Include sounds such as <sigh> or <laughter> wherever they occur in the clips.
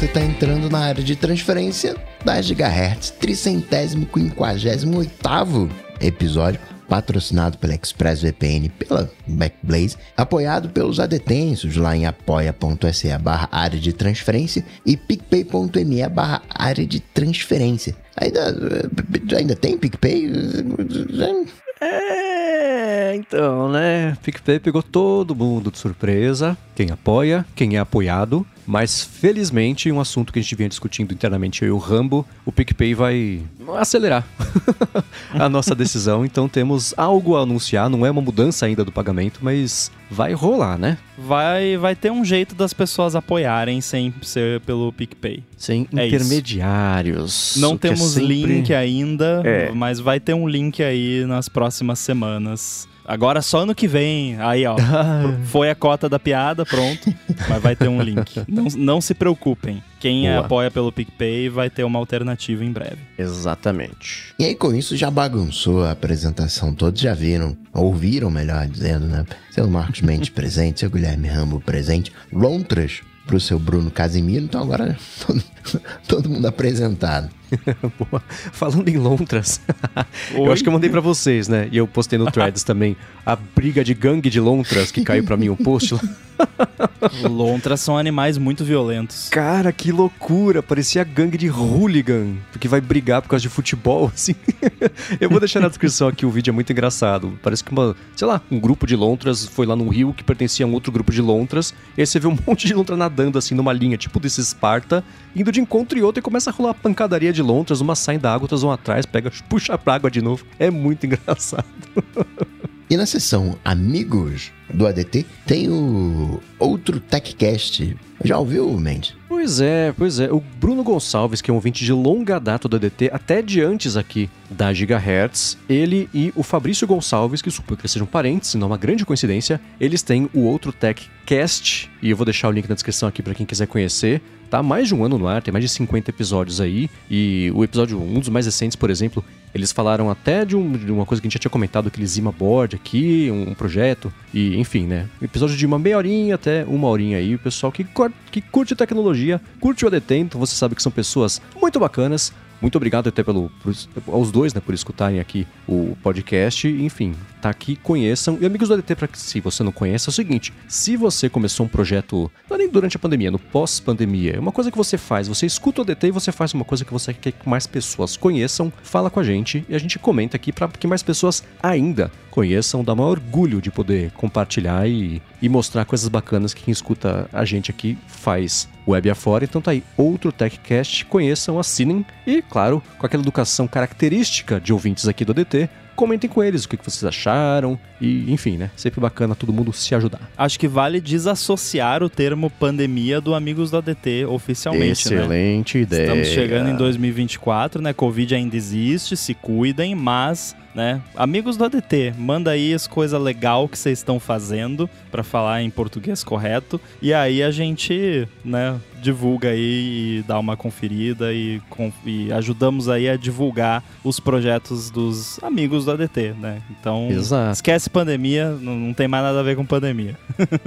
você está entrando na área de transferência da Gigahertz, tricentésimo quinquagésimo oitavo episódio, patrocinado pela ExpressVPN pela Backblaze, apoiado pelos adetensos lá em apoia.se barra área de transferência e picpay.me barra área de transferência. Ainda, ainda tem PicPay? É, então, né? PicPay pegou todo mundo de surpresa. Quem apoia, quem é apoiado. Mas felizmente, um assunto que a gente vinha discutindo internamente eu e o Rambo, o PicPay vai acelerar <laughs> a nossa decisão. Então temos algo a anunciar, não é uma mudança ainda do pagamento, mas vai rolar, né? Vai, vai ter um jeito das pessoas apoiarem sem ser pelo PicPay. Sem É intermediários. Não o que é temos sempre- link ainda, É. mas vai ter um link aí nas próximas semanas. Agora só ano que vem. Aí, ó. <laughs> Foi a cota da piada, pronto. mas vai ter um link. <laughs> Não, não se preocupem. Quem Boa. apoia pelo PicPay vai ter uma alternativa em breve. Exatamente. E aí, com isso, já bagunçou a apresentação. Todos já viram, ouviram, melhor dizendo, né? Seu Marcos Mendes <laughs> presente, seu Guilherme Rambo presente, Lontras pro seu Bruno Casimiro. Então agora <laughs> todo, <laughs> todo mundo apresentado. <laughs> Boa. Falando em lontras, <laughs> eu acho que eu mandei pra vocês, né? E eu postei no Threads também a briga de gangue de lontras que caiu pra mim um post lá. Lontras são animais muito violentos. Cara, que loucura! Parecia gangue de hooligan, porque vai brigar por causa de futebol, assim. eu vou deixar na descrição aqui, o vídeo é muito engraçado. Parece que uma, sei lá, um grupo de lontras foi lá num rio que pertencia a um outro grupo de lontras, e aí você vê um monte de lontra nadando assim numa linha, tipo desse Esparta, indo de encontro e outro e começa a rolar pancadaria de lontras, umas saem da água, outras vão atrás, pega, puxa pra água de novo. É muito <laughs> engraçado. E na seção Amigos do ADT tem o outro TechCast. Já ouviu, Mendes? Pois é, pois é. O Bruno Gonçalves, que é um ouvinte de longa data do ADT, até de antes aqui da Gigahertz, ele e o Fabrício Gonçalves, que suponho que eles sejam parentes, não uma grande coincidência, eles têm o outro TechCast, e eu vou deixar o link na descrição aqui para quem quiser conhecer. Tá mais de um ano no ar, tem mais de 50 episódios aí, e o episódio, um dos mais recentes, por exemplo, eles falaram até de, um- de uma coisa que a gente já tinha comentado, aquele Zima Board aqui, um, um projeto, e enfim, né? Episódio de uma meia horinha até uma horinha aí. O pessoal que, que curte tecnologia, curte o ADT, então você sabe que são pessoas muito bacanas. Muito obrigado até pelo, aos dois, né, por escutarem aqui o podcast. Enfim, tá aqui, conheçam. E amigos do ADT, para que se você não conhece, é o seguinte: se você começou um projeto, não é nem durante a pandemia, no pós-pandemia, é uma coisa que você faz, você escuta o ADT e você faz uma coisa que você quer que mais pessoas conheçam, fala com a gente e a gente comenta aqui para que mais pessoas ainda conheçam, dá maior orgulho de poder compartilhar e, e mostrar coisas bacanas que quem escuta a gente aqui faz web afora. Então tá aí, outro TechCast, conheçam, assinem e, claro, com aquela educação característica de ouvintes aqui do ADT, comentem com eles o que vocês acharam e, enfim, né? Sempre bacana todo mundo se ajudar. Acho que vale desassociar o termo pandemia do Amigos do ADT oficialmente, né? Excelente ideia. Estamos chegando em 2024, né? Covid ainda existe, se cuidem, mas, né? Amigos do ADT, manda aí as coisas legal que vocês estão fazendo para falar em português correto e aí a gente, né, divulga aí e dá uma conferida e, com- e ajudamos aí a divulgar os projetos dos amigos do ADT, né? Então, Exato. esquece pandemia, não, não tem mais nada a ver com pandemia.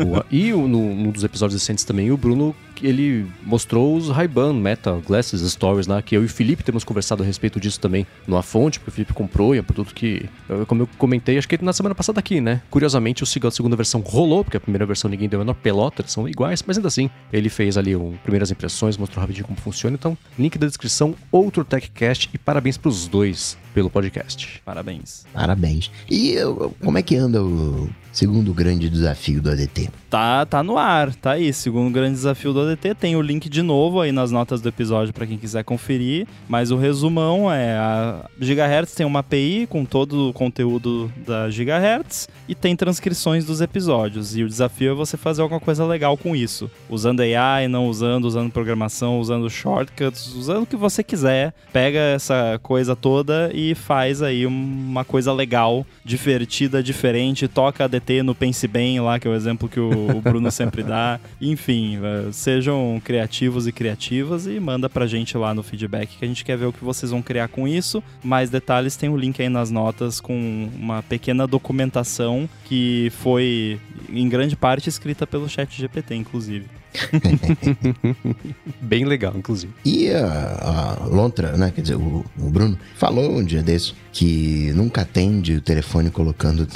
Boa. E no, num dos episódios recentes também, o Bruno, ele mostrou os Ray-Ban Meta Glasses Stories lá, que eu e o Felipe temos conversado a respeito disso também no fonte, porque o Felipe comprou e é um produto que, como eu comentei, acho que na semana passada aqui, né? Curiosamente, o seg- a segunda versão rolou, porque a primeira versão ninguém deu a menor pelota, eles são iguais, mas ainda assim, ele fez ali um, primeiras impressões, mostrou rapidinho como funciona. Então, link da descrição, outro TechCast e parabéns pros dois pelo podcast. Parabéns. Parabéns. E eu- como é que anda o segundo grande desafio do ADT? Tá, tá no ar, tá aí. Segundo grande desafio do ADT, tem o link de novo aí nas notas do episódio para quem quiser conferir. Mas o resumão é: a Gigahertz tem uma API com todo o conteúdo da Gigahertz e tem transcrições dos episódios. E o desafio é você fazer alguma coisa legal com isso. Usando AI, não usando, usando programação, usando shortcuts, usando o que você quiser. Pega essa coisa toda e faz aí uma coisa legal, divertida, diferente. Toca ADT no Pense Bem lá, que é o exemplo que o, o Bruno sempre dá. Enfim, eh, sejam criativos e criativas e manda pra gente lá no feedback que a gente quer ver o que vocês vão criar com isso. Mais detalhes tem o link aí nas notas com uma pequena documentação que foi em grande parte escrita pelo chat GPT, inclusive. <laughs> Bem legal, inclusive. E a, a Lontra, né? Quer dizer, o, o Bruno falou um dia desse que nunca atende o telefone colocando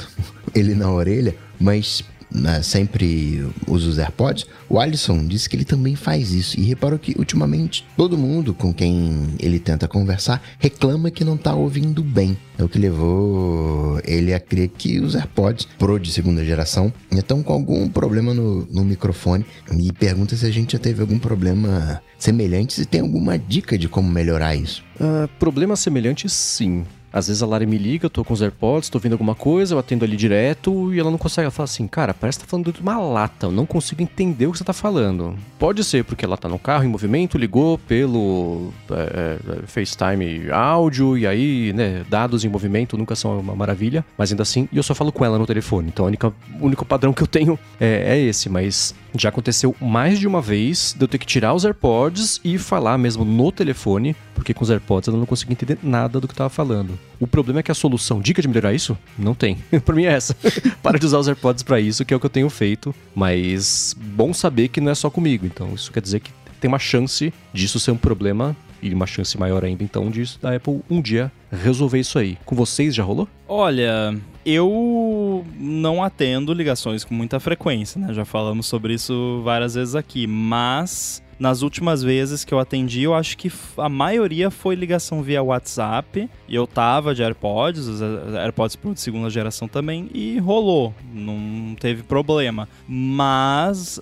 ele na orelha, mas né, sempre usa os AirPods, o Alisson disse que ele também faz isso. E reparou que ultimamente todo mundo com quem ele tenta conversar reclama que não tá ouvindo bem. É o que levou ele a crer que os AirPods Pro de segunda geração estão com algum problema no, no microfone. E pergunta se a gente já teve algum problema semelhante, se tem alguma dica de como melhorar isso. Uh, problemas semelhantes, sim. Às vezes a Lari me liga, eu tô com os AirPods, tô ouvindo alguma coisa, eu atendo ali direto e ela não consegue. Ela fala assim, cara, parece que tá falando de uma lata, eu não consigo entender o que você tá falando. Pode ser porque ela tá no carro em movimento, ligou pelo é, é, FaceTime áudio e aí, né, dados em movimento nunca são uma maravilha, mas ainda assim, e eu só falo com ela no telefone. Então única, o único padrão que eu tenho é, é esse, mas já aconteceu mais de uma vez de eu ter que tirar os AirPods e falar mesmo no telefone, porque com os AirPods eu não consegui entender nada do que tava falando. O problema é que a solução, dica de melhorar isso? Não tem. <laughs> pra mim é essa. <laughs> Para de usar os AirPods para isso, que é o que eu tenho feito. Mas bom saber que não é só comigo. Então isso quer dizer que tem uma chance disso ser um problema e uma chance maior ainda, então, disso da Apple um dia resolver isso aí. Com vocês já rolou? Olha, eu não atendo ligações com muita frequência, né? Já falamos sobre isso várias vezes aqui, mas nas últimas vezes que eu atendi, eu acho que a maioria foi ligação via WhatsApp. E eu tava de AirPods, os AirPods Pro de segunda geração também, e rolou. Não teve problema. Mas,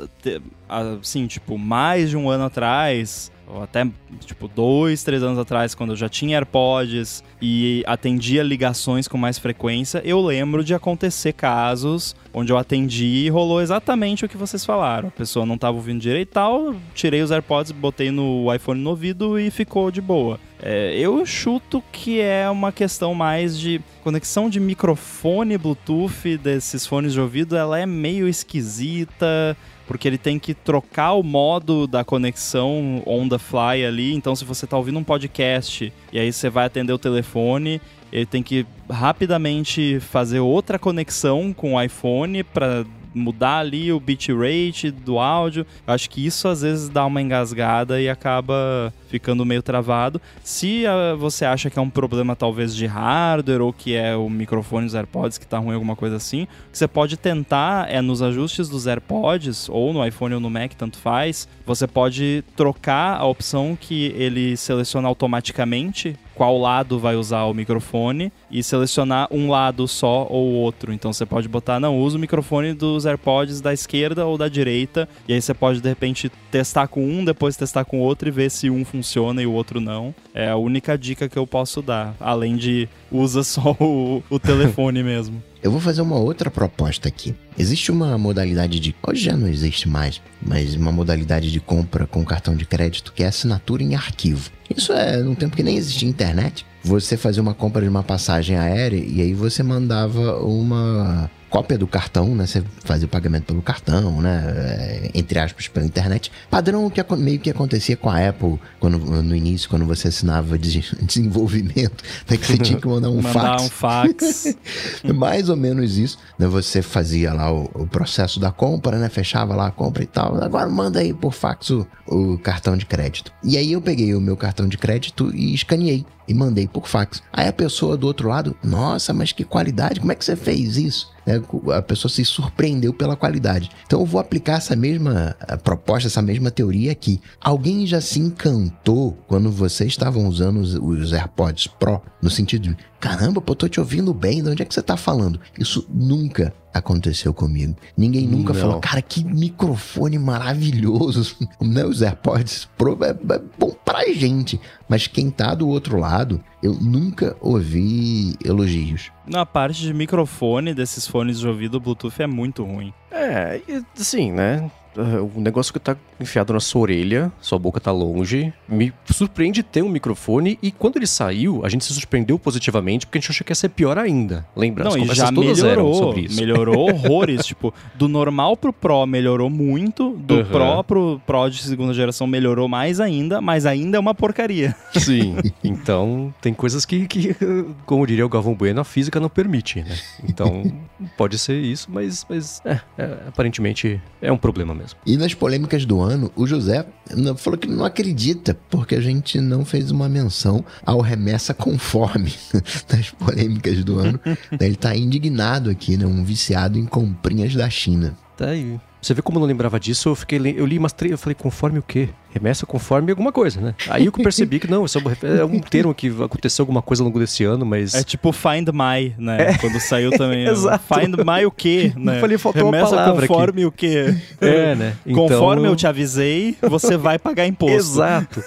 assim, tipo, mais de um ano atrás, ou até tipo dois, três anos atrás, quando eu já tinha AirPods e atendia ligações com mais frequência, eu lembro de acontecer casos onde eu atendi e rolou exatamente o que vocês falaram. A pessoa não estava ouvindo direito e tal, tirei os AirPods, botei no iPhone no ouvido e ficou de boa. É, eu chuto que é uma questão mais de conexão de microfone Bluetooth desses fones de ouvido, ela é meio esquisita porque ele tem que trocar o modo da conexão on the fly ali. Então, se você está ouvindo um podcast e aí você vai atender o telefone, ele tem que rapidamente fazer outra conexão com o iPhone para mudar ali o bitrate do áudio. Acho que isso às vezes dá uma engasgada e acaba ficando meio travado. Se uh, você acha que é um problema talvez de hardware ou que é o microfone dos AirPods que tá ruim, alguma coisa assim, você pode tentar é nos ajustes dos AirPods ou no iPhone ou no Mac, tanto faz, você pode trocar a opção que ele seleciona automaticamente qual lado vai usar o microfone e selecionar um lado só ou outro. Então você pode botar, não, usa o microfone dos AirPods da esquerda ou da direita, e aí você pode de repente testar com um, depois testar com outro e ver se um funciona e o outro não. É a única dica que eu posso dar, além de usa só o, o telefone mesmo. <laughs> Eu vou fazer uma outra proposta aqui. Existe uma modalidade de. Hoje já não existe mais, mas uma modalidade de compra com cartão de crédito que é assinatura em arquivo. Isso é num tempo que nem existia internet. Você fazia uma compra de uma passagem aérea e aí você mandava uma cópia do cartão, né? Você fazia o pagamento pelo cartão, né? É, entre aspas, pela internet. Padrão que meio que acontecia com a Apple quando, no início, quando você assinava <laughs> desenvolvimento, né? que você tinha que mandar um <laughs> mandar fax. um fax. <laughs> Mais ou menos isso. Né? Você fazia lá o, o, processo da compra, né? Fechava lá a compra e tal. Agora manda aí por fax o, o cartão de crédito. E aí eu peguei o meu cartão de crédito e escaneei e mandei por fax. Aí a pessoa do outro lado, nossa, mas que qualidade, como é que você fez isso? Né? A pessoa se surpreendeu pela qualidade. Então eu vou aplicar essa mesma proposta, essa mesma teoria aqui. Alguém já se encantou quando vocês estavam usando os, os AirPods Pro, no sentido de, caramba, pô, tô te ouvindo bem, de onde é que você tá falando? Isso nunca aconteceu comigo. Ninguém nunca Não. falou, cara, que microfone maravilhoso. né? <laughs> Os AirPods Pro é, é bom pra gente. Mas quem tá do outro lado, eu nunca ouvi elogios. Na parte de microfone desses fones de ouvido, o Bluetooth é muito ruim. É, sim, né? Uh, o negócio que tá enfiado na sua orelha, sua boca tá longe. Me surpreende ter um microfone e quando ele saiu, a gente se surpreendeu positivamente porque a gente achou que ia ser pior ainda. Lembra? Não, As e já melhorou. sobre isso. Melhorou <laughs> horrores. tipo, do normal pro Pro melhorou muito, do Uhum. Pro pro Pro de segunda geração melhorou mais ainda, mas ainda é uma porcaria. Sim. <laughs> Então, tem coisas que, que, como diria o Galvão Bueno, a física não permite, né? Então, pode ser isso, mas, mas é, é, aparentemente é um problema mesmo. E nas polêmicas do ano, o José falou que não acredita porque a gente não fez uma menção ao remessa conforme <laughs> nas polêmicas do ano. Ele tá indignado aqui, né? Um viciado em comprinhas da China. Tá aí. Você vê como eu não lembrava disso, eu fiquei eu li umas três, eu falei, conforme o quê? Remessa conforme alguma coisa, né? Aí eu que percebi que não, isso é um- é termo que aconteceu alguma coisa ao longo desse ano, mas. É tipo Find My, né? Quando saiu também. <laughs> Exato. Find My o quê? <laughs> Né? Eu falei, faltou uma Remessa palavra aqui. conforme o quê? É, né? <laughs> Então- Conforme eu te avisei, você vai pagar imposto. Exato.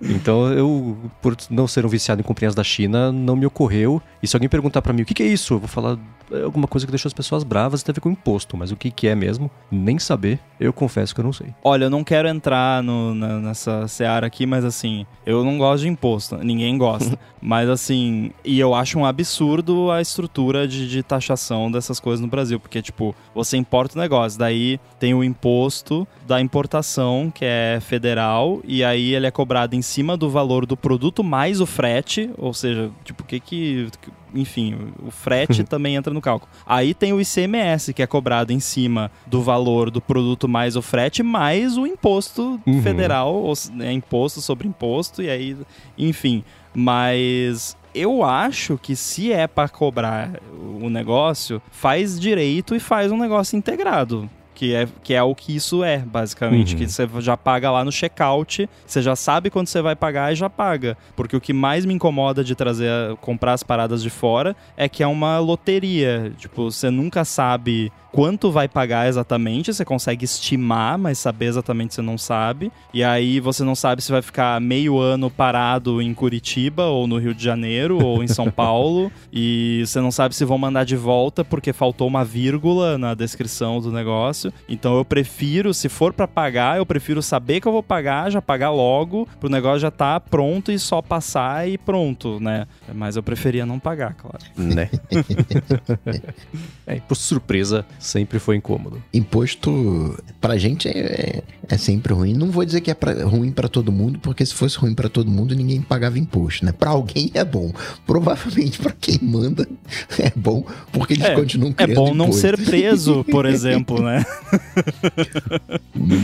Então, eu, por não ser um viciado em comprinhas da China, não me ocorreu. E se alguém perguntar pra mim o que, que é isso, eu vou falar é alguma coisa que deixou as pessoas bravas e tem a ver com imposto. Mas o que, que é mesmo, nem saber, eu confesso que eu não sei. Olha, eu não quero entrar no- na- nessa seara aqui, mas assim, eu não gosto de imposto, ninguém gosta. <laughs> mas assim, e eu acho um absurdo a estrutura de, de taxação dessas coisas no Brasil, porque, tipo, você importa o negócio, daí tem o imposto da importação, que é federal, e aí ele é cobrado em cima do valor do produto mais o frete, ou seja, tipo, o que que. Enfim, o frete também entra no cálculo. Aí tem o ICMS, que é cobrado em cima do valor do produto mais o frete, mais o imposto Uhum. federal, ou é imposto sobre imposto, e aí, enfim. Mas eu acho que se é para cobrar o negócio, faz direito e faz um negócio integrado. Que é, que é o que isso é, basicamente. Uhum. Que você já paga lá no checkout, você já sabe quando você vai pagar e já paga. Porque o que mais me incomoda de trazer, comprar as paradas de fora é que é uma loteria. Tipo, você nunca sabe quanto vai pagar exatamente, você consegue estimar, mas saber exatamente você não sabe. E aí você não sabe se vai ficar meio ano parado em Curitiba, ou no Rio de Janeiro, ou em São <laughs> Paulo. E você não sabe se vão mandar de volta porque faltou uma vírgula na descrição do negócio. Então eu prefiro, se for pra pagar, eu prefiro saber que eu vou pagar, já pagar logo, pro negócio já tá pronto e só passar e pronto, né? Mas eu preferia não pagar, claro. Né? <laughs> é, por surpresa, sempre foi incômodo. Imposto, pra gente, é, é sempre ruim. Não vou dizer que é pra- ruim pra todo mundo, porque se fosse ruim pra todo mundo, ninguém pagava imposto, né? Pra alguém é bom. Provavelmente pra quem manda <laughs> é bom, porque eles É, continuam É criando bom não imposto. ser preso, por <laughs> exemplo, né?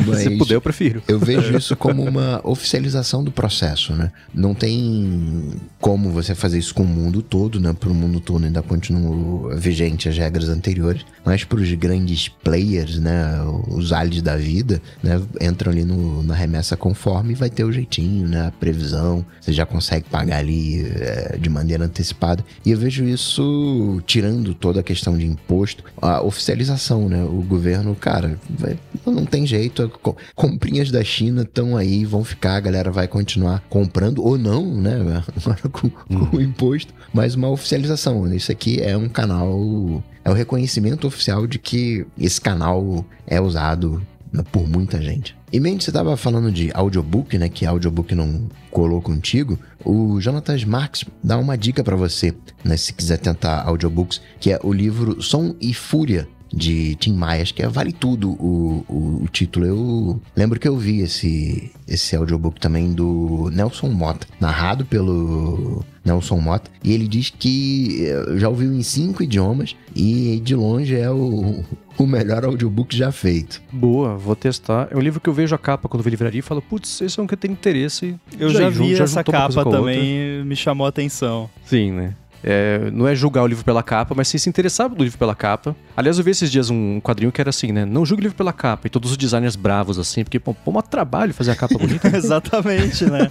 Mas <laughs> Se puder, eu prefiro. eu vejo isso como uma oficialização do processo, né? Não tem como você fazer isso com o mundo todo, né? Para o mundo todo ainda continua vigente as regras anteriores, mas para os grandes players, né? Os aliens da vida, né? Entram ali no, na remessa conforme e vai ter o jeitinho, né? A previsão, você já consegue pagar ali é, de maneira antecipada. E eu vejo isso tirando toda a questão de imposto, a oficialização, né? O governo, cara, vai- não tem jeito. co- Comprinhas da China estão aí, vão ficar, a galera vai continuar comprando, ou não, né? <laughs> Agora com, com o imposto, mas uma oficialização. Isso aqui é um canal. É o reconhecimento oficial de que esse canal é usado né, por muita gente. E bem, você estava falando de audiobook, né? Que audiobook não colou contigo. O Jonathan Marx dá uma dica para você, né? Se quiser tentar audiobooks, que é o livro Som e Fúria de Tim Maias, que é Vale Tudo o, o, o título. Eu lembro que eu vi esse, esse audiobook também do Nelson Mota, narrado pelo Nelson Mota, e ele diz que eh, já ouviu em cinco idiomas e de longe é o, o melhor audiobook já feito. Boa, vou testar. É um livro que eu vejo a capa quando vou livraria e falo, putz, esse é um que eu tenho interesse. Eu já, jun- vi essa juntou uma coisa capa também, me chamou a atenção. Sim, né? É, não é julgar o livro pela capa, mas sim se interessar do livro pela capa. Aliás, eu vi esses dias um quadrinho que era assim, né? Não julgue o livro pela capa. E todos os designers bravos, assim, porque, pô, pô, mó trabalho fazer a capa bonita. <laughs> Exatamente, né?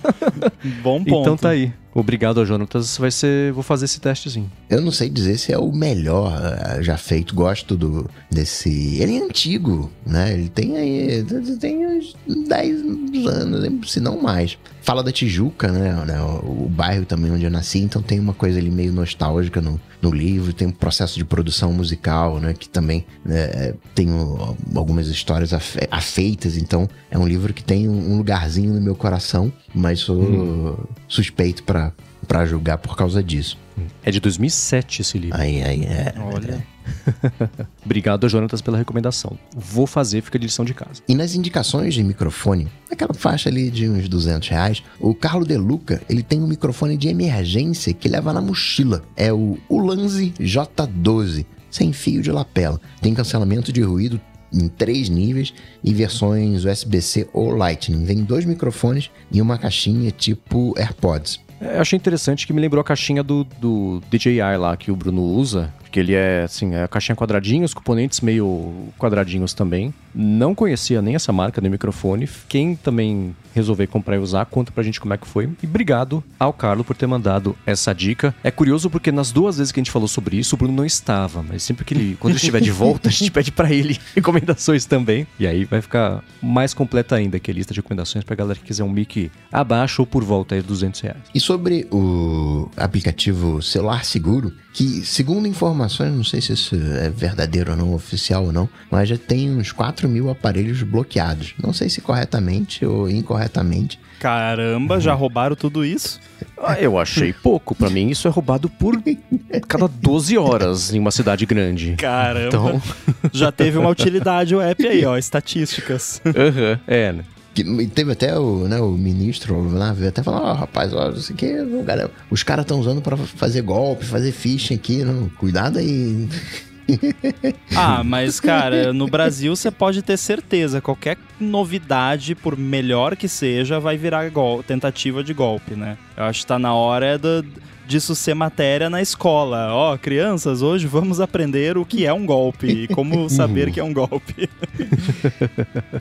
Bom ponto. então tá aí. Obrigado, Jonatas. Vai ser. Vou fazer esse testezinho. Eu não sei dizer se é o melhor eh, já feito. Gosto do desse. Ele é antigo, né? Ele tem aí. Tem uns 10 anos, se não mais. Fala da Tijuca, né? o bairro também onde eu nasci, então tem uma coisa ali meio nostálgica no, no livro, tem um processo de produção musical, né? Que também né, tem algumas histórias afe, afeitas, então é um livro que tem um lugarzinho no meu coração, mas sou hum. suspeito para para julgar por causa disso. É de 2007 esse livro. Aí, aí, é. Olha. <laughs> Obrigado, Jonatas, pela recomendação. Vou fazer, fica de lição de casa. E nas indicações de microfone, aquela faixa ali de uns 200 reais, o Carlo De Luca, ele tem um microfone de emergência que leva na mochila. É o Ulanzi J12, sem fio de lapela. Tem cancelamento de ruído em três níveis e versões USB-C ou Lightning. Vem dois microfones e uma caixinha tipo AirPods. Eu achei interessante que me lembrou a caixinha do, do DJI lá que o Bruno usa, que ele é assim, é a caixinha quadradinha, os componentes meio quadradinhos também. Não conhecia nem essa marca, nem microfone. Quem também resolver comprar e usar, conta pra gente como é que foi. E obrigado ao Carlos por ter mandado essa dica. É curioso porque nas duas vezes que a gente falou sobre isso, o Bruno não estava, mas sempre que ele, quando ele estiver de volta, a gente pede para ele <laughs> recomendações também. E aí vai ficar mais completa ainda que a lista de recomendações pra galera que quiser um mic abaixo ou por volta aí de 200 reais. E sobre o aplicativo Celular Seguro, que segundo informações, não sei se isso é verdadeiro ou não, oficial ou não, mas já tem uns 4 mil aparelhos bloqueados. Não sei se corretamente ou incorretamente. Caramba, uhum. já roubaram tudo isso? Ah, eu achei pouco. Para mim, isso é roubado por cada 12 horas em uma cidade grande. Caramba. Então... já teve uma utilidade o app aí, ó, estatísticas. Aham, uhum, é, né? Que teve até o, né, o ministro lá, veio até falar, ó, oh, rapaz, ó, cara, os caras estão usando para fazer golpe, fazer phishing aqui, não, cuidado aí. <laughs> ah, mas cara, no Brasil você pode ter certeza, qualquer novidade, por melhor que seja, vai virar tentativa de golpe, né? Eu acho que tá na hora do disso ser matéria na escola. Ó, oh, crianças, hoje vamos aprender o que é um golpe e como <laughs> saber que é um golpe.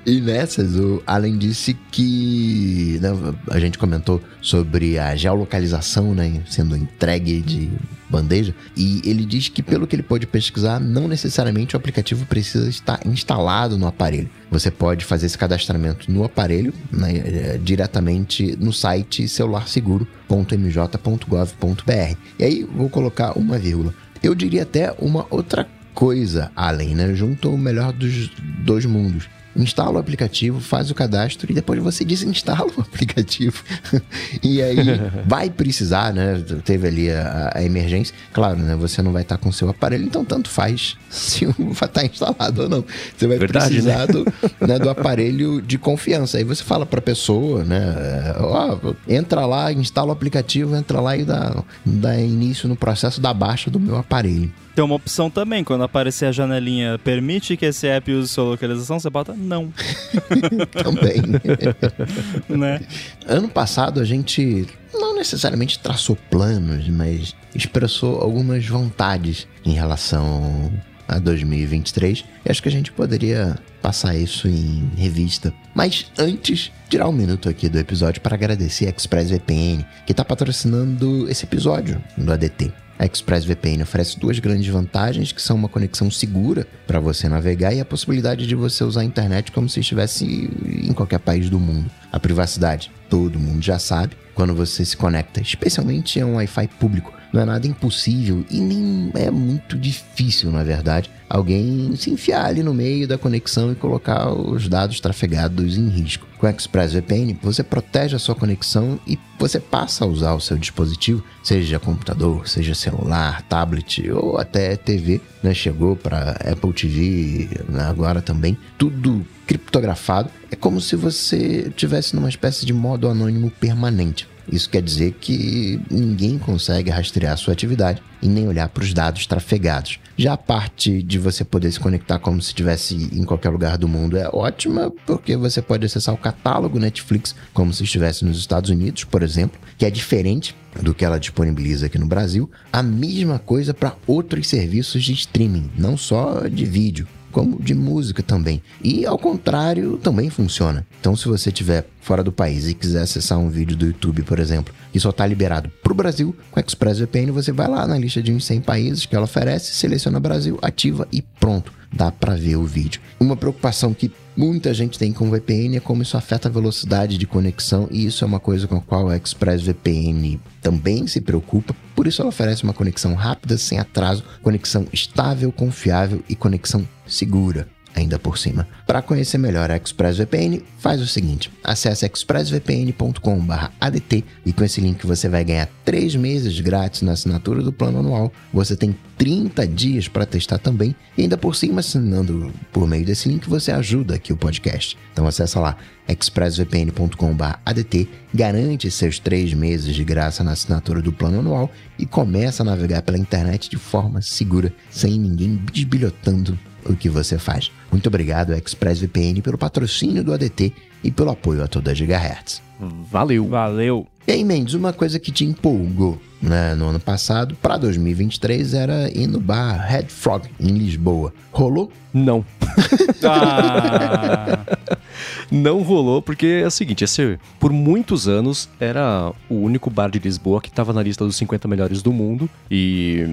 e nessas, o Allen disse que né, a gente comentou sobre a geolocalização né, sendo entregue de bandeja. E ele diz que, pelo que ele pode pesquisar, não necessariamente o aplicativo precisa estar instalado no aparelho. Você pode fazer esse cadastramento no aparelho, né, é, diretamente no site celularsiguro.mj.gov.br. E aí vou colocar uma vírgula. Eu diria até uma outra coisa além, né? Junto o melhor dos dois mundos instala o aplicativo, faz o cadastro e depois você desinstala o <laughs> aplicativo. e aí <laughs> vai precisar, né? Teve ali a, a, emergência. Claro, né? Você não vai estar com o seu aparelho, então tanto faz <laughs> se vai estar instalado ou não. Você vai Verdade, precisar né? Do, né, do aparelho de confiança. Aí você fala para a pessoa, né? Ó, entra lá, instala o aplicativo, entra lá e dá, dá início no processo da baixa do meu aparelho. Tem uma opção também, quando aparecer a janelinha permite que esse app use sua localização, você bota não. <laughs> também. <laughs> né? Ano passado a gente não necessariamente traçou planos, mas expressou algumas vontades em relação a 2023. E acho que a gente poderia passar isso em revista. Mas antes, tirar um minuto aqui do episódio para agradecer a ExpressVPN, que está patrocinando esse episódio do ADT. A ExpressVPN oferece duas grandes vantagens, que são uma conexão segura para você navegar e a possibilidade de você usar a internet como se estivesse em qualquer país do mundo. A privacidade, todo mundo já sabe, quando você se conecta, especialmente em um Wi-Fi público. Não é nada impossível e nem é muito difícil, na verdade, alguém se enfiar ali no meio da conexão e colocar os dados trafegados em risco. Com o ExpressVPN, você protege a sua conexão e você passa a usar o seu dispositivo, seja computador, seja celular, tablet ou até TV. Né? Chegou para Apple TV né? agora também, tudo criptografado. É como se você tivesse numa espécie de modo anônimo permanente. Isso quer dizer que ninguém consegue rastrear sua atividade e nem olhar para os dados trafegados. Já a parte de você poder se conectar como se estivesse em qualquer lugar do mundo é ótima, porque você pode acessar o catálogo Netflix como se estivesse nos Estados Unidos, por exemplo, que é diferente do que ela disponibiliza aqui no Brasil. A mesma coisa para outros serviços de streaming, não só de vídeo como de música também. E ao contrário, também funciona. Então, se você estiver fora do país e quiser acessar um vídeo do YouTube, por exemplo, que só está liberado para o Brasil, com ExpressVPN você vai lá na lista de uns 100 países que ela oferece, seleciona Brasil, ativa e pronto, dá para ver o vídeo. Uma preocupação que muita gente tem com VPN é como isso afeta a velocidade de conexão e isso é uma coisa com a qual a ExpressVPN também se preocupa. Por isso ela oferece uma conexão rápida, sem atraso, conexão estável, confiável e conexão segura ainda por cima. Para conhecer melhor a ExpressVPN, faz o seguinte: acesse expressvpn.com/adt e com esse link você vai ganhar 3 meses grátis na assinatura do plano anual. Você tem 30 dias para testar também e ainda por cima, assinando por meio desse link, você ajuda aqui o podcast. Então acessa lá expressvpn.com/adt, garante seus 3 meses de graça na assinatura do plano anual e começa a navegar pela internet de forma segura, sem ninguém bisbilhotando o que você faz. Muito obrigado, ExpressVPN, pelo patrocínio do ADT e pelo apoio a toda a Gigahertz. Valeu. Valeu. E aí, Mendes, uma coisa que te empolgou né, no ano passado, para 2023, era ir no bar Red Frog, em Lisboa. Rolou? Não. <laughs> <laughs> Ah, Não rolou, porque é o seguinte, esse, por muitos anos era o único bar de Lisboa que estava na lista dos 50 melhores do mundo. E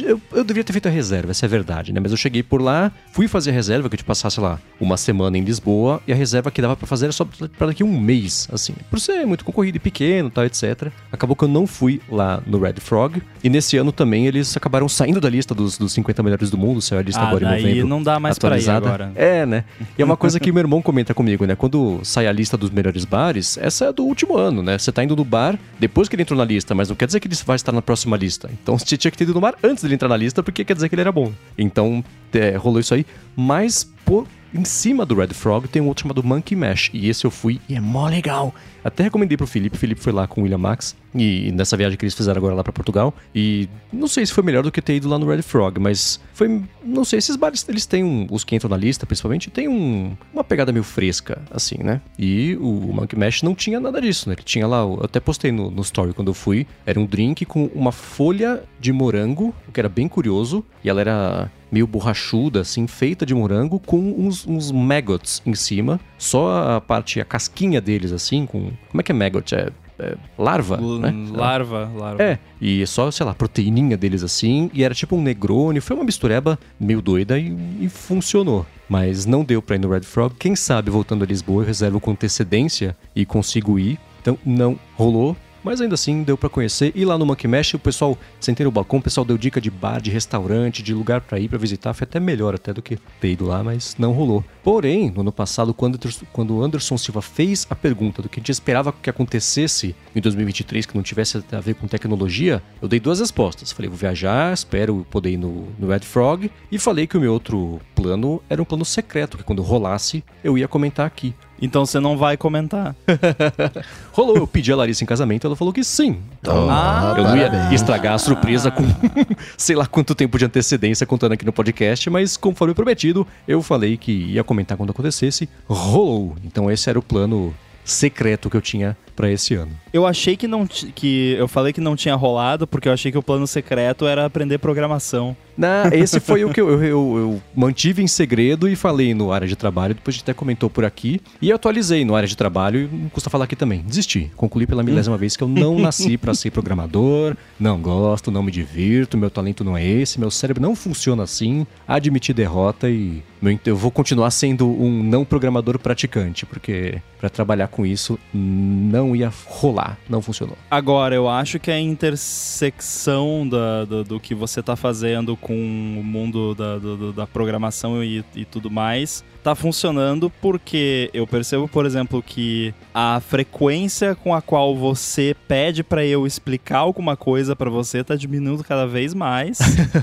eu, eu devia ter feito a reserva, essa é a verdade, né? Mas eu cheguei por lá, fui fazer a reserva, que eu te passasse lá uma semana em Lisboa, e a reserva que dava pra fazer era só pra daqui um mês, assim. Por ser muito concorrido e pequeno, tal, etc. Acabou que eu não fui lá no Red Frog. E nesse ano também eles acabaram saindo da lista dos, dos 50 melhores do mundo, saiu a lista ah agora em novembro não dá mais pra ir atualizada. agora. É, né? E é uma coisa que meu irmão comenta comigo, né? Quando sai a lista dos melhores bares, essa é do último ano, né? Você tá indo no bar depois que ele entrou na lista, mas não quer dizer que ele vai estar na próxima lista. Então você tinha que ter ido no bar antes dele entrar na lista, porque quer dizer que ele era bom. Então é, rolou isso aí. Mas, por, em cima do Red Frog tem um outro chamado Monkey Mesh. E esse eu fui e é mó legal. Até recomendei pro Felipe. O Felipe foi lá com o William Max. E nessa viagem que eles fizeram agora lá pra Portugal. E não sei se foi melhor do que ter ido lá no Red Frog, mas foi. Não sei, esses bares, eles têm um, Os que entram na lista, principalmente, tem um, uma pegada meio fresca, assim, né? E o Monkey Mesh não tinha nada disso, né? Ele tinha lá. Eu até postei no, no story quando eu fui. Era um drink com uma folha de morango, o que era bem curioso. E ela era meio borrachuda, assim, feita de morango, com uns, uns maggots em cima. Só a parte, a casquinha deles, assim, com. Como é que é maggot? É. é larva, L- né? Larva, larva. É, e só, sei lá, proteininha deles assim, e era tipo um Negroni, foi uma mistureba meio doida e, e funcionou. Mas não deu pra ir no Red Frog. Quem sabe, voltando a Lisboa, eu reservo com antecedência e consigo ir. Então, não rolou. Mas ainda assim deu pra conhecer. E lá no Monkey Mesh, o pessoal, sentei no balcão, o pessoal deu dica de bar, de restaurante, de lugar pra ir, pra visitar. Foi até melhor até do que ter ido lá, mas não rolou. Porém, no ano passado, quando, quando o Anderson Silva fez a pergunta do que a gente esperava que acontecesse em 2023, que não tivesse a ver com tecnologia, eu dei duas respostas. Falei, vou viajar, espero poder ir no, no Red Frog. E falei que o meu outro plano era um plano secreto, que quando rolasse, eu ia comentar aqui. Então você não vai comentar. <laughs> Rolou, eu pedi a Larissa em casamento, ela falou que sim. Então, Ah, eu não ia parabéns. estragar a surpresa com <laughs> sei lá quanto tempo de antecedência contando aqui no podcast, mas conforme prometido, eu falei que ia comentar quando acontecesse. Rolou. Então esse era o plano secreto que eu tinha pra esse ano. Eu achei que não que eu falei que não tinha rolado porque eu achei que o plano secreto era aprender programação. Na, <laughs> esse foi o que eu, eu- eu- mantive em segredo e falei no área de trabalho, depois a gente até comentou por aqui. E atualizei no área de trabalho, e não custa falar aqui também. Desisti. Concluí pela milésima vez que eu não <laughs> nasci pra ser programador, não gosto, não me divirto, meu talento não é esse, meu cérebro não funciona assim. Admiti derrota e eu vou continuar sendo um não programador praticante, porque pra trabalhar com isso não ia rolar, não funcionou. Agora, eu acho que a intersecção da, do, do que você tá fazendo com o mundo da, do- da programação e, e tudo mais tá funcionando porque eu percebo, por exemplo, que a frequência com a qual você pede pra eu explicar alguma coisa pra você tá diminuindo cada vez mais.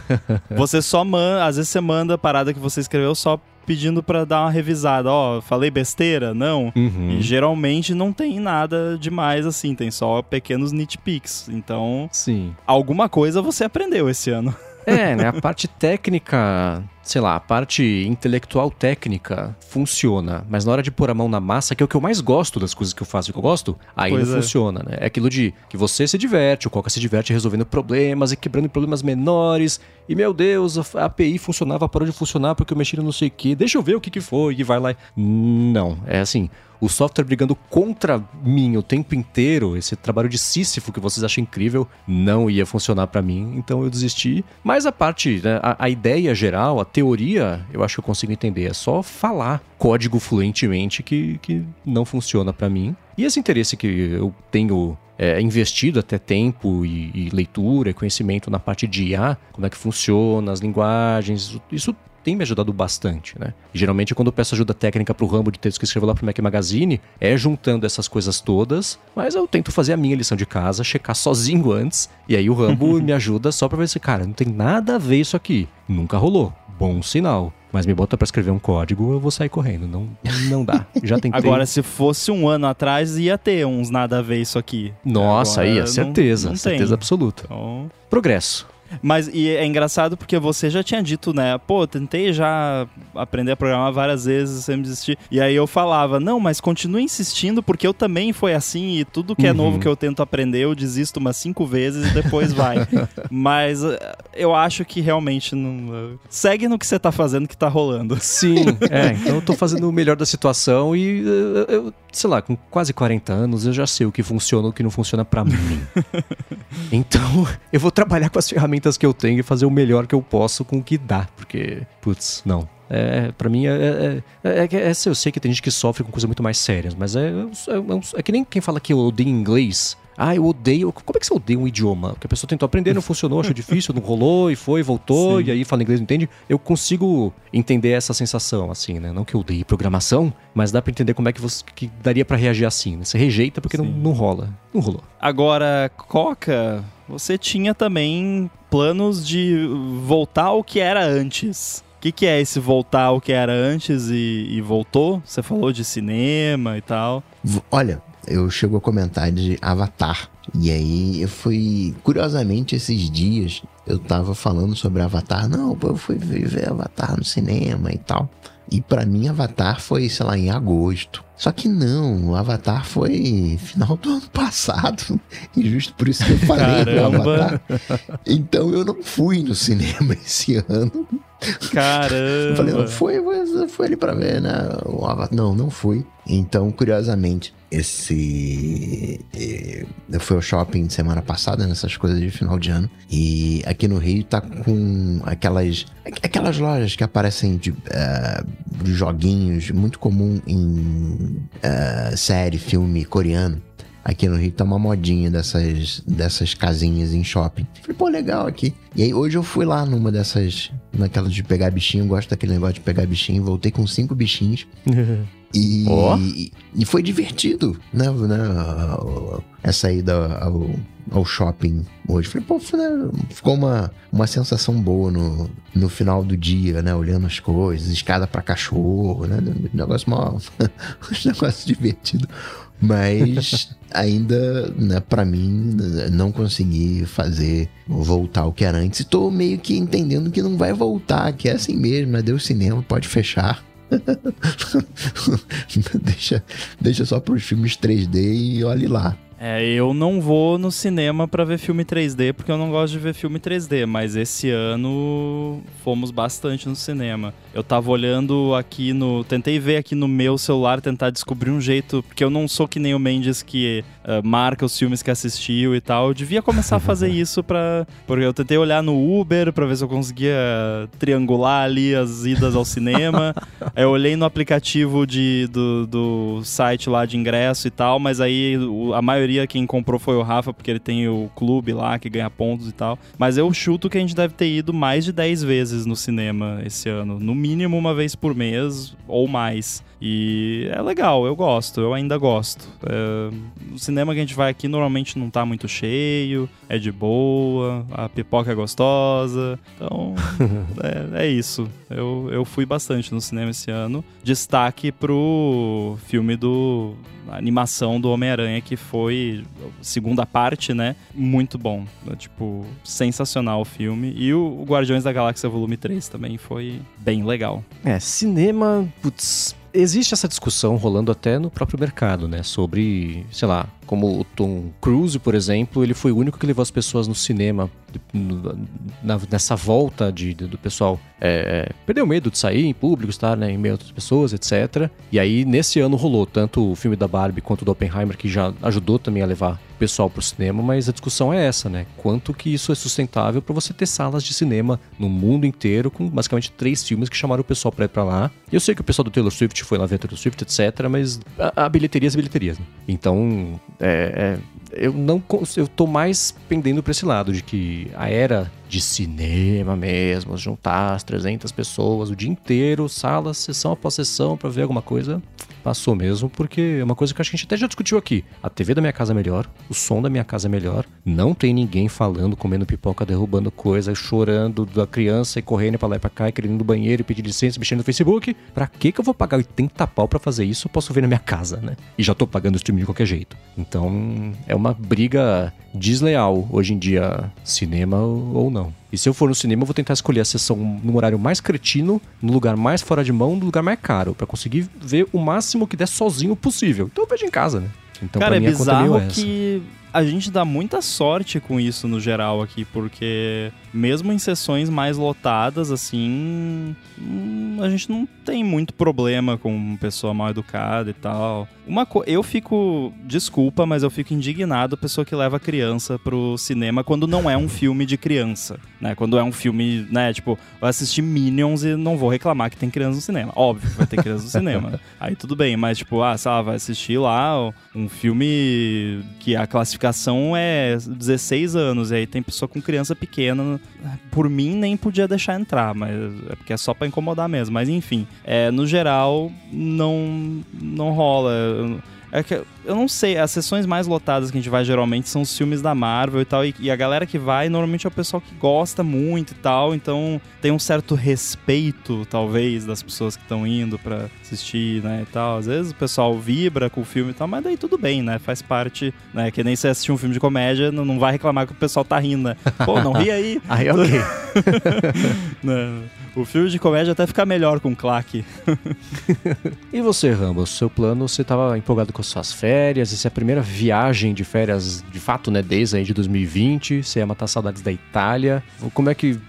<laughs> você só manda, às vezes você manda a parada que você escreveu só pedindo pra dar uma revisada. Ó, falei besteira? Não. Uhum. E geralmente não tem nada demais assim, tem só pequenos nitpicks. Então, Sim. alguma coisa você aprendeu esse ano. É, né? A parte técnica, sei lá, a parte intelectual técnica funciona, mas na hora de pôr a mão na massa, que é o que eu mais gosto das coisas que eu faço e que eu gosto, aí Pois não é. funciona, né? É aquilo de que você se diverte, o Coca se diverte resolvendo problemas e quebrando problemas menores, e meu Deus, a API funcionava, parou de funcionar porque eu mexi no não sei o que, deixa eu ver o que que foi, e vai lá. Não, é assim. O o software brigando contra mim o tempo inteiro, esse trabalho de Sísifo que vocês acham incrível, não ia funcionar para mim, então eu desisti. Mas a parte, né, a, a ideia geral, a teoria, eu acho que eu consigo entender. É só falar código fluentemente que, que não funciona para mim. E esse interesse que eu tenho é, investido até tempo e, e, leitura e conhecimento na parte de IA, como é que funciona, as linguagens, isso, isso tem me ajudado bastante, né? E, geralmente, quando eu peço ajuda técnica para o Rambo de texto que escreveu lá para o Mac Magazine, é juntando essas coisas todas, mas eu tento fazer a minha lição de casa, checar sozinho antes, e aí o Rambo <laughs> me ajuda só para ver se, cara, não tem nada a ver isso aqui. Nunca rolou. Bom sinal. Mas me bota para escrever um código, eu vou sair correndo. Não, não dá. Já tentei. Agora, se fosse um ano atrás, ia ter uns nada a ver isso aqui. Nossa, Agora, ia, certeza. Não, não certeza tem. absoluta. Então... Progresso. Mas e é engraçado porque você já tinha dito, né? Pô, tentei já aprender a programar várias vezes, sem desistir. E aí eu falava, não, mas continue insistindo, porque eu também foi assim, e tudo que é uhum. novo que eu tento aprender, eu desisto umas cinco vezes e depois vai. <laughs> mas eh, eu acho que realmente não. Eh, segue no que você tá fazendo que tá rolando. Sim, é. Então eu tô fazendo o melhor da situação e eh, eu, sei lá, com quase 40 anos, eu já sei o que funciona e o que não funciona para mim. <laughs> então, eu vou trabalhar com as ferramentas que eu tenho e fazer o melhor que eu posso com o que dá, porque, putz, não. É, para mim, é, é, é, é, eu sei que tem gente que sofre com coisas muito mais sérias, mas é, é, que nem quem fala que eu odeio inglês ah, eu odeio. Como é que você odeia um idioma? Porque a pessoa tentou aprender, não funcionou, achou difícil, não rolou, e foi, voltou, Sim. e aí fala inglês, não entende. Eu consigo entender essa sensação, assim, né? Não que eu odeie programação, mas dá para entender como é que você que daria para reagir assim. Né? Você rejeita porque não, não rola. Não rolou. Agora, Coca, você tinha também planos de voltar ao que era antes. O que, que é esse voltar ao que era antes e, e voltou? Você falou de cinema e tal. Olha, eu chego a comentar de Avatar. E aí eu fui, curiosamente, esses dias eu tava falando sobre Avatar. Não, eu fui ver Avatar no cinema e tal. E para mim, Avatar foi, sei lá, em agosto. Só que não, o Avatar foi final do ano passado. <laughs> E justo por isso que eu falei do Avatar. Então eu não fui no cinema <laughs> esse ano. Caramba! Eu falei, não foi, foi ali pra ver, né? O Avatar. Não, não fui. Então, curiosamente, esse. Eh, eu fui ao shopping semana passada, nessas coisas de final de ano. E aqui no Rio tá com aquelas. Aquelas lojas que aparecem de, uh, de joguinhos, muito comum em uh, série, filme coreano. Aqui no Rio tá uma modinha dessas, dessas casinhas em shopping. Falei, pô, legal aqui. E aí hoje eu fui lá numa dessas, naquela de pegar bichinho, gosto daquele negócio de pegar bichinho, voltei com cinco bichinhos. <laughs> E, oh. e, e, foi divertido, né? né essa ida ao, ao shopping hoje. Falei, pô, né? ficou uma, uma sensação boa no, no final do dia, né? Olhando as coisas, escada para cachorro, né? Negócio mal. <laughs> um negócio divertido. Mas ainda, né, para mim, não consegui fazer voltar ao que era antes. E tô meio que entendendo que não vai voltar, que é assim mesmo, né? Deu cinema, pode fechar. <laughs> deixa, deixa só pros filmes 3D e olhe lá. É, eu não vou no cinema para ver filme 3D porque eu não gosto de ver filme 3D, mas esse ano fomos bastante no cinema. Eu tava olhando aqui no. Tentei ver aqui no meu celular, tentar descobrir um jeito, porque eu não sou que nem o Mendes que uh, marca os filmes que assistiu e tal. Eu devia começar a fazer <laughs> isso pra. Porque eu tentei olhar no Uber pra ver se eu conseguia triangular ali as idas ao cinema. <laughs> eu olhei no aplicativo de, do, do site lá de ingresso e tal, mas aí a maioria maioria quem comprou foi o Rafa, porque ele tem o clube lá que ganha pontos e tal. Mas eu chuto que a gente deve ter ido mais de 10 vezes no cinema esse ano. No mínimo uma vez por mês ou mais. E é legal, eu gosto, eu ainda gosto. É, o cinema que a gente vai aqui normalmente não tá muito cheio, é de boa, a pipoca é gostosa. Então, <laughs> é, é, isso. Eu, eu fui bastante no cinema esse ano. Destaque pro filme do. Animação do Homem-Aranha, que foi segunda parte, né? Muito bom. É, tipo, sensacional o filme. E o, o Guardiões da Galáxia Volume 3 também foi bem legal. É, cinema, putz existe essa discussão rolando até no próprio mercado, né? Sobre, sei lá, Como o Tom Cruise, por exemplo, ele foi o único que levou as pessoas no cinema nessa volta de, do pessoal é, perder o medo de sair em público, estar né, em meio a outras pessoas, etc. E aí, nesse ano rolou tanto o filme da Barbie quanto o do Oppenheimer, que já ajudou também a levar o pessoal pro cinema, mas a discussão é essa, né? Quanto que isso é sustentável para você ter salas de cinema no mundo inteiro, com basicamente três filmes que chamaram o pessoal pra ir pra lá. Eu sei que o pessoal do Taylor Swift foi lá ver Taylor Swift, etc., mas a, a bilheteria é as bilheterias, né? Então, é, é eu não eu tô mais pendendo para esse lado de que a era de cinema mesmo, juntar as 300 pessoas o dia inteiro, sala, sessão após sessão para ver alguma coisa, passou mesmo, porque é uma coisa que acho que a gente até já discutiu aqui. A TV da minha casa é melhor, o som da minha casa é melhor, não tem ninguém falando, comendo pipoca, derrubando coisa, chorando da criança e correndo pra lá e pra cá, e querendo ir no banheiro e pedir licença, mexendo no Facebook. Pra que que eu vou pagar 80 pau pra fazer isso? Eu posso ver na minha casa, né? E já tô pagando o streaming de qualquer jeito. Então, é uma briga desleal hoje em dia, cinema ou não. E se eu for no cinema, eu vou tentar escolher a sessão no horário mais cretino, no lugar mais fora de mão, no lugar mais caro, para conseguir ver o máximo que der sozinho possível. Então eu vejo em casa, né? Então, Cara, é bizarro que a gente dá muita sorte com isso no geral aqui, porque mesmo em sessões mais lotadas, assim, hum, a gente não tem muito problema com pessoa mal educada e tal. Uma co eu fico, desculpa, mas eu fico indignado a pessoa que leva criança pro cinema quando não é um filme de criança, né? Quando é um filme, né, tipo, vai assistir Minions e não vou reclamar que tem criança no cinema. Óbvio que vai ter criança no cinema. <laughs> Aí tudo bem, mas tipo, ah, sei lá, vai assistir lá um filme que a classificação é 16 anos, e aí tem pessoa com criança pequena por mim nem podia deixar entrar, mas é porque é só para incomodar mesmo. Mas enfim, é, no geral não não rola. É que eu não sei, as sessões mais lotadas que a gente vai geralmente são os filmes da Marvel e tal, e, e, a galera que vai normalmente é o pessoal que gosta muito e tal, então tem um certo respeito, talvez, das pessoas que estão indo para assistir, né, e tal. Às vezes o pessoal vibra com o filme e tal, mas daí tudo bem, né, faz parte, né, que nem você assistir um filme de comédia, não, não vai reclamar que o pessoal tá rindo, né? Pô, não ri aí. <laughs> aí ok. <laughs> não. O filme de comédia até fica melhor com claque. <laughs> e você, Rambo? O seu plano, você estava empolgado com suas férias? Essa é a primeira viagem de férias, de fato, né? Desde aí de 2020. Você ia matar saudades da Itália. Como é que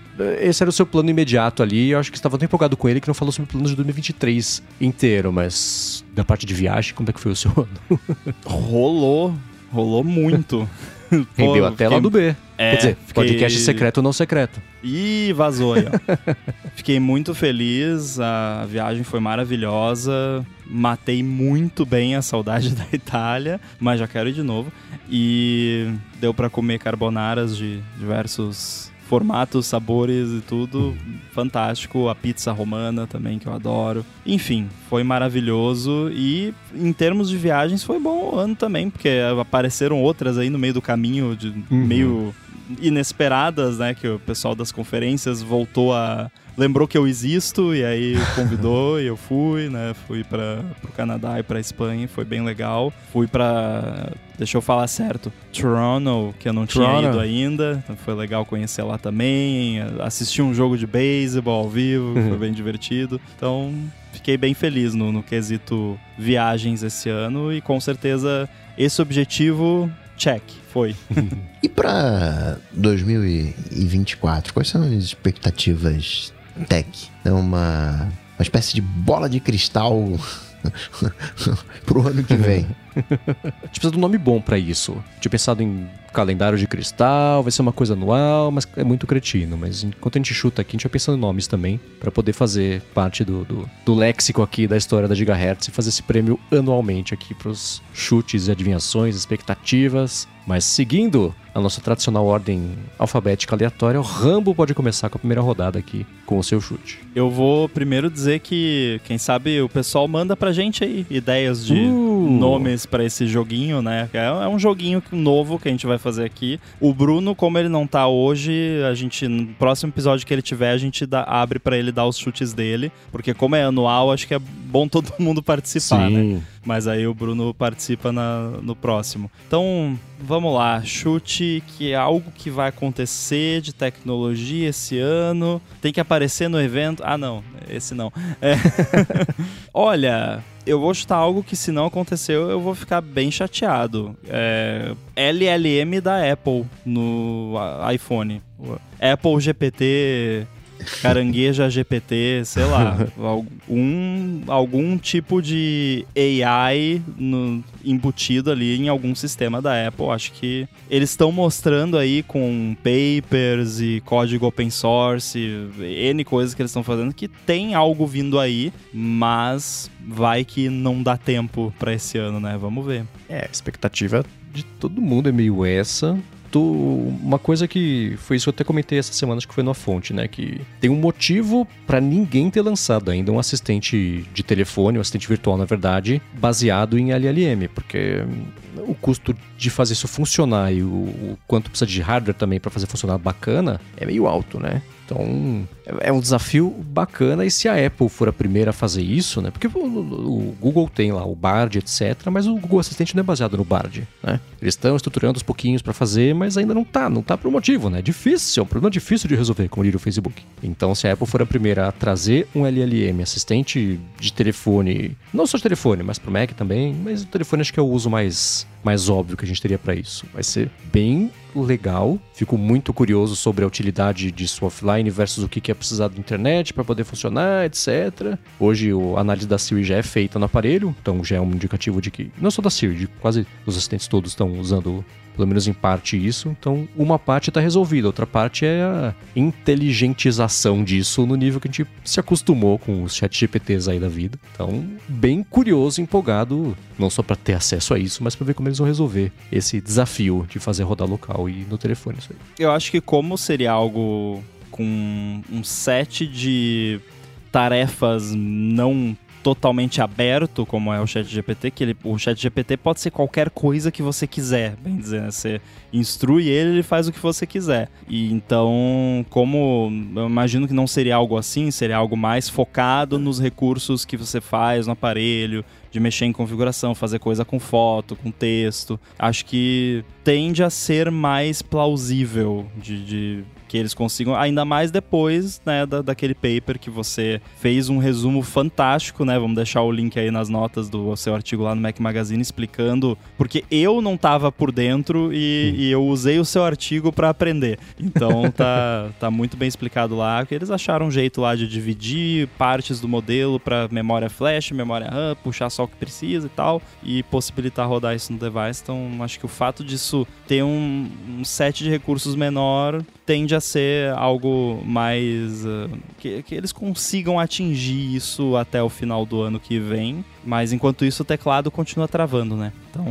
esse era o seu plano imediato ali. Eu acho que você estava tão empolgado com ele que não falou sobre o plano de 2023 inteiro, mas da parte de viagem, como é que foi o seu <laughs> ano? rolou, rolou muito. <laughs> Rendeu Pô, até fiquei... lá do B. É, Quer dizer, fiquei... podcast secreto ou não secreto. Ih, vazou aí, ó. <laughs> fiquei muito feliz, a viagem foi maravilhosa, matei muito bem a saudade <laughs> da Itália, mas já quero ir de novo. E deu para comer carbonaras de diversos formatos, sabores e tudo. Fantástico. A pizza romana também, que eu adoro. Enfim, foi maravilhoso. E em termos de viagens, foi bom o ano também, porque apareceram outras aí no meio do caminho, de uhum. meio inesperadas, né? Que o pessoal das conferências voltou a lembrou que eu existo e aí convidou <laughs> e eu fui, né? Fui para o Canadá e para Espanha, foi bem legal. Fui para deixa eu falar certo, Toronto, que eu não Toronto. tinha ido ainda, então foi legal conhecer lá também, assistir um jogo de beisebol ao vivo, uhum. foi <laughs> bem divertido. Então, fiquei bem feliz no, no quesito viagens esse ano e com certeza esse objetivo check, foi. <laughs> e para 2024, quais são as expectativas tech. É uma, uma espécie de bola de cristal <laughs> pro ano que vem. a gente precisa de um nome bom para isso. Tinha pensado em calendário de cristal, vai ser uma coisa anual, mas é muito cretino. Mas enquanto a gente chuta aqui, a gente vai pensando em nomes também, para poder fazer parte do, do, do, léxico aqui da história da Gigahertz e fazer esse prêmio anualmente aqui pros chutes e adivinhações, expectativas. Mas seguindo a nossa tradicional ordem alfabética aleatória, o Rambo pode começar com a primeira rodada aqui, com o seu chute. Eu vou primeiro dizer que, quem sabe, o pessoal manda pra gente aí ideias de uh. nomes para esse joguinho, né? É, é um joguinho novo que a gente vai fazer aqui. O Bruno, como ele não tá hoje, a gente, no próximo episódio que ele tiver, a gente dá, abre para ele dar os chutes dele, porque como é anual, acho que é bom <laughs> todo mundo participar, né? Sim. né? Mas aí o Bruno participa na, no próximo. Então, vamos lá. Chute que é algo que vai acontecer de tecnologia esse ano. Tem que aparecer no evento. Ah, não. Esse não. É. <laughs> Olha, eu vou chutar algo que se não aconteceu, eu vou ficar bem chateado. É LLM da Apple no iPhone. Apple GPT carangueja GPT, sei lá, <laughs> algum, algum tipo de AI no, embutido ali em algum sistema da Apple. Acho que eles estão mostrando aí com papers e código open source, N coisas que eles estão fazendo, que tem algo vindo aí, mas vai que não dá tempo para esse ano, né? Vamos ver. É, a expectativa de todo mundo é meio essa uma coisa que foi isso que eu até comentei essa semana, acho que foi na fonte, né? Que tem um motivo para ninguém ter lançado ainda um assistente de telefone, um assistente virtual, na verdade, baseado em LLM, porque o custo de fazer isso funcionar e o, o quanto precisa de hardware também para fazer funcionar bacana é meio alto, né? Então, é um desafio bacana. E se a Apple for a primeira a fazer isso, né? Porque o, Google tem lá o Bard, etc. Mas o Google Assistente não é baseado no Bard, né? Eles estão estruturando os pouquinhos para fazer, mas ainda não tá. Não tá por motivo, né? É difícil, é um problema difícil de resolver, como diria o Facebook. Então, se a Apple for a primeira a trazer um LLM, assistente de telefone, não só de telefone, mas pro Mac também, mas o telefone acho que é o uso mais, mais óbvio que a gente teria para isso. Vai ser bem legal. Fico muito curioso sobre a utilidade disso offline versus o que é precisado de internet para poder funcionar, etc. Hoje a análise da Siri já é feita no aparelho, então já é um indicativo de que, não só da Siri, de quase os assistentes todos estão usando pelo menos em parte isso. Então, uma parte está resolvida, outra parte é a inteligentização disso no nível que a gente se acostumou com os chat GPTs aí da vida. Então, bem curioso, empolgado, não só para ter acesso a isso, mas para ver como eles vão resolver esse desafio de fazer rodar local e no telefone isso aí. Eu acho que como seria algo com um set de tarefas não totalmente aberto, como é o Chat GPT, que ele, o Chat GPT pode ser qualquer coisa que você quiser, bem dizer, né? Você instrui ele, ele faz o que você quiser. E então, como eu imagino que não seria algo assim, seria algo mais focado nos recursos que você faz no aparelho, de mexer em configuração, fazer coisa com foto, com texto. Acho que tende a ser mais plausível de, de que eles consigam, ainda mais depois, né, da, daquele paper que você fez um resumo fantástico, né? Vamos deixar o link aí nas notas do seu artigo lá no Mac Magazine explicando, porque eu não tava por dentro e, e eu usei o seu artigo para aprender. Então <laughs> tá, tá muito bem explicado lá, que eles acharam um jeito lá de dividir partes do modelo para memória flash, memória RAM, puxar só o que precisa e tal, e possibilitar rodar isso no device. Então acho que o fato disso ter um, um set de recursos menor tende a ser algo mais. Uh, que, que eles consigam atingir isso até o final do ano que vem. Mas enquanto isso, o teclado continua travando, né? Então.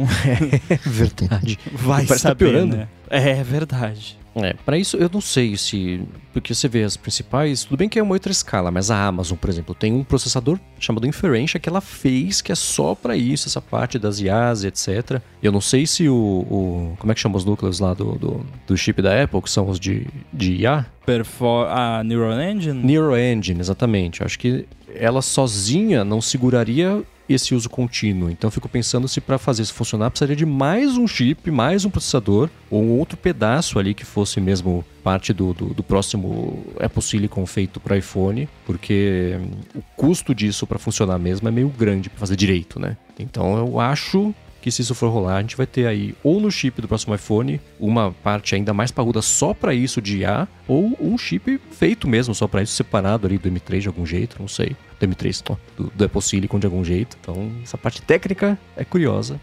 É <laughs> <laughs> verdade. Vai tá saber, tá piorando. né? É verdade. É, para isso eu não sei se. Porque você vê as principais. Tudo bem que é uma outra escala, mas a Amazon, por exemplo, tem um processador chamado Inferentia que ela fez que é só para isso, essa parte das IAs, etc. Eu não sei se o, o. como é que chama os núcleos lá do, do, do, chip da Apple, que são os de, de IA? Perfor a Neural Engine? Neural Engine, exatamente. Acho que ela sozinha não seguraria esse uso contínuo. Então eu fico pensando se para fazer isso funcionar precisaria de mais um chip, mais um processador ou um outro pedaço ali que fosse mesmo parte do, do, do próximo Apple Silicon feito para iPhone, porque o custo disso para funcionar mesmo é meio grande para fazer direito, né? Então eu acho que se isso for rolar, a gente vai ter aí ou no chip do próximo iPhone uma parte ainda mais parruda só para isso de IA, ou um chip feito mesmo só para isso, separado ali do M3 de algum jeito, não sei. Do M3, do, do Apple Silicon de algum jeito. Então, essa parte técnica é curiosa.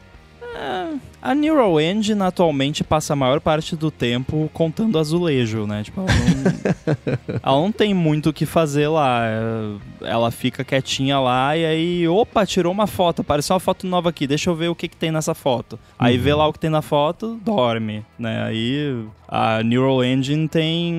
É, a Neural Engine atualmente passa a maior parte do tempo contando azulejo, né? Tipo, ela não, <laughs> ela não tem muito o que fazer lá. Ela fica quietinha lá e aí, opa, tirou uma foto, apareceu uma foto nova aqui, deixa eu ver o que, que tem nessa foto. Aí uhum. vê lá o que tem na foto, dorme, né? Aí a Neural Engine tem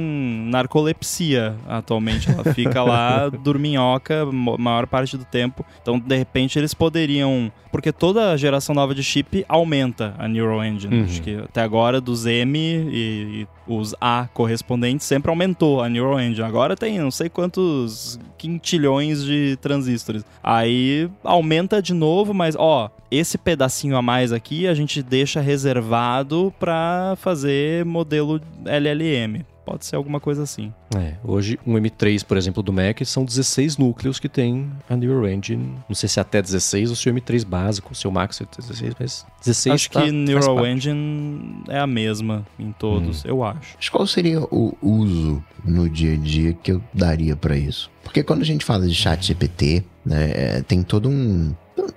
narcolepsia atualmente. Ela fica lá <laughs> dorminhoca maior parte do tempo. Então, de repente, eles poderiam. Porque toda geração nova de chip aumenta a Neural Engine. Uhum. Acho que até agora, dos M e, e os A correspondentes, sempre aumentou a Neural Engine. Agora tem não sei quantos quintilhões de transistores. Aí aumenta de novo, mas ó, esse pedacinho a mais aqui a gente deixa reservado para fazer modelo LLM. Pode ser alguma coisa assim. É, hoje um M3, por exemplo, do Mac são 16 núcleos que tem a Neural Engine. Não sei se é até 16 ou se o M3 básico, se o Max é 16, mas 16 Acho tá- que Neural. Engine é a mesma em todos, eu acho. Mas qual seria o uso no dia a dia que eu daria pra isso? Porque quando a gente fala de chat GPT, né, é, tem todo um...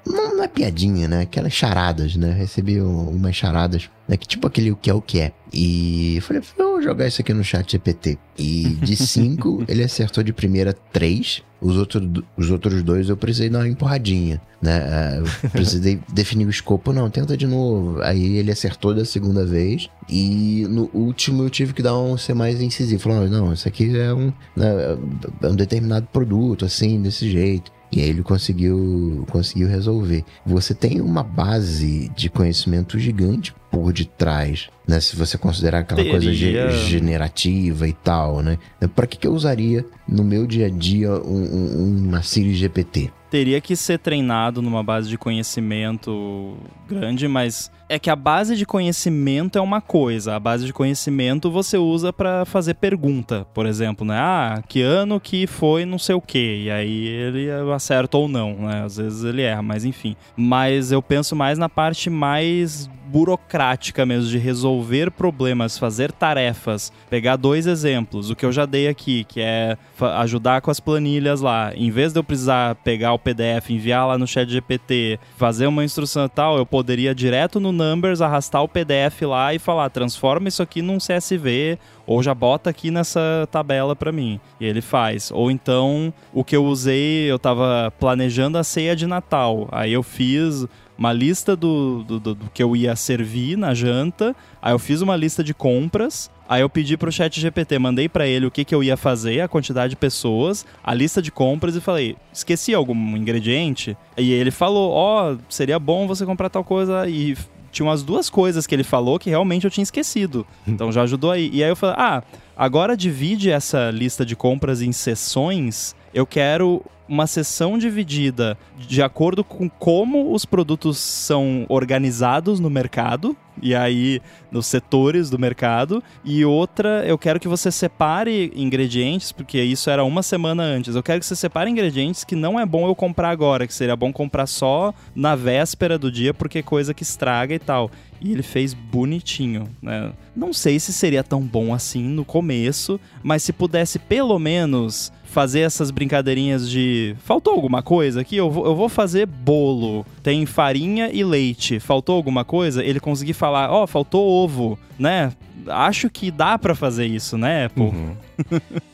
Não, não é piadinha, né? Aquelas charadas, né? Recebi um- umas charadas, né? Que tipo aquele o que é o que é. E eu falei, vou jogar isso aqui no chat GPT. E de <laughs> cinco, ele acertou de primeira três. Os, outro, os outros dois eu precisei dar uma empurradinha, né? É, Eu <laughs> precisei definir o escopo. Não, tenta de novo. Aí ele acertou da segunda vez. E no último eu tive que dar um ser mais incisivo. Falou, não, isso aqui é um, né, é um determinado produto, assim, desse jeito. E aí ele conseguiu, conseguiu resolver. Você tem uma base de conhecimento gigante por detrás, né? Se você considerar aquela coisa ge- Teria. generativa e tal, né? Para que, que eu usaria no meu dia a dia um- um- uma Siri GPT? Teria que ser treinado numa base de conhecimento grande, mas é que a base de conhecimento é uma coisa. A base de conhecimento você usa pra fazer pergunta, por exemplo, né? Ah, que ano que foi não sei o quê. E aí ele acerta ou não, né? Às vezes ele erra, mas enfim. Mas eu penso mais na parte mais burocrática mesmo, de resolver problemas, fazer tarefas. Pegar dois exemplos, o que eu já dei aqui, que é ajudar com as planilhas lá. Em vez de eu precisar pegar o PDF, enviar lá no chat GPT, fazer uma instrução tal, eu poderia direto no Numbers arrastar o PDF lá e falar, transforma isso aqui num CSV ou já bota aqui nessa tabela pra mim. E ele faz. Ou então, o que eu usei, eu tava planejando a ceia de Natal. Aí eu fiz uma lista do, do, do- do que eu ia servir na janta. Aí eu fiz uma lista de compras. Aí eu pedi pro chat GPT, mandei pra ele o que, que eu ia fazer, a quantidade de pessoas, a lista de compras e falei, esqueci algum ingrediente? E ele falou, ó, seria bom você comprar tal coisa e tinha umas duas coisas que ele falou que realmente eu tinha esquecido. <laughs> Então já ajudou aí. E aí eu falei, ah, agora divide essa lista de compras em sessões. Eu quero uma sessão dividida de acordo com como os produtos são organizados no mercado, e aí nos setores do mercado, e outra, eu quero que você separe ingredientes, porque isso era uma semana antes. Eu quero que você separe ingredientes que não é bom eu comprar agora, que seria bom comprar só na véspera do dia, porque é coisa que estraga e tal. E ele fez bonitinho, né? Não sei se seria tão bom assim no começo, mas se pudesse pelo menos fazer essas brincadeirinhas de faltou alguma coisa aqui, eu vou, eu vou fazer bolo, tem farinha e leite, faltou alguma coisa, ele conseguir falar, ó, faltou ovo, né? Acho que dá pra fazer isso, né, Apple? Uhum.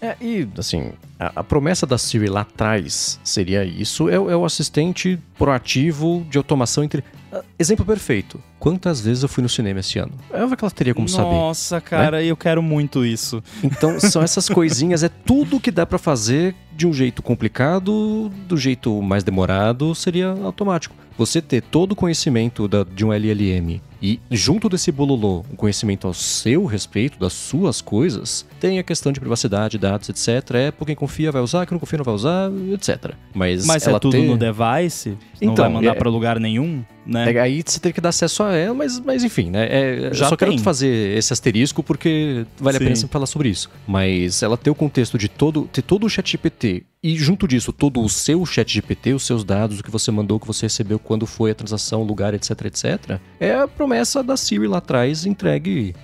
É, e, assim, a, a promessa da Siri lá atrás seria isso: é, é o assistente proativo de automação entre. Ah, Exemplo perfeito. Quantas vezes eu fui no cinema esse ano? É óbvio que ela teria como saber. Nossa, cara, eu quero muito isso. Então, são essas coisinhas, é tudo que dá pra fazer de um jeito complicado, do jeito mais demorado, seria automático. Você ter todo o conhecimento da- de um LLM e, junto desse bololô, um conhecimento ao seu respeito, das suas coisas, tem a questão de privacidade, dados, etc. É por quem confia vai usar, quem não confia não vai usar, etc. Mas, Mas ela é tudo ter- no device? não Então, vai mandar é- pra lugar nenhum, né? É, aí você tem que dar acesso a ela, mas, mas enfim, né? É, Já só quero tem. fazer esse asterisco porque vale Sim. a pena sempre falar sobre isso. Mas ela ter o contexto de todo, ter todo o chat GPT e junto disso todo o seu chat GPT, os seus dados, o que você mandou, o que você recebeu, quando foi a transação, lugar, etc, etc, é a promessa da Siri lá atrás entregue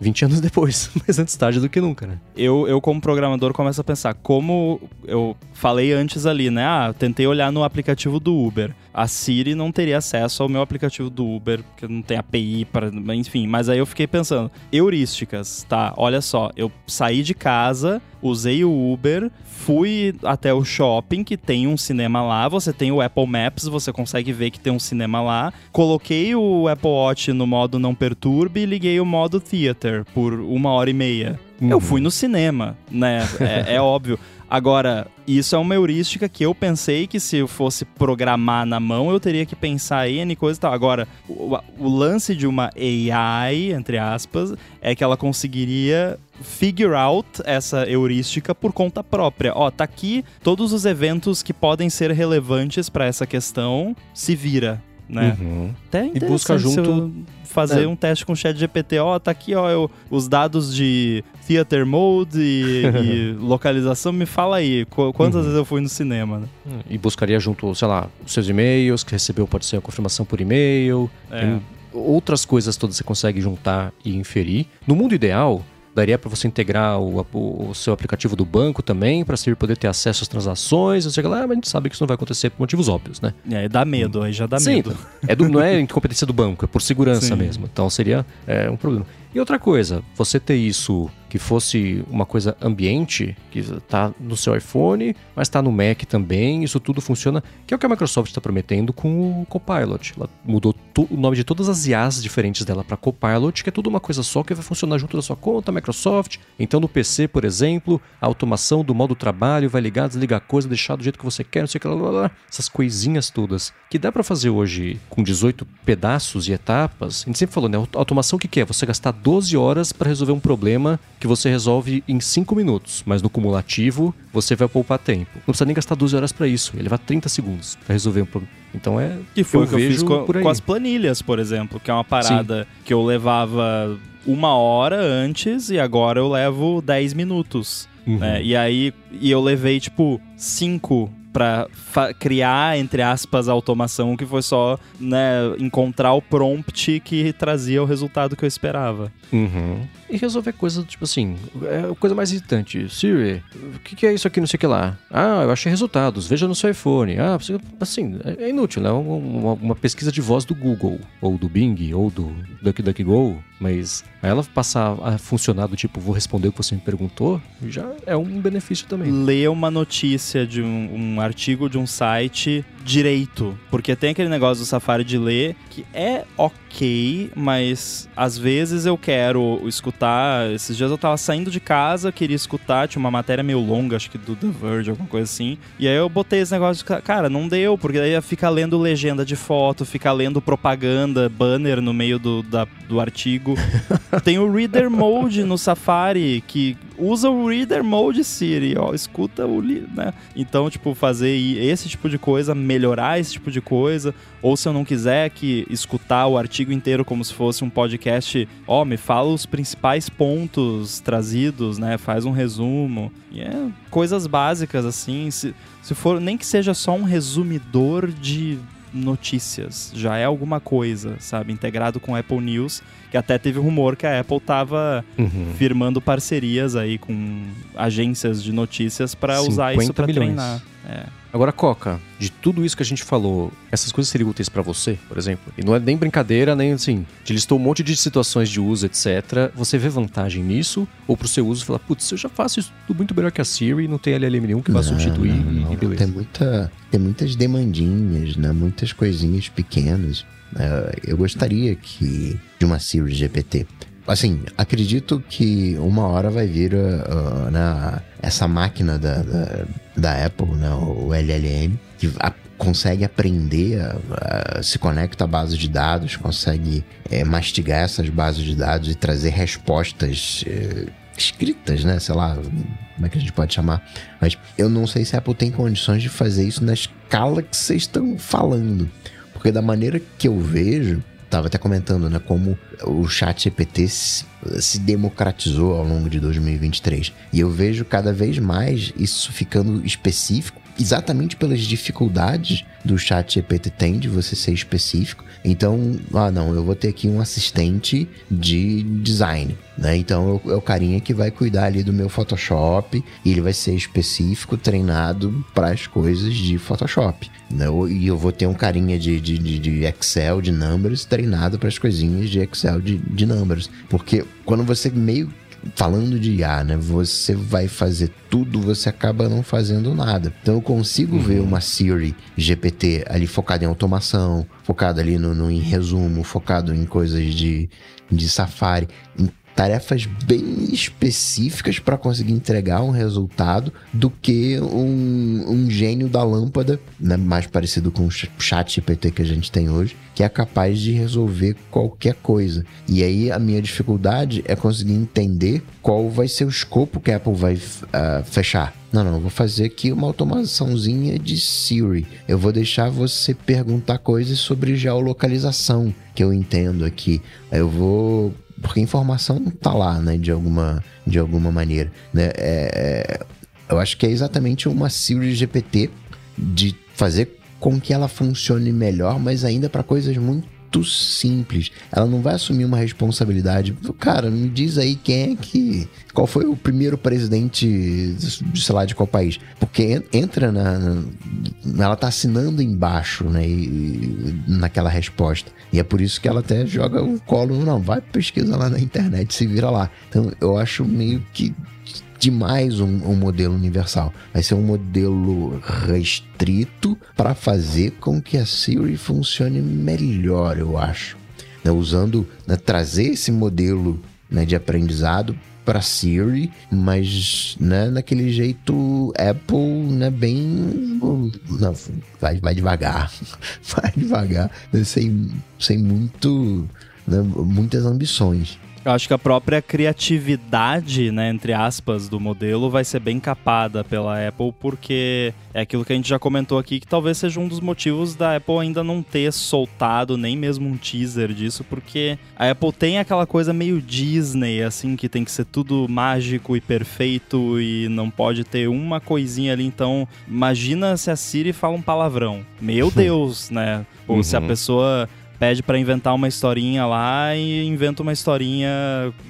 20 anos depois, <laughs> mas antes tarde do que nunca, né? eu, eu como programador começo a pensar como eu falei antes ali, né? Ah, tentei olhar no aplicativo do Uber. A Siri não teria acesso ao meu aplicativo do Uber, porque não tem API para, enfim, mas aí eu fiquei pensando, heurísticas, tá? Olha só, eu saí de casa, usei o Uber, fui até o shopping que tem um cinema lá, você tem o Apple Maps, você consegue ver que tem um cinema lá. Coloquei o Apple Watch no modo não perturbe e liguei o modo theater por uma hora e meia. Eu Uhum. fui no cinema, né? É, é <laughs> óbvio. Agora, isso é uma heurística que eu pensei que se eu fosse programar na mão, eu teria que pensar em N coisa e tal. Agora, o, o lance de uma AI, entre aspas, é que ela conseguiria figure out essa heurística por conta própria. Ó, tá aqui todos os eventos que podem ser relevantes para essa questão, se vira. Né? Uhum. Até E busca junto- fazer É. um teste com o chat GPT. Ó, tá aqui, ó, eu- os dados de theater mode e, <laughs> e localização. Me fala aí, qu- quantas Uhum. vezes eu fui no cinema, né? E buscaria junto, sei lá, os seus e-mails, que recebeu pode ser a confirmação por e-mail. É. Outras coisas todas você consegue juntar e inferir. No mundo ideal, daria para você integrar o, o seu aplicativo do banco também, para você poder ter acesso às transações, não sei lá, mas a gente sabe que isso não vai acontecer por motivos óbvios, né? Aí dá medo, aí já dá Sim, medo. É do- não é incompetência do banco, é por segurança Sim. mesmo. Então seria é, um problema. E outra coisa, você ter isso que fosse uma coisa ambiente, que tá no seu iPhone, mas tá no Mac também, isso tudo funciona, que é o que a Microsoft está prometendo com o Copilot. Ela mudou o nome de todas as IAs diferentes dela para Copilot, que é tudo uma coisa só que vai funcionar junto da sua conta Microsoft. Então no PC, por exemplo, a automação do modo trabalho vai ligar, desligar a coisa, deixar do jeito que você quer, não sei o que lá, lá, lá, essas coisinhas todas que dá para fazer hoje com 18 pedaços e etapas. A gente sempre falou, né? Automação o que que é? Você gastar 12 horas para resolver um problema que você resolve em 5 minutos, mas no cumulativo você vai poupar tempo. Não precisa nem gastar 12 horas para isso, ele leva 30 segundos para resolver um problema. Então é Que foi eu o que eu fiz com, com as planilhas, por exemplo, que é uma parada que eu levava uma hora antes e agora eu levo 10 minutos. Uhum. né? E aí e eu levei, tipo, 5 pra fa- criar, entre aspas, a automação, que foi só né, encontrar o prompt que trazia o resultado que eu esperava. Uhum. E resolver coisas, tipo assim, é a coisa mais irritante. Siri, o que, que é isso aqui, não sei o que lá? Ah, eu achei resultados, veja no seu iPhone. Ah, você- assim, é é inútil, né? Uma, uma pesquisa de voz do Google, ou do Bing, ou do DuckDuckGo, mas ela passar a funcionar do tipo, vou responder o que você me perguntou, já é um benefício também. ler uma notícia de um, um artigo de um site direito. Porque tem aquele negócio do Safari de ler que é ok, mas às vezes eu quero escutar. Esses dias eu tava saindo de casa, queria escutar, tinha uma matéria meio longa, acho que do The Verge, alguma coisa assim. E aí eu botei esse negócio de. Cara, não deu, porque daí fica lendo legenda de foto, fica lendo propaganda, banner no meio do, da- do artigo. <laughs> Tem o Reader Mode no Safari, que usa o Reader Mode Siri, ó, escuta o li, né? Então, tipo, fazer esse tipo de coisa, melhorar esse tipo de coisa, ou se eu não quiser que escutar o artigo inteiro como se fosse um podcast, ó, me fala os principais pontos trazidos, né? Faz um resumo. E é coisas básicas assim, se, se for nem que seja só um resumidor de notícias, já é alguma coisa, sabe? Integrado com Apple News, que até teve rumor que a Apple tava Uhum. firmando parcerias aí com agências de notícias pra usar isso 50 pra milhões. treinar. É. Agora, Coca, de tudo isso que a gente falou, essas coisas seriam úteis pra você, por exemplo? E não é nem brincadeira, nem assim. Te listou um monte de situações de uso, etc. Você vê vantagem nisso? Ou pro seu uso falar, putz, eu já faço isso tudo muito melhor que a Siri, não tem LLM nenhum que vá substituir não, e- não. e beleza. Tem, muita, tem muitas demandinhas, né? Muitas coisinhas pequenas. É, eu gostaria que de uma Siri GPT. Assim, acredito que uma hora vai vir uh, uh, né, essa máquina da, da, da Apple, né, o LLM, que a- consegue aprender, a- a- se conecta à base de dados, consegue é, mastigar essas bases de dados e trazer respostas é, escritas, né? Sei lá, como é que a gente pode chamar? Mas eu não sei se a Apple tem condições de fazer isso na escala que vocês estão falando. Porque da maneira que eu vejo, tava até comentando, né, como o chat GPT se, se democratizou ao longo de 2023. E eu vejo cada vez mais isso ficando específico, exatamente pelas dificuldades do chat GPT tem de você ser específico. Então, ah não, eu vou ter aqui um assistente de design, né? Então é o carinha que vai cuidar ali do meu Photoshop e ele vai ser específico, treinado para as coisas de Photoshop. Né? E eu vou ter um carinha de, de, de- Excel, de numbers, treinado para as coisinhas de Excel, de, de numbers. Porque quando você meio falando de IA, né? Você vai fazer tudo, você acaba não fazendo nada. Então eu consigo ver uma Siri GPT ali focada em automação, focada ali no, no- em resumo, focado em coisas de, de Safari, em tarefas bem específicas para conseguir entregar um resultado do que um, um gênio da lâmpada, né, mais parecido com o chat GPT que a gente tem hoje, que é capaz de resolver qualquer coisa. E aí a minha dificuldade é conseguir entender qual vai ser o escopo que a Apple vai uh, fechar. Não, não, eu vou fazer aqui uma automaçãozinha de Siri. Eu vou deixar você perguntar coisas sobre geolocalização, que eu entendo aqui. Eu vou porque a informação tá lá, né, de alguma, de alguma maneira, né? É, é, eu acho que é exatamente uma Siri GPT de fazer com que ela funcione melhor, mas ainda para coisas muito muito simples. Ela não vai assumir uma responsabilidade. Cara, me diz aí quem é que. Qual foi o primeiro presidente, de, sei lá, de qual país? Porque entra na. ela tá assinando embaixo, né? E, naquela resposta. E é por isso que ela até joga o colo. Não, vai pesquisa lá na internet, se vira lá. Então eu acho meio que demais um, um modelo universal. Vai ser um modelo restrito para fazer com que a Siri funcione melhor, eu acho. Né, usando, né, trazer esse modelo né, de aprendizado para Siri, mas né, naquele jeito Apple, né, bem não, vai, vai devagar, <laughs> vai devagar, né, sem, sem muito, né, muitas ambições. Eu acho que a própria criatividade, né, entre aspas, do modelo vai ser bem capada pela Apple, porque é aquilo que a gente já comentou aqui, que talvez seja um dos motivos da Apple ainda não ter soltado nem mesmo um teaser disso, porque a Apple tem aquela coisa meio Disney, assim, que tem que ser tudo mágico e perfeito e não pode ter uma coisinha ali. Então, imagina se a Siri fala um palavrão. Meu <laughs> Deus, né? Ou uhum. se a uhum. pessoa pede para inventar uma historinha lá e inventa uma historinha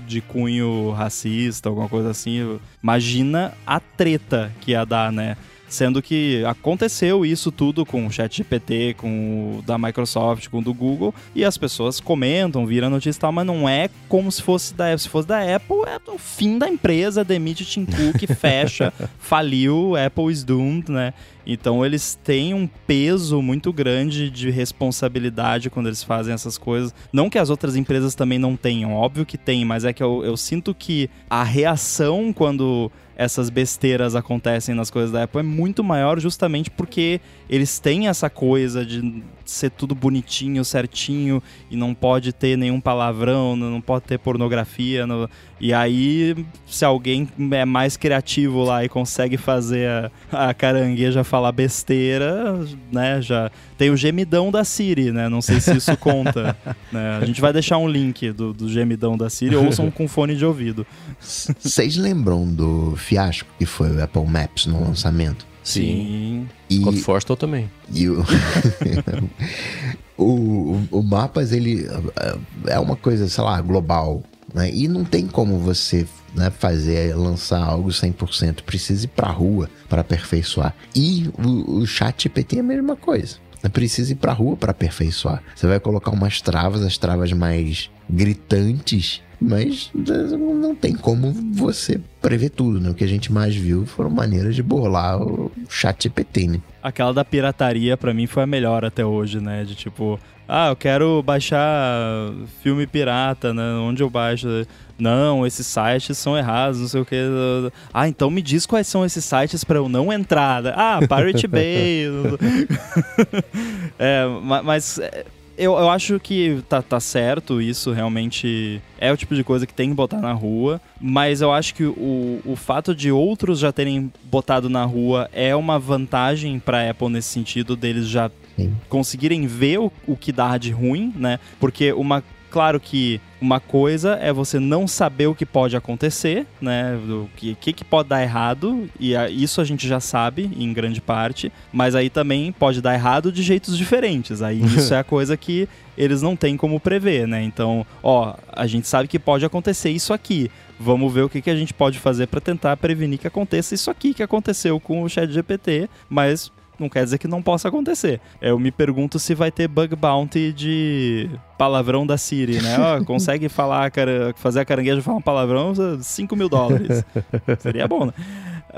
de cunho racista, alguma coisa assim. Imagina a treta que ia dar, né? Sendo que aconteceu isso tudo com o ChatGPT, com o da Microsoft, com o do Google, e as pessoas comentam, viram notícia e tal, mas não é como se fosse da Apple. Se fosse da Apple, é o fim da empresa, demite Tim Cook, <laughs> fecha, faliu, Apple is doomed, né? Então eles têm um peso muito grande de responsabilidade quando eles fazem essas coisas. Não que as outras empresas também não tenham, óbvio que tem, mas é que eu, eu sinto que a reação quando essas besteiras acontecem nas coisas da Apple é muito maior justamente porque eles têm essa coisa de ser tudo bonitinho, certinho e não pode ter nenhum palavrão, não pode ter pornografia. No... E aí, se alguém é mais criativo lá e consegue fazer a, a carangueja falar besteira, né, já tem o gemidão da Siri, né? Não sei se isso conta. <laughs> né? A gente vai deixar um link do, do gemidão da Siri, ouçam com fone de ouvido. Vocês lembram do fiasco que foi o Apple Maps no lançamento? Sim. E, Forstall também. E o, <laughs> o, o Mapas, ele é uma coisa, sei lá, global. Né? E não tem como você né, fazer, lançar algo 100%. Precisa ir pra rua para aperfeiçoar. E o, o chat GPT é a mesma coisa. Precisa ir pra rua para aperfeiçoar. Você vai colocar umas travas, as travas mais gritantes mas não tem como você prever tudo, né? O que a gente mais viu foram maneiras de burlar o chat GPT, né? Aquela da pirataria, para mim, foi a melhor até hoje, né? De tipo, ah, eu quero baixar filme pirata, né? Onde eu baixo? Não, esses sites são errados, não sei o que. Ah, então me diz quais são esses sites para eu não entrar. Ah, Pirate Bay. <laughs> <laughs> é, mas é, eu, eu acho que tá, tá certo, isso realmente é o tipo de coisa que tem que botar na rua, mas eu acho que o, o fato de outros já terem botado na rua é uma vantagem para Apple nesse sentido deles já Sim. conseguirem ver o, o que dá de ruim, né? Porque uma Claro que uma coisa é você não saber o que pode acontecer, né? O que, que, que pode dar errado, e a, isso a gente já sabe em grande parte, mas aí também pode dar errado de jeitos diferentes. Aí <laughs> isso é a coisa que eles não têm como prever, né? Então, ó, a gente sabe que pode acontecer isso aqui. Vamos ver o que, que a gente pode fazer para tentar prevenir que aconteça isso aqui que aconteceu com o Chat GPT, mas não quer dizer que não possa acontecer. Eu me pergunto se vai ter bug bounty de palavrão da Siri, né? <laughs> Consegue falar, fazer a carangueja falar um palavrão, 5 mil dólares. <laughs> Seria bom, né?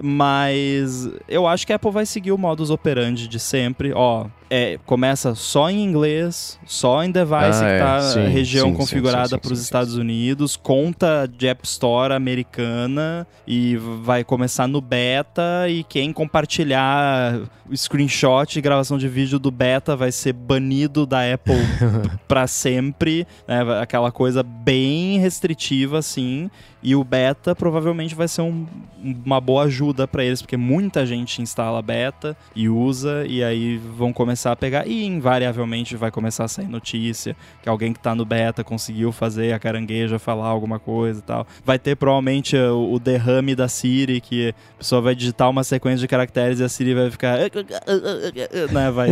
Mas eu acho que a Apple vai seguir o modus operandi de sempre. Ó, é, começa só em inglês, só em device Ah, que é. tá Sim, região sim, configurada para os Estados. Unidos, conta de App Store americana e vai começar no beta e quem compartilhar screenshot e gravação de vídeo do beta vai ser banido da Apple <laughs> para sempre, né? Aquela coisa bem restritiva assim. E o beta provavelmente vai ser um- uma boa ajuda para eles, porque muita gente instala beta e usa, e aí vão começar a pegar. E invariavelmente vai começar a sair notícia que alguém que tá no beta conseguiu fazer a carangueja falar alguma coisa e tal. Vai ter provavelmente o, o derrame da Siri, que a pessoa vai digitar uma sequência de caracteres e a Siri vai ficar. <laughs> né, vai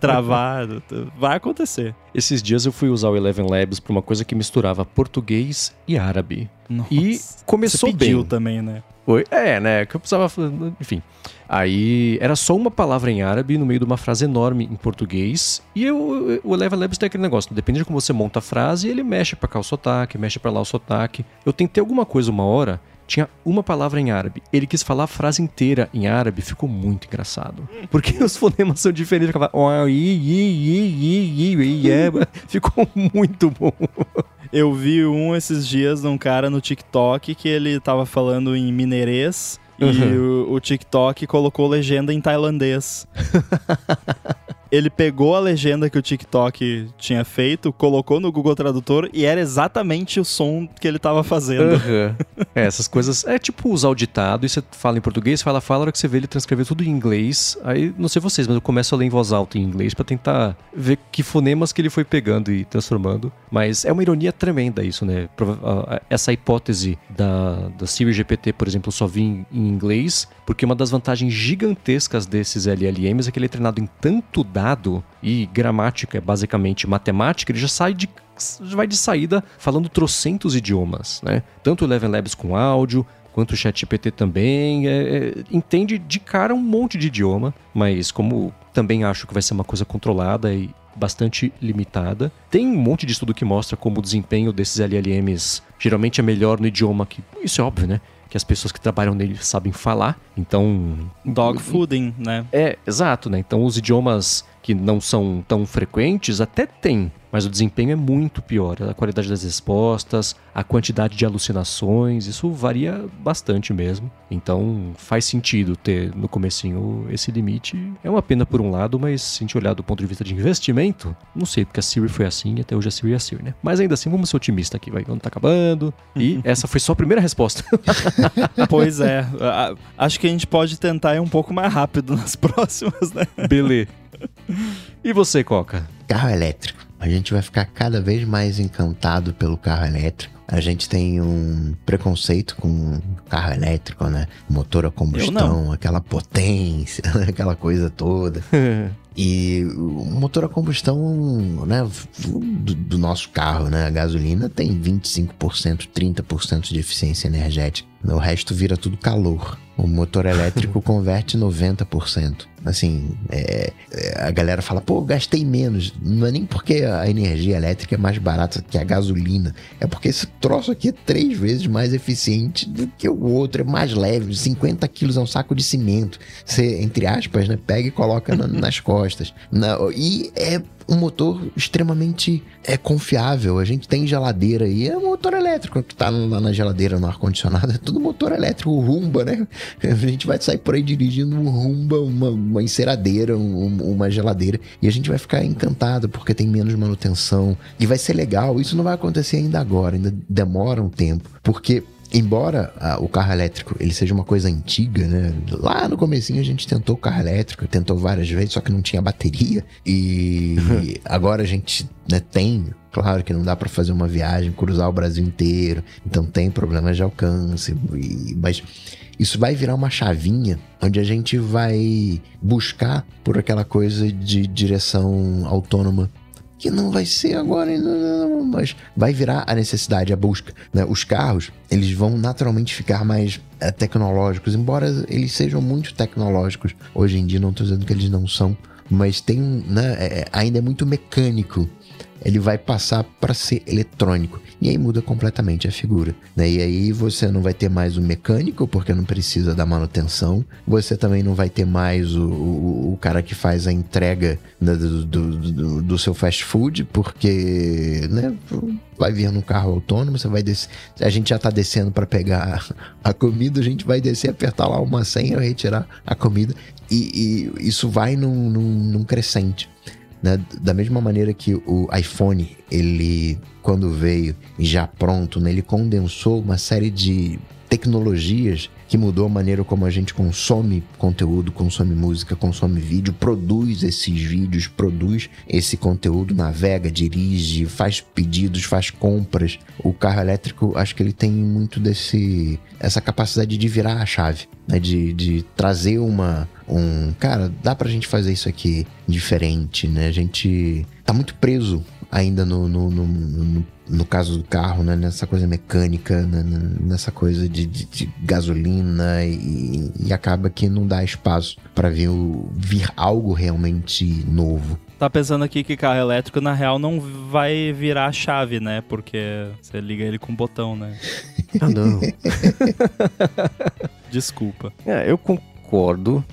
travar. Vai acontecer. Esses dias eu fui usar o Eleven Labs pra uma coisa que misturava português e árabe. Nossa. E começou Você pediu bem. também, né? Oi? É, né? Que eu precisava. Enfim. Aí era só uma palavra em árabe no meio de uma frase enorme em português. E eu, o Eleven Labs tem aquele negócio: depende de como você monta a frase, ele mexe pra cá o sotaque, mexe pra lá o sotaque. Eu tentei alguma coisa uma hora, tinha uma palavra em árabe. Ele quis falar a frase inteira em árabe, ficou muito engraçado. Porque os fonemas são diferentes, ficava. Ficou muito bom. Eu vi um esses dias de um cara no TikTok que ele tava falando em mineirês e o, o TikTok colocou legenda em tailandês. <laughs> ele pegou a legenda que o TikTok tinha feito, colocou no Google Tradutor e era exatamente o som que ele tava fazendo. Aham. É, essas coisas. É tipo usar o ditado e você fala em português, fala, fala, a hora que você vê ele transcrever tudo em inglês. Aí, não sei vocês, mas eu começo a ler em voz alta em inglês pra tentar ver que fonemas que ele foi pegando e transformando. Mas é uma ironia tremenda isso, né? Essa hipótese da, da Siri GPT, por exemplo, só vir em inglês, porque uma das vantagens gigantescas desses LLMs é que ele é treinado em tanto dado e gramática é basicamente matemática, ele já sai de vai de saída falando trocentos idiomas, né? Tanto o Eleven Labs com áudio, quanto o ChatGPT também, é, é, entende de cara um monte de idioma, mas como também acho que vai ser uma coisa controlada e bastante limitada, tem um monte de estudo que mostra como o desempenho desses LLMs geralmente é melhor no idioma que, isso é óbvio, né? Que as pessoas que trabalham nele sabem falar, então Dog fooding, né? é, exato, né? Então os idiomas que não são tão frequentes até tem, mas o desempenho é muito pior. A qualidade das respostas, a quantidade de alucinações, isso varia bastante mesmo. Então faz sentido ter no comecinho esse limite. É uma pena por um lado, mas se a gente olhar do ponto de vista de investimento, não sei, porque a Siri foi assim e até hoje a Siri é a Siri, né? Mas ainda assim, vamos ser otimistas aqui, vai, o ano tá acabando. E <laughs> essa foi só a primeira resposta. <laughs> Pois é. Acho que a gente pode tentar ir um pouco mais rápido nas <laughs> próximas, né? Beleza. E você, Coca? Carro elétrico. A gente vai ficar cada vez mais encantado pelo carro elétrico. A gente tem um preconceito com carro elétrico, né? Motor a combustão, aquela potência, <laughs> aquela coisa toda. <laughs> E o motor a combustão, né, do, do nosso carro, né, a gasolina tem 25%, 30% de eficiência energética. O resto vira tudo calor. O motor elétrico <laughs> converte 90%. Assim, é, é, a galera fala, pô, gastei menos. Não é nem porque a energia elétrica é mais barata que a gasolina. É porque esse troço aqui é três vezes mais eficiente do que o outro. É mais leve. 50 quilos é um saco de cimento. Você, entre aspas, né, pega e coloca na- nas costas. <laughs> Na- e é um motor extremamente é, confiável. A gente tem geladeira aí, é um motor elétrico que tá lá na geladeira, no ar-condicionado, é tudo motor elétrico, Rumba, né? <laughs> A gente vai sair por aí dirigindo um Rumba, uma, uma enceradeira, um- uma geladeira, e a gente vai ficar encantado porque tem menos manutenção. E vai ser legal, isso não vai acontecer ainda agora, ainda demora um tempo, porque Embora ah, o carro elétrico ele seja uma coisa antiga, né? Lá no comecinho a gente tentou o carro elétrico, tentou várias vezes, só que não tinha bateria. E <laughs> agora a gente né, tem, claro que não dá para fazer uma viagem, cruzar o Brasil inteiro, então tem problemas de alcance, e- mas isso vai virar uma chavinha onde a gente vai buscar por aquela coisa de direção autônoma que não vai ser agora, mas vai virar a necessidade, a busca. né? Os carros, eles vão naturalmente ficar mais eh, tecnológicos, embora eles sejam muito tecnológicos. Hoje em dia, não estou dizendo que eles não são, mas tem, né, é- ainda é muito mecânico. ele vai passar para ser eletrônico. E aí muda completamente a figura. Né? E aí você não vai ter mais o mecânico, porque não precisa da manutenção. Você também não vai ter mais o, o, o cara que faz a entrega do, do, do, seu fast food, porque né, vai vir num carro autônomo, você vai descer. A gente já tá descendo para pegar a comida, a gente vai descer, apertar lá uma senha, retirar a comida. E, e isso vai num, num, num crescente. Né? Da mesma maneira que o iPhone, ele, quando veio já pronto, né? ele condensou uma série de tecnologias que mudou a maneira como a gente consome conteúdo, consome música, consome vídeo, produz esses vídeos, produz esse conteúdo, navega, dirige, faz pedidos, faz compras. O carro elétrico, acho que ele tem muito desse essa capacidade de virar a chave, né? De, de trazer uma um cara, dá pra gente fazer isso aqui diferente, né? A gente tá muito preso ainda no, no, no, no, no caso do carro, né? nessa coisa mecânica, né? nessa coisa de, de, de gasolina e, e, acaba que não dá espaço para vir, vir algo realmente novo. Tá pensando aqui que carro elétrico, na real, não vai virar a chave, né? Porque você liga ele com um botão, né? Ah, não. <laughs> Desculpa. É, eu, concordo.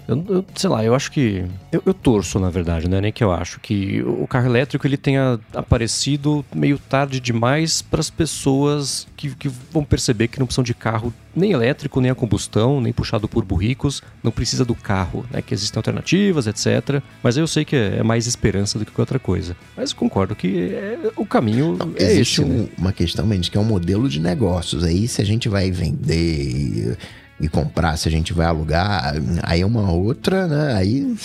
Eu, eu, sei lá, eu acho que. Eu, eu, torço, na verdade, né? Nem que eu acho que o carro elétrico ele tenha aparecido meio tarde demais para as pessoas que, que vão perceber que não precisam de carro nem elétrico, nem a combustão, nem puxado por burricos, não precisa do carro, né? Que existem alternativas, etc. Mas eu sei que é, mais esperança do que outra coisa. Mas concordo que é, o caminho não, é existe esse, né? uma questão, Mendes, que é um modelo de negócios. Aí se a gente vai vender e comprar, se a gente vai alugar, aí é uma outra, né? Aí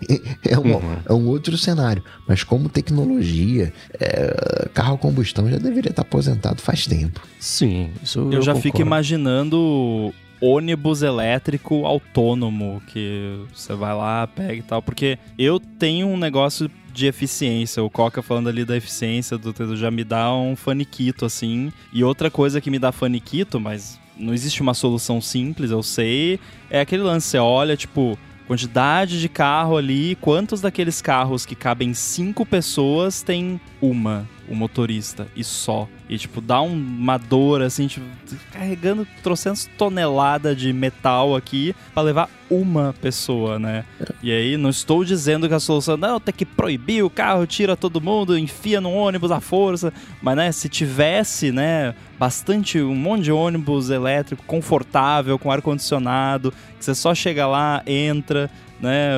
<laughs> é, uma, uhum. é um outro cenário. Mas como tecnologia, é, carro a combustão já deveria estar aposentado faz tempo. Sim, isso eu, eu já concordo. fico imaginando ônibus elétrico autônomo que você vai lá, pega e tal, porque eu tenho um negócio de eficiência. O Coca falando ali da eficiência do já me dá um faniquito assim. E outra coisa que me dá faniquito, mas não existe uma solução simples, eu sei. É aquele lance, você olha, tipo, quantidade de carro ali, quantos daqueles carros que cabem cinco pessoas tem uma, o motorista, e só. E, tipo, dá uma dor, assim, tipo, carregando trocentos toneladas de metal aqui para levar uma pessoa, né? E aí, não estou dizendo que a solução, não, tem que proibir o carro, tira todo mundo, enfia no ônibus à força. Mas, né, se tivesse, né, bastante, um monte de ônibus elétrico confortável, com ar-condicionado, que você só chega lá, entra, né,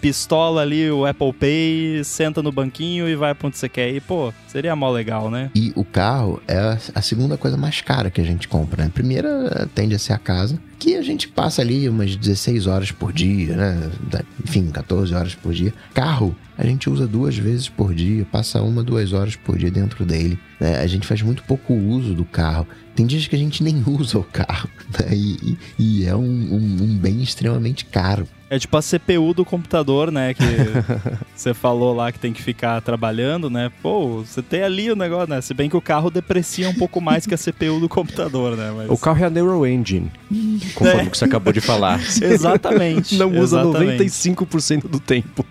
pistola ali o Apple Pay, senta no banquinho e vai pra onde você quer ir. Pô, seria mó legal, né? E o carro é a segunda coisa mais cara que a gente compra, né? A primeira tende a ser a casa, que a gente passa ali umas 16 horas por dia, né? Enfim, 14 horas por dia. Carro, a gente usa duas vezes por dia, passa uma, duas horas por dia dentro dele. Né? A gente faz muito pouco uso do carro. Tem dias que a gente nem <laughs> usa o carro. Né? E, e, é um, um, um bem extremamente caro. É tipo a CPU do computador, né? Que <laughs> você falou lá que tem que ficar trabalhando, né? Pô, você tem ali o negócio, né? Se bem que o carro deprecia um pouco mais que a CPU do computador, né? Mas... O carro é a Neural Engine, conforme é. que você acabou de falar. <laughs> Exatamente. Não usa exatamente. 95% do tempo.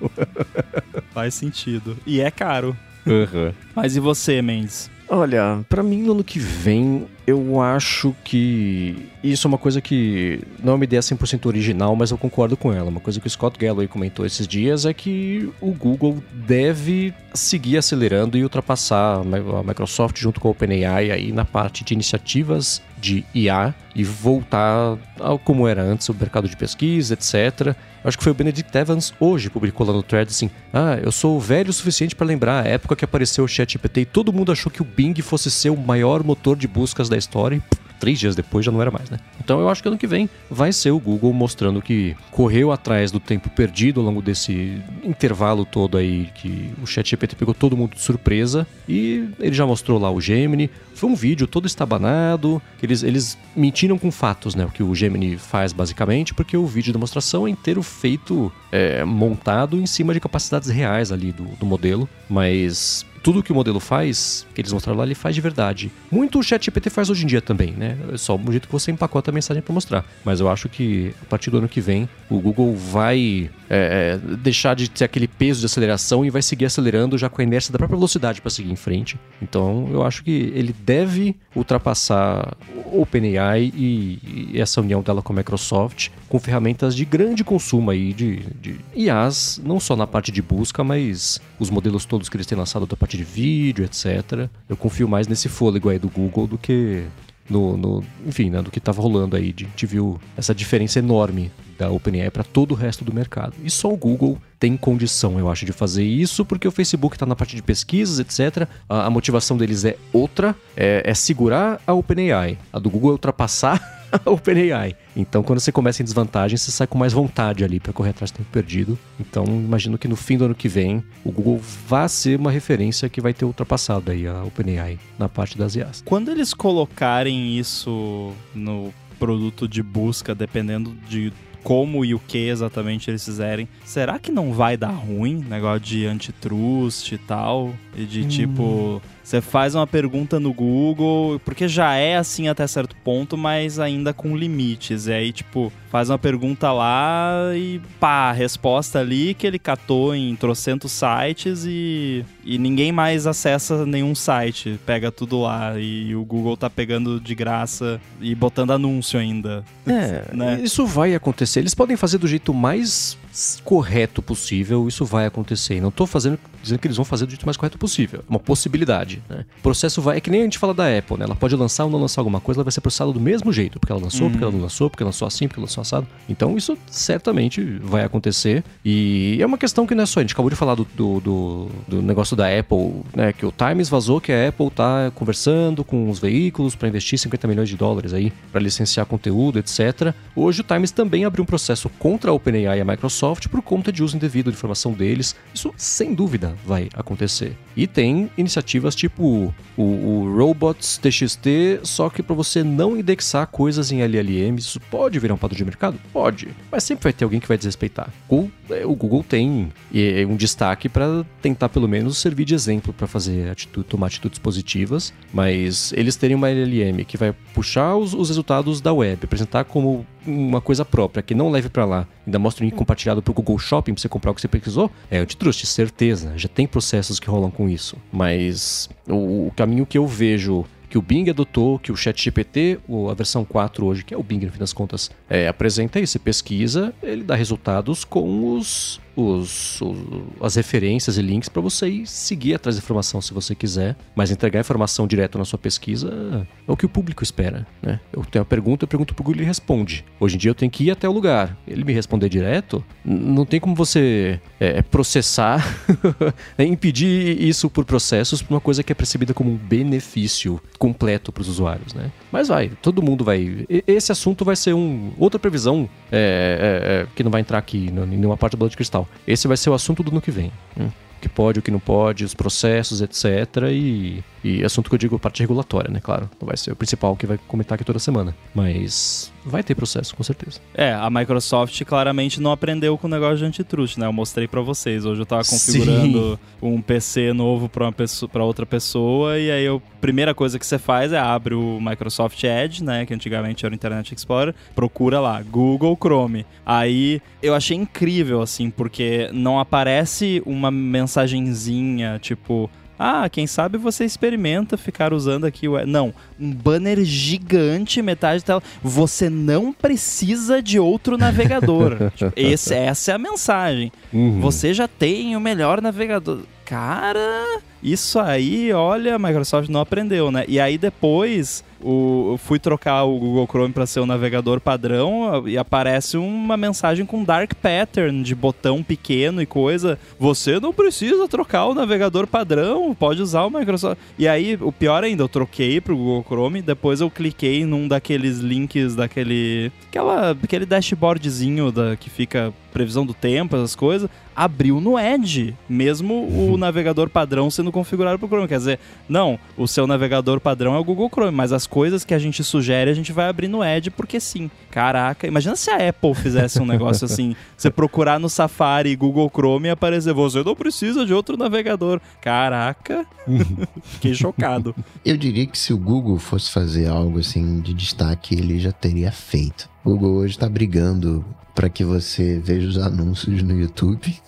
<laughs> Faz sentido. E é caro. Uhum. Mas e você, Mendes? Olha, para mim no ano que vem, eu acho que isso é uma coisa que não é uma ideia 100% original, mas eu concordo com ela. Uma coisa que o Scott Galloway comentou esses dias é que o Google deve seguir acelerando e ultrapassar a Microsoft junto com a OpenAI aí na parte de iniciativas de IA e voltar ao como era antes, o mercado de pesquisa, etc. Acho que foi o Benedict Evans hoje publicou lá no thread assim: "Ah, eu sou velho o suficiente para lembrar a época que apareceu o ChatGPT e todo mundo achou que o Bing fosse ser o maior motor de buscas da história". E, três dias depois já não era mais, né? Então eu acho que ano que vem vai ser o Google mostrando que correu atrás do tempo perdido ao longo desse intervalo todo aí que o ChatGPT pegou todo mundo de surpresa e ele já mostrou lá o Gemini. Foi um vídeo todo estabanado, eles, eles mentiram com fatos, né? O que o Gemini faz basicamente, porque o vídeo de demonstração é inteiro feito, é, montado em cima de capacidades reais ali do, do modelo. Mas tudo que o modelo faz, que eles mostraram lá, ele faz de verdade. Muito o ChatGPT faz hoje em dia também, né? É só o jeito que você empacota a mensagem para mostrar. Mas eu acho que a partir do ano que vem, o Google vai é, é, deixar de ter aquele peso de aceleração e vai seguir acelerando já com a inércia da própria velocidade para seguir em frente. Então eu acho que ele deve ultrapassar o OpenAI e, e essa união dela com a Microsoft com ferramentas de grande consumo aí de, de IAs, não só na parte de busca, mas os modelos todos que eles têm lançado da parte de vídeo, etc. Eu confio mais nesse fôlego aí do Google do que no, no, enfim, né, do que estava rolando aí. A gente viu essa diferença enorme da OpenAI para todo o resto do mercado. E só o Google tem condição, eu acho, de fazer isso, porque o Facebook está na parte de pesquisas, etc. A, a motivação deles é outra, é, é segurar a OpenAI. A do Google é ultrapassar <laughs> OpenAI. Então, quando você começa em desvantagem, você sai com mais vontade ali para correr atrás do tempo perdido. Então, imagino que no fim do ano que vem, o Google vá ser uma referência que vai ter ultrapassado aí a OpenAI na parte das IAs. Quando eles colocarem isso no produto de busca, dependendo de como e o que exatamente eles fizerem. Será que não vai dar ruim? Negócio de antitrust e tal? E de hum. tipo você faz uma pergunta no Google, porque já é assim até certo ponto, mas ainda com limites. E aí, tipo, faz uma pergunta lá e pá, resposta ali que ele catou em trocentos sites e, e ninguém mais acessa nenhum site. Pega tudo lá e o Google tá pegando de graça e botando anúncio ainda. É, <laughs> né? isso vai acontecer. Eles podem fazer do jeito mais correto possível, isso vai acontecer. E não estou fazendo, dizendo que eles vão fazer do jeito mais correto possível. É uma possibilidade. Né? O processo vai. É que nem a gente fala da Apple, né? Ela pode lançar ou não lançar alguma coisa, ela vai ser processada do mesmo jeito. Porque ela lançou, porque ela não lançou, porque ela lançou assim, porque ela lançou assado. Então isso certamente vai acontecer. E é uma questão que não é só. A gente acabou de falar do, do, do, do negócio da Apple, né? Que o Times vazou que a Apple está conversando com os veículos para investir 50 milhões de dólares aí para licenciar conteúdo, etc. Hoje o Times também abriu um processo contra a OpenAI e a Microsoft Microsoft por conta de uso indevido de informação deles. Isso sem dúvida vai acontecer. E tem iniciativas tipo o, o Robots TXT, só que para você não indexar coisas em LLM, isso pode virar um padrão de mercado? Pode. Mas sempre vai ter alguém que vai desrespeitar. O, é, o Google tem é, um destaque para tentar pelo menos servir de exemplo para fazer atitude, tomar atitudes positivas, mas eles terem uma LLM que vai puxar os, os resultados da web, apresentar como uma coisa própria, que não leve para lá, ainda mostra o link compartilhado pro Google Shopping pra você comprar o que você pesquisou, é antitrust, certeza. Já tem processos que rolam com isso. Mas o, o caminho que eu vejo que o Bing adotou, que o ChatGPT, a versão 4 hoje, que é o Bing no fim das contas, é, apresenta isso. Você pesquisa, ele dá resultados com os os, os, as referências e links para você ir seguir atrás da informação se você quiser, mas entregar informação direto na sua pesquisa é o que o público espera, né? Eu tenho uma pergunta, eu pergunto pro Google e ele responde. Hoje em dia eu tenho que ir até o lugar. Ele me responder direto, não tem como você é, processar, <laughs> né? impedir isso por processos para uma coisa que é percebida como um benefício completo para os usuários, né? Mas vai, todo mundo vai. Esse assunto vai ser um outra previsão é, é, é que não vai entrar aqui em nenhuma parte do bola de cristal. Esse vai ser o assunto do ano que vem. Hum. O que pode, o que não pode, os processos, etc. E e assunto que eu digo parte regulatória, né? Claro, não vai ser o principal que vai comentar aqui toda semana. Mas vai ter processo, com certeza. É, a Microsoft claramente não aprendeu com o negócio de antitrust, né? Eu mostrei para vocês. Hoje eu tava configurando Sim. um PC novo para uma pessoa, para outra pessoa e aí a primeira coisa que você faz é abre o Microsoft Edge, né, que antigamente era o Internet Explorer, procura lá Google Chrome. Aí eu achei incrível assim, porque não aparece uma mensagenzinha tipo ah, quem sabe você experimenta ficar usando aqui o. Não, um banner gigante, metade da tela. Você não precisa de outro navegador. <laughs> esse, essa é a mensagem. Uhum. Você já tem o melhor navegador. Cara, isso aí, olha, a Microsoft não aprendeu, né? E aí depois o, fui trocar o Google Chrome para ser o navegador padrão e aparece uma mensagem com dark pattern de botão pequeno e coisa. Você não precisa trocar o navegador padrão, pode usar o Microsoft. E aí, o pior ainda, eu troquei pro Google Chrome, depois eu cliquei num daqueles links daquele aquela aquele dashboardzinho da que fica previsão do tempo, essas coisas, abriu no Edge, mesmo o navegador padrão sendo configurado para o Chrome. Quer dizer, não, o seu navegador padrão é o Google Chrome, mas as coisas que a gente sugere, a gente vai abrir no Edge porque sim. Caraca, imagina se a Apple fizesse um negócio assim, <laughs> você procurar no Safari, Google Chrome e aparecer, você não precisa de outro navegador. Caraca, <laughs> fiquei chocado. Eu diria que se o Google fosse fazer algo assim de destaque, ele já teria feito. O Google hoje está brigando para que você veja os anúncios no YouTube. <laughs>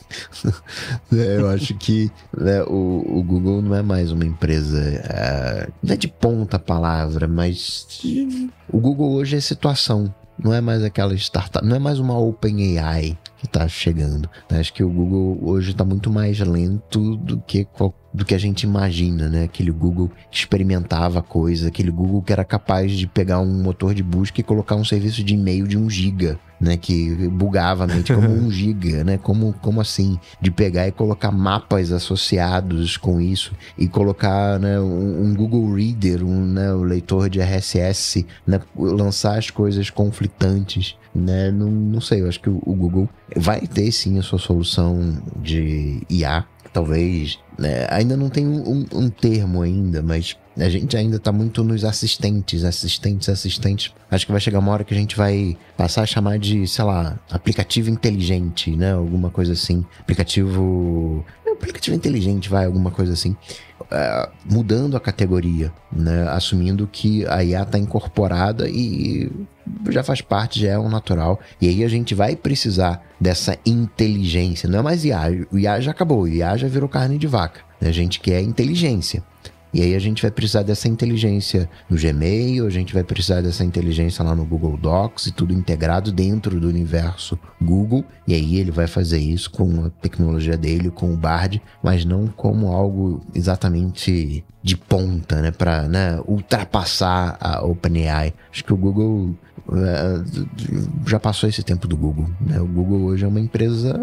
É, eu acho que né, o, o, Google não é mais uma empresa, é, não é de ponta palavra, mas o Google hoje é situação. Não é mais aquela startup, não é mais uma OpenAI que está chegando. Acho que o Google hoje está muito mais lento do que do que a gente imagina, né? Aquele Google que experimentava coisas, aquele Google que era capaz de pegar um motor de busca e colocar um serviço de e-mail de um giga, né? Que bugava a mente como um <laughs> giga, né? Como, como assim? De pegar e colocar mapas associados com isso e colocar né, um, um Google Reader, um né, leitor de RSS, né? lançar as coisas conflitantes né? Não, não sei, eu acho que o, o Google vai ter sim a sua solução de IA. Talvez, né? ainda não tem um, um, termo ainda, mas a gente ainda está muito nos assistentes, assistentes, assistentes. Acho que vai chegar uma hora que a gente vai passar a chamar de, sei lá, aplicativo inteligente, né? Alguma coisa assim. Aplicativo. Aplicativo inteligente, vai, alguma coisa assim. Uh, mudando a categoria, né? Assumindo que a IA está incorporada e já faz parte, já é um natural. E aí a gente vai precisar dessa inteligência. Não é mais IA. O IA já acabou. O IA já virou carne de vaca. A gente quer inteligência. E aí a gente vai precisar dessa inteligência no Gmail, a gente vai precisar dessa inteligência lá no Google Docs e tudo integrado dentro do universo Google. E aí ele vai fazer isso com a tecnologia dele, com o Bard, mas não como algo exatamente de ponta, né, para né, ultrapassar a OpenAI. Acho que o Google é, já passou esse tempo do Google. Né? O Google hoje é uma empresa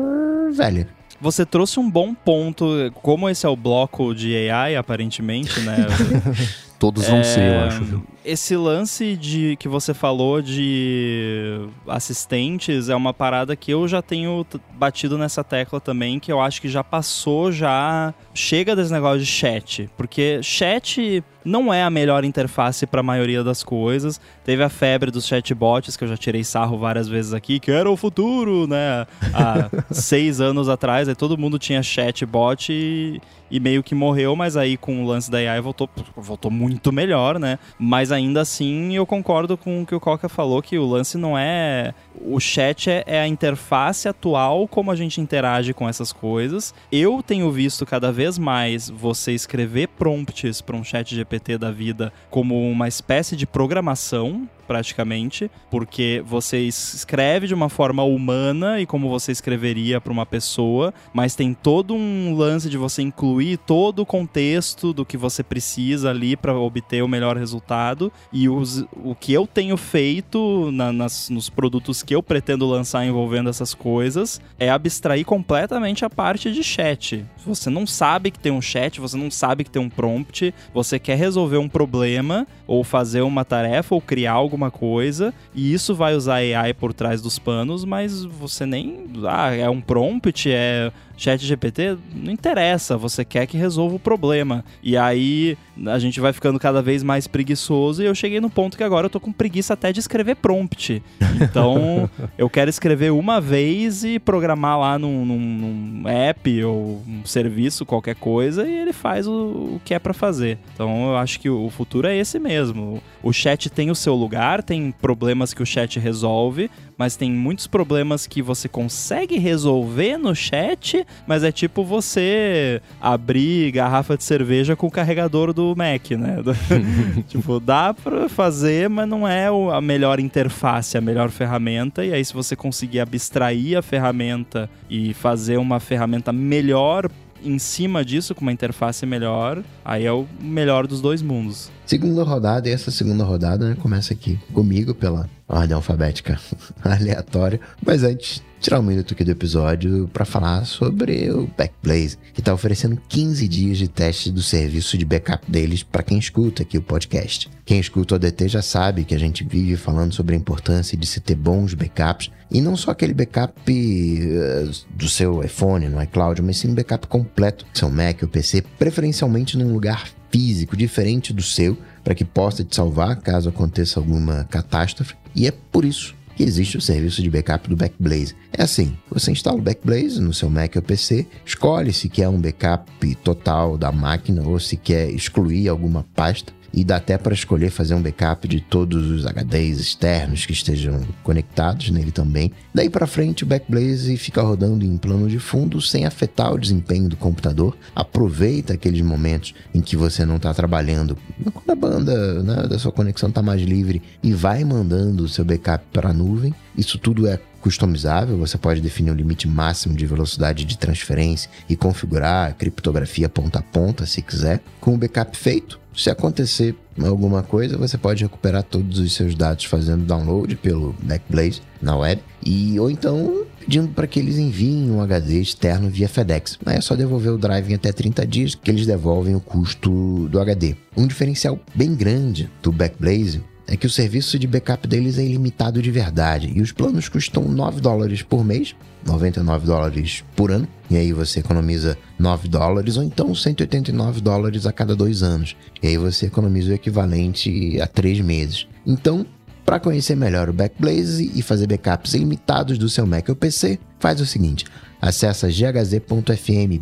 velha. Você trouxe um bom ponto, como esse é o bloco de AI, aparentemente, né? <laughs> Todos vão é, ser, eu acho. Viu? Esse lance de que você falou de assistentes é uma parada que eu já tenho batido nessa tecla também, que eu acho que já passou, já chega desse negócio de chat, porque chat não é a melhor interface para a maioria das coisas. Teve a febre dos chatbots, que eu já tirei sarro várias vezes aqui, que era o futuro, né? Há <laughs> seis anos atrás, aí todo mundo tinha chatbot e, e meio que morreu, mas aí com o lance da AI voltou, voltou muito melhor, né? Mas ainda assim eu concordo com o que o Coca falou, que o lance não é. O chat é, é a interface atual, como a gente interage com essas coisas. Eu tenho visto cada vez mais você escrever prompts para um chat GPT da vida como uma espécie de programação praticamente, porque você escreve de uma forma humana e como você escreveria para uma pessoa, mas tem todo um lance de você incluir todo o contexto do que você precisa ali para obter o melhor resultado. E os, o que eu tenho feito na, nas, nos produtos que eu pretendo lançar envolvendo essas coisas é abstrair completamente a parte de chat. Você não sabe que tem um chat, você não sabe que tem um prompt, você quer resolver um problema ou fazer uma tarefa ou criar algo alguma coisa e isso vai usar AI por trás dos panos, mas você nem. Ah, é um prompt, é chat GPT, não interessa, você quer que resolva o problema. E aí a gente vai ficando cada vez mais preguiçoso e eu cheguei no ponto que agora eu tô com preguiça até de escrever prompt. Então <laughs> eu quero escrever uma vez e programar lá num, num, num app ou um serviço, qualquer coisa, e ele faz o, o que é para fazer. Então eu acho que o futuro é esse mesmo. O chat tem o seu lugar, tem problemas que o chat resolve, mas tem muitos problemas que você consegue resolver no chat, mas é tipo você abrir garrafa de cerveja com o carregador do Mac, né? <laughs> tipo, dá pra fazer, mas não é a melhor interface, a melhor ferramenta. E aí, se você conseguir abstrair a ferramenta e fazer uma ferramenta melhor em cima disso, com uma interface melhor, aí é o melhor dos dois mundos. Segunda rodada, e essa segunda rodada né, começa aqui comigo pela ordem alfabética <laughs> aleatória. Mas antes, tirar um minuto aqui do episódio para falar sobre o Backblaze, que está oferecendo 15 dias de teste do serviço de backup deles para quem escuta aqui o podcast. Quem escuta o ADT já sabe que a gente vive falando sobre a importância de se ter bons backups, e não só aquele backup uh, do seu iPhone no iCloud, mas sim um backup completo do seu Mac ou PC, preferencialmente num lugar físico diferente do seu para que possa te salvar caso aconteça alguma catástrofe. E é por isso que existe o serviço de backup do Backblaze. É assim, você instala o Backblaze no seu Mac ou PC, escolhe se quer um backup total da máquina ou se quer excluir alguma pasta e dá até para escolher fazer um backup de todos os HDs externos que estejam conectados nele também. Daí para frente, o Backblaze fica rodando em plano de fundo sem afetar o desempenho do computador. Aproveita aqueles momentos em que você não está trabalhando, quando a banda né, da sua conexão está mais livre e vai mandando o seu backup para a nuvem. Isso tudo é customizável, você pode definir o limite máximo de velocidade de transferência e configurar a criptografia ponta a ponta se quiser. Com o backup feito, se acontecer alguma coisa, você pode recuperar todos os seus dados fazendo download pelo Backblaze na web e ou então pedindo para que eles enviem um HD externo via FedEx. Aí é só devolver o drive em até 30 dias que eles devolvem o custo do HD. Um diferencial bem grande do Backblaze é que o serviço de backup deles é ilimitado de verdade. E os planos custam 9 dólares por mês, 99 dólares por ano, e aí você economiza 9 dólares ou então 189 dólares a cada dois anos, e aí você economiza o equivalente a 3 meses. Então, para conhecer melhor o Backblaze e fazer backups ilimitados do seu Mac ou PC, faz o seguinte: acessa ghz.fm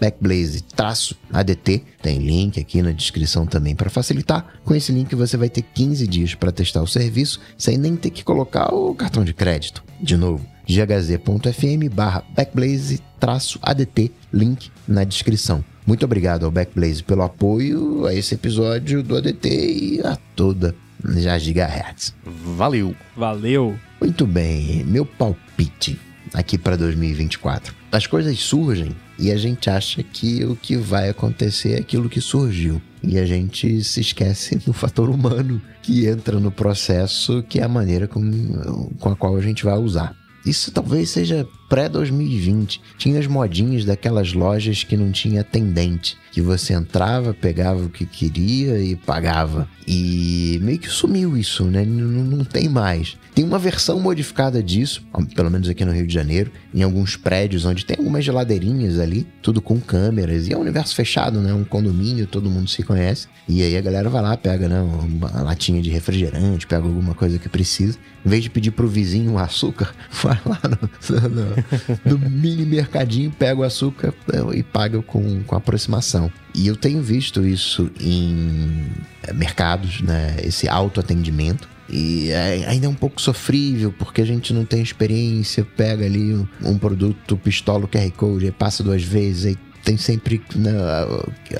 backblaze-adt, tem link aqui na descrição também para facilitar. Com esse link você vai ter 15 dias para testar o serviço sem nem ter que colocar o cartão de crédito. De novo, ghz.fm backblaze-adt, link na descrição. Muito obrigado ao Backblaze pelo apoio a esse episódio do ADT e a toda já gigahertz. Valeu. Valeu. Muito bem, meu palpite aqui para 2024. As coisas surgem e a gente acha que o que vai acontecer é aquilo que surgiu. E a gente se esquece <laughs> do fator humano que entra no processo, que é a maneira com, com a qual a gente vai usar. Isso talvez seja pré-2020. Tinha as modinhas daquelas lojas que não tinha atendente, que você entrava, pegava o que queria e pagava. E meio que sumiu isso, né? Não, não tem mais. Tem uma versão modificada disso, pelo menos aqui no Rio de Janeiro, em alguns prédios onde tem algumas geladeirinhas ali, tudo com câmeras. E é um universo fechado, né? Um condomínio, todo mundo se conhece. E aí a galera vai lá, pega né, uma latinha de refrigerante, pega alguma coisa que precisa. Em vez de pedir pro vizinho um açúcar, <laughs> vai lá no, no, no mini mercadinho, pega o açúcar e paga com, com aproximação. E eu tenho visto isso em eh, mercados, né? Esse autoatendimento. E é, ainda é um pouco sofrível, porque a gente não tem experiência, pega ali um, um produto, pistola o QR Code, passa duas vezes, aí tem sempre né,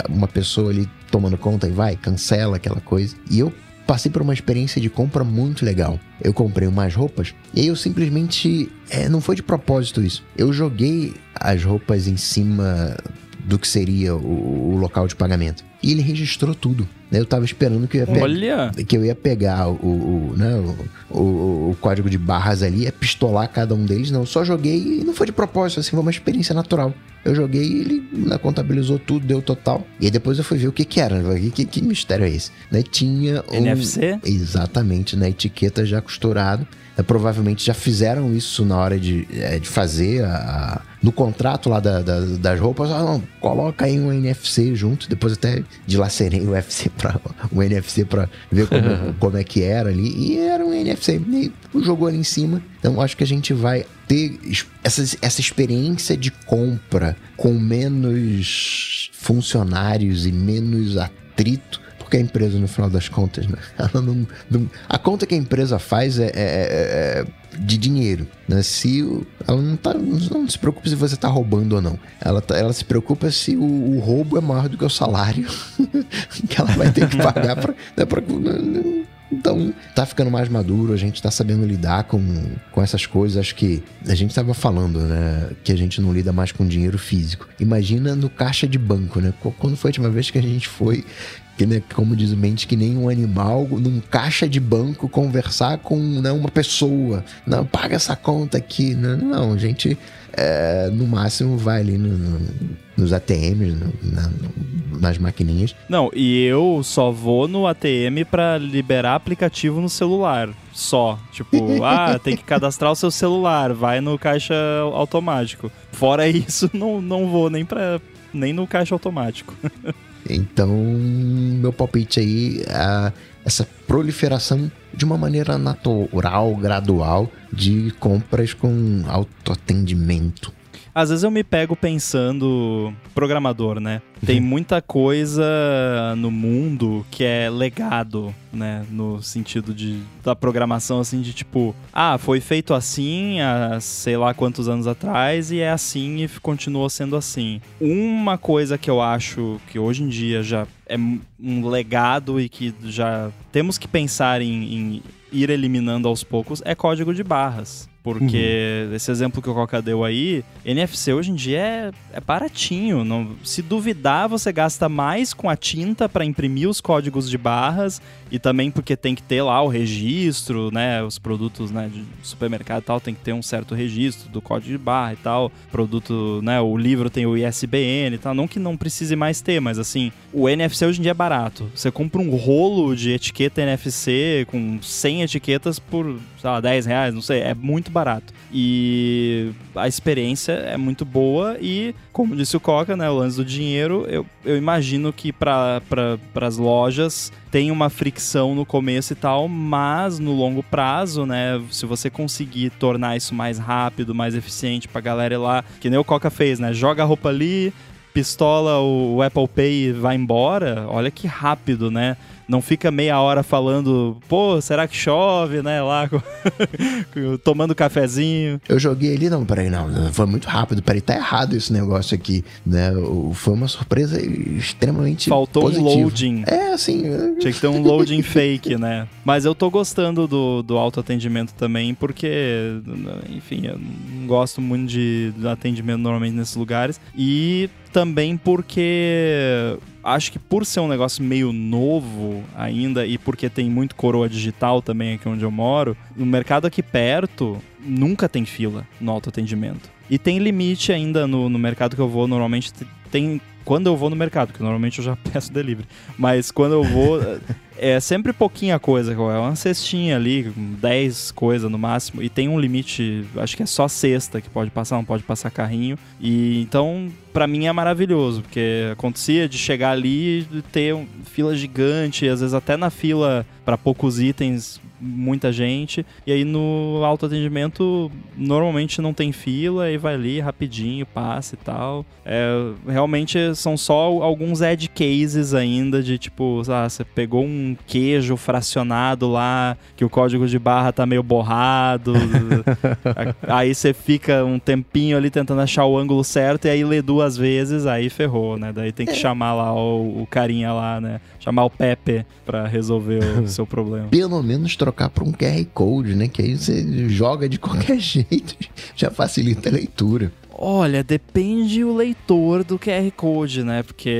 uma pessoa ali tomando conta e vai, cancela aquela coisa. E eu passei por uma experiência de compra muito legal. Eu comprei umas roupas e eu simplesmente. É, não foi de propósito isso. Eu joguei as roupas em cima do que seria o, o local de pagamento. E ele registrou tudo. Eu tava esperando que eu ia, pe Olha. que eu ia pegar o, o, né, o, código de barras ali, ia pistolar cada um deles. Não, eu só joguei e não foi de propósito, assim, foi uma experiência natural. Eu joguei e ele né, contabilizou tudo, deu total. E aí depois eu fui ver o que que era. Que, que, que mistério é esse? Né, tinha um... NFC? Exatamente, na etiqueta já costurado. É, provavelmente já fizeram isso na hora de, é, de fazer a, no contrato lá da, da, das roupas, ah, não, coloca aí um NFC junto, depois até dilacerei o UFC <laughs> para o NFC para ver como, <laughs> como é que era ali e era um NFC e jogou ali em cima. Então acho que a gente vai ter essa, essa experiência de compra com menos funcionários e menos atrito porque a empresa, no final das contas, né? <laughs> Ela não, não a conta que a empresa faz é, é, é, é de dinheiro, né? Se ela não, tá, não se preocupa se você está roubando ou não. Ela, tá, ela se preocupa se o, o, roubo é maior do que o salário <laughs> que ela vai ter que pagar para né, pra, então, tá ficando mais maduro, a gente tá sabendo lidar com, com essas coisas. Acho que a gente tava falando, né? Que a gente não lida mais com dinheiro físico. Imagina no caixa de banco, né? Quando foi a última vez que a gente foi que, né, como diz o Mente, que nem um animal num caixa de banco conversar com né, uma pessoa. Não, paga essa conta aqui. Não, não gente é, no máximo vai ali no, no, nos ATMs, no, na, nas maquininhas. Não, e eu só vou no ATM para liberar aplicativo no celular. Só. Tipo, <laughs> ah, tem que cadastrar o seu celular, vai no caixa automático. Fora isso, <laughs> não, não vou nem, pra, nem no caixa automático. <laughs> Então, meu palpite aí é essa proliferação de uma maneira natural, gradual, de compras com autoatendimento. Às vezes eu me pego pensando, programador, né? Tem muita coisa no mundo que é legado, né? No sentido de da programação, assim, de tipo, ah, foi feito assim há sei lá quantos anos atrás e é assim e continuou sendo assim. Uma coisa que eu acho que hoje em dia já é um legado e que já temos que pensar em, em ir eliminando aos poucos é código de barras. Porque uhum. esse exemplo que o Coca deu aí, NFC hoje em dia é, é baratinho. Não, se duvidar, você gasta mais com a tinta para imprimir os códigos de barras e também porque tem que ter lá o registro, né? Os produtos né, de supermercado e tal, tem que ter um certo registro do código de barra e tal. Produto, né? O livro tem o ISBN e tal. Não que não precise mais ter, mas assim, o NFC hoje em dia é barato. Você compra um rolo de etiqueta NFC com 100 etiquetas por, sei lá, 10 reais, não sei. É muito barato. E a experiência é muito boa e, como disse o Coca, né? O lance do dinheiro, eu, eu imagino que para pra, as lojas tem uma fricção no começo e tal, mas no longo prazo, né, se você conseguir tornar isso mais rápido, mais eficiente pra galera ir lá, que nem o Coca fez, né, joga a roupa ali, pistola o Apple Pay e vai embora, olha que rápido, né? Não fica meia hora falando, pô, será que chove, né? Lá <laughs> tomando cafezinho. Eu joguei ali, não, peraí, não, foi muito rápido, peraí, tá errado esse negócio aqui, né? Foi uma surpresa extremamente Faltou positiva. um loading. É, assim... Tinha que ter um loading <laughs> fake, né? Mas eu tô gostando do, do autoatendimento também, porque, enfim, eu não gosto muito de atendimento normalmente nesses lugares. E também porque acho que por ser um negócio meio novo ainda e porque tem muito coroa digital também aqui onde eu moro, no mercado aqui perto nunca tem fila no autoatendimento. E tem limite ainda no, no mercado que eu vou, normalmente tem quando eu vou no mercado, que normalmente eu já <laughs> peço delivery. Mas quando eu vou, é sempre pouquinha coisa, é uma cestinha ali, 10 coisas no máximo, e tem um limite, acho que é só cesta que pode passar, não pode passar carrinho. E então, para mim é maravilhoso, porque acontecia de chegar ali e ter um, fila gigante, às vezes até na fila para poucos itens muita gente. E aí no autoatendimento normalmente não tem fila e vai ali rapidinho, passa e tal. É, realmente são só alguns edge cases ainda de tipo, ah, você pegou um queijo fracionado lá, que o código de barra tá meio borrado. <laughs> aí você fica um tempinho ali tentando achar o ângulo certo e aí lê duas vezes, aí ferrou, né? Daí tem que é. chamar lá o, o carinha lá, né? Chamar o Pepe para resolver o <laughs> seu problema. Pelo menos trocar para um QR Code, né? Que aí você joga de <laughs> qualquer jeito, já facilita a leitura. Olha, depende o leitor do QR Code, né? Porque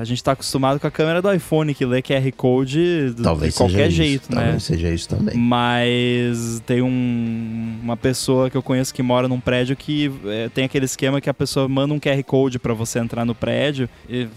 a gente tá acostumado com a câmera do iPhone que lê QR Code Talvez de qualquer isso. jeito, Talvez né? Talvez seja isso também. Mas tem um, uma pessoa que eu conheço que mora num prédio que é, tem aquele esquema que a pessoa manda um QR Code para você entrar no prédio e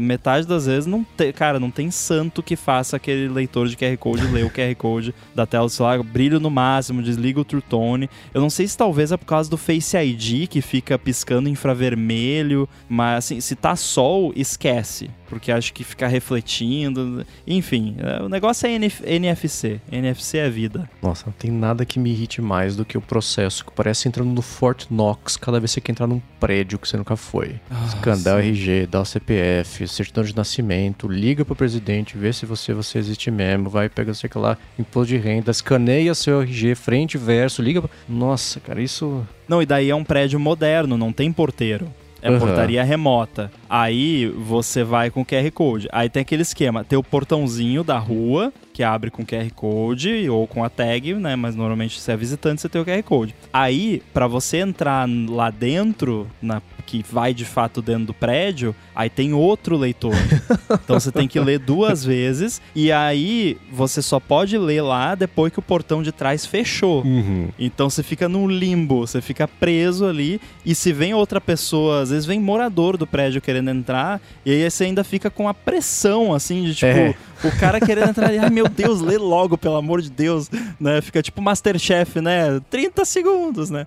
metade das vezes não tem, cara, não tem santo que faça aquele leitor de QR Code ler o QR Code da tela do celular, brilho no máximo, desliga o True Tone. Eu não sei se talvez é por causa do Face ID que fica piscando infravermelho, mas assim, se tá sol, esquece porque acho que ficar refletindo. Enfim, é, o negócio é NF NFC. NFC é vida. Nossa, não tem nada que me irrite mais do que o processo que parece entrando no Fort Knox cada vez que você quer entrar num prédio que você nunca foi. Ah, Escandar o RG, dá o CPF, certidão de nascimento, liga pro presidente, vê se você, você existe mesmo, vai pegar, sei lá, imposto de renda, escaneia seu RG, frente e verso, liga. Nossa, cara, isso. Não, e daí é um prédio moderno, não tem porteiro. É uhum. portaria remota. Aí você vai com o QR Code. Aí tem aquele esquema: tem o portãozinho da rua, que abre com QR Code ou com a tag, né? Mas normalmente se é visitante, você tem o QR Code. Aí, para você entrar lá dentro, na que vai de fato dentro do prédio, aí tem outro leitor. <laughs> então você tem que ler duas vezes e aí você só pode ler lá depois que o portão de trás fechou. Uhum. Então você fica num limbo, você fica preso ali e se vem outra pessoa, às vezes vem morador do prédio querendo entrar e aí você ainda fica com a pressão assim de tipo é. O cara querendo entrar ali, ai meu Deus, lê logo, pelo amor de Deus, né? Fica tipo Masterchef, né? 30 segundos, né?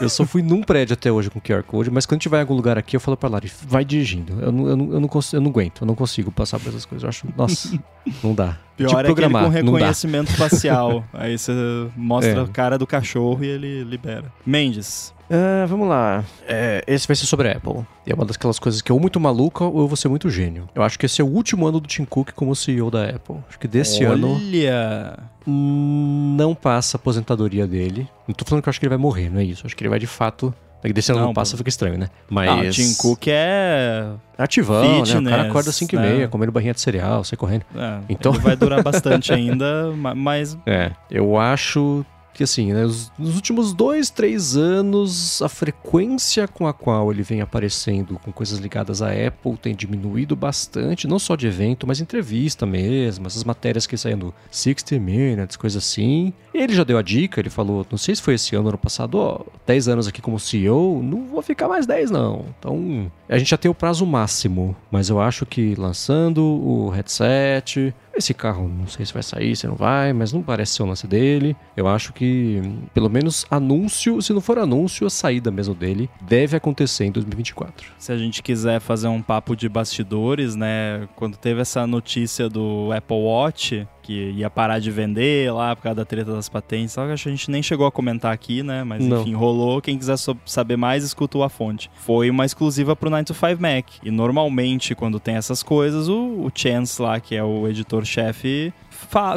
Eu só fui num prédio até hoje com QR Code, mas quando tiver em algum lugar aqui, eu falo pra Lari, vai dirigindo. Eu não, eu não, eu não, consigo, eu não aguento, eu não consigo passar por essas coisas. Eu acho, nossa, não dá. Pior tipo é programar, com reconhecimento facial. <laughs> Aí você mostra É. a cara do cachorro e ele libera. Mendes. Ah, vamos lá. É, esse vai ser sobre a Apple. E é uma daquelas coisas que ou muito maluca ou eu vou ser muito gênio. Eu acho que esse é o último ano do Tim Cook como CEO da Apple. Acho que desse ano Olha! não passa a aposentadoria dele. Não tô falando que eu acho que ele vai morrer, não é isso. Acho que ele vai de fato. é que Desse ano não, Não, passa, pô. fica estranho, né? Mas. Ah, o Tim Cook é... Ativão, né? O cara Fitness, acorda às 5 e meia, né? comendo barrinha de cereal, sai correndo. é Então- Ele vai durar <laughs> bastante ainda, ma- mas É, eu acho que assim, né, os- nos últimos dois, três anos, a frequência com a qual ele vem aparecendo com coisas ligadas à Apple tem diminuído bastante, não só de evento, mas entrevista mesmo, essas matérias que saem no 60 Minutes, coisa assim. Ele já deu a dica, ele falou, não sei se foi esse ano ano passado, ó, 10 anos aqui como CEO, não vou ficar mais 10 não. Então, a gente já tem o prazo máximo, mas eu acho que lançando o headset, esse carro não sei se vai sair, se não vai, mas não parece ser o lance dele. Eu acho que, pelo menos, anúncio, se não for anúncio, a saída mesmo dele deve acontecer em 2024. se a gente quiser fazer um papo de bastidores, né? Quando teve essa notícia do Apple Watch, que ia parar de vender lá por causa da treta das patentes, só que acho que a gente nem chegou a comentar aqui, né? Mas Não. enfim, rolou. Quem quiser saber mais, escuta o A Fonte. Foi uma exclusiva pro 9 to 5 Mac. E normalmente, quando tem essas coisas, o, o Chance lá, que é o editor-chefe,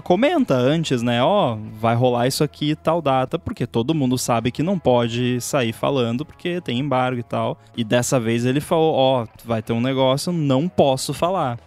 comenta antes, né? Ó, vai rolar isso aqui tal data, porque todo mundo sabe que não pode sair falando, porque tem embargo e tal. E dessa vez ele falou: Ó, vai ter um negócio, não posso falar.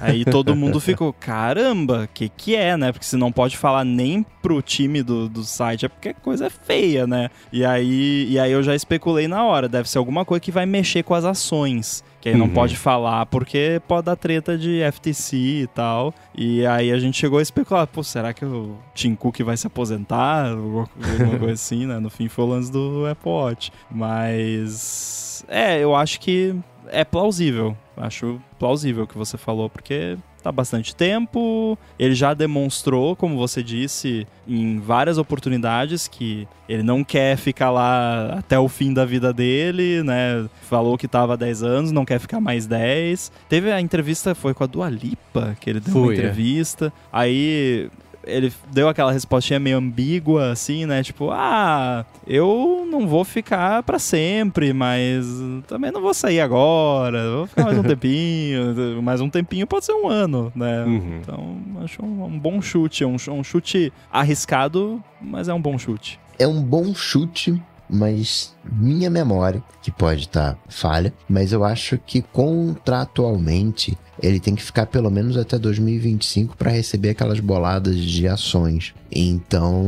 Aí todo mundo ficou, <laughs> caramba, que que é, né? Porque se não pode falar nem pro time do, do site, é porque a coisa é feia, né? E aí, e aí eu já especulei na hora, deve ser alguma coisa que vai mexer com as ações. Que aí não Uhum. pode falar porque pode dar treta de FTC e tal. E aí a gente chegou a especular, pô, será que o Tim Cook vai se aposentar? Alguma <laughs> coisa assim, né? No fim foi o lance do Apple Watch. Mas. É, eu acho que é plausível. Acho plausível o que você falou, porque tá bastante tempo. Ele já demonstrou, como você disse, em várias oportunidades que ele não quer ficar lá até o fim da vida dele, né? Falou que tava há 10 anos, não quer ficar mais 10. Teve a entrevista, foi com a Dua Lipa, que ele deu uma Foi, é. entrevista. Aí ele deu aquela respostinha meio ambígua, assim, né? Tipo, ah, eu não vou ficar pra sempre, mas também não vou sair agora, vou ficar mais um <laughs> tempinho, mais um tempinho pode ser um ano, né? Uhum. Então, acho um, um bom chute, um, um chute arriscado, mas é um bom chute. É um bom chute, mas minha memória, que pode estar falha, mas eu acho que contratualmente ele tem que ficar pelo menos até 2025 para receber aquelas boladas de ações. Então,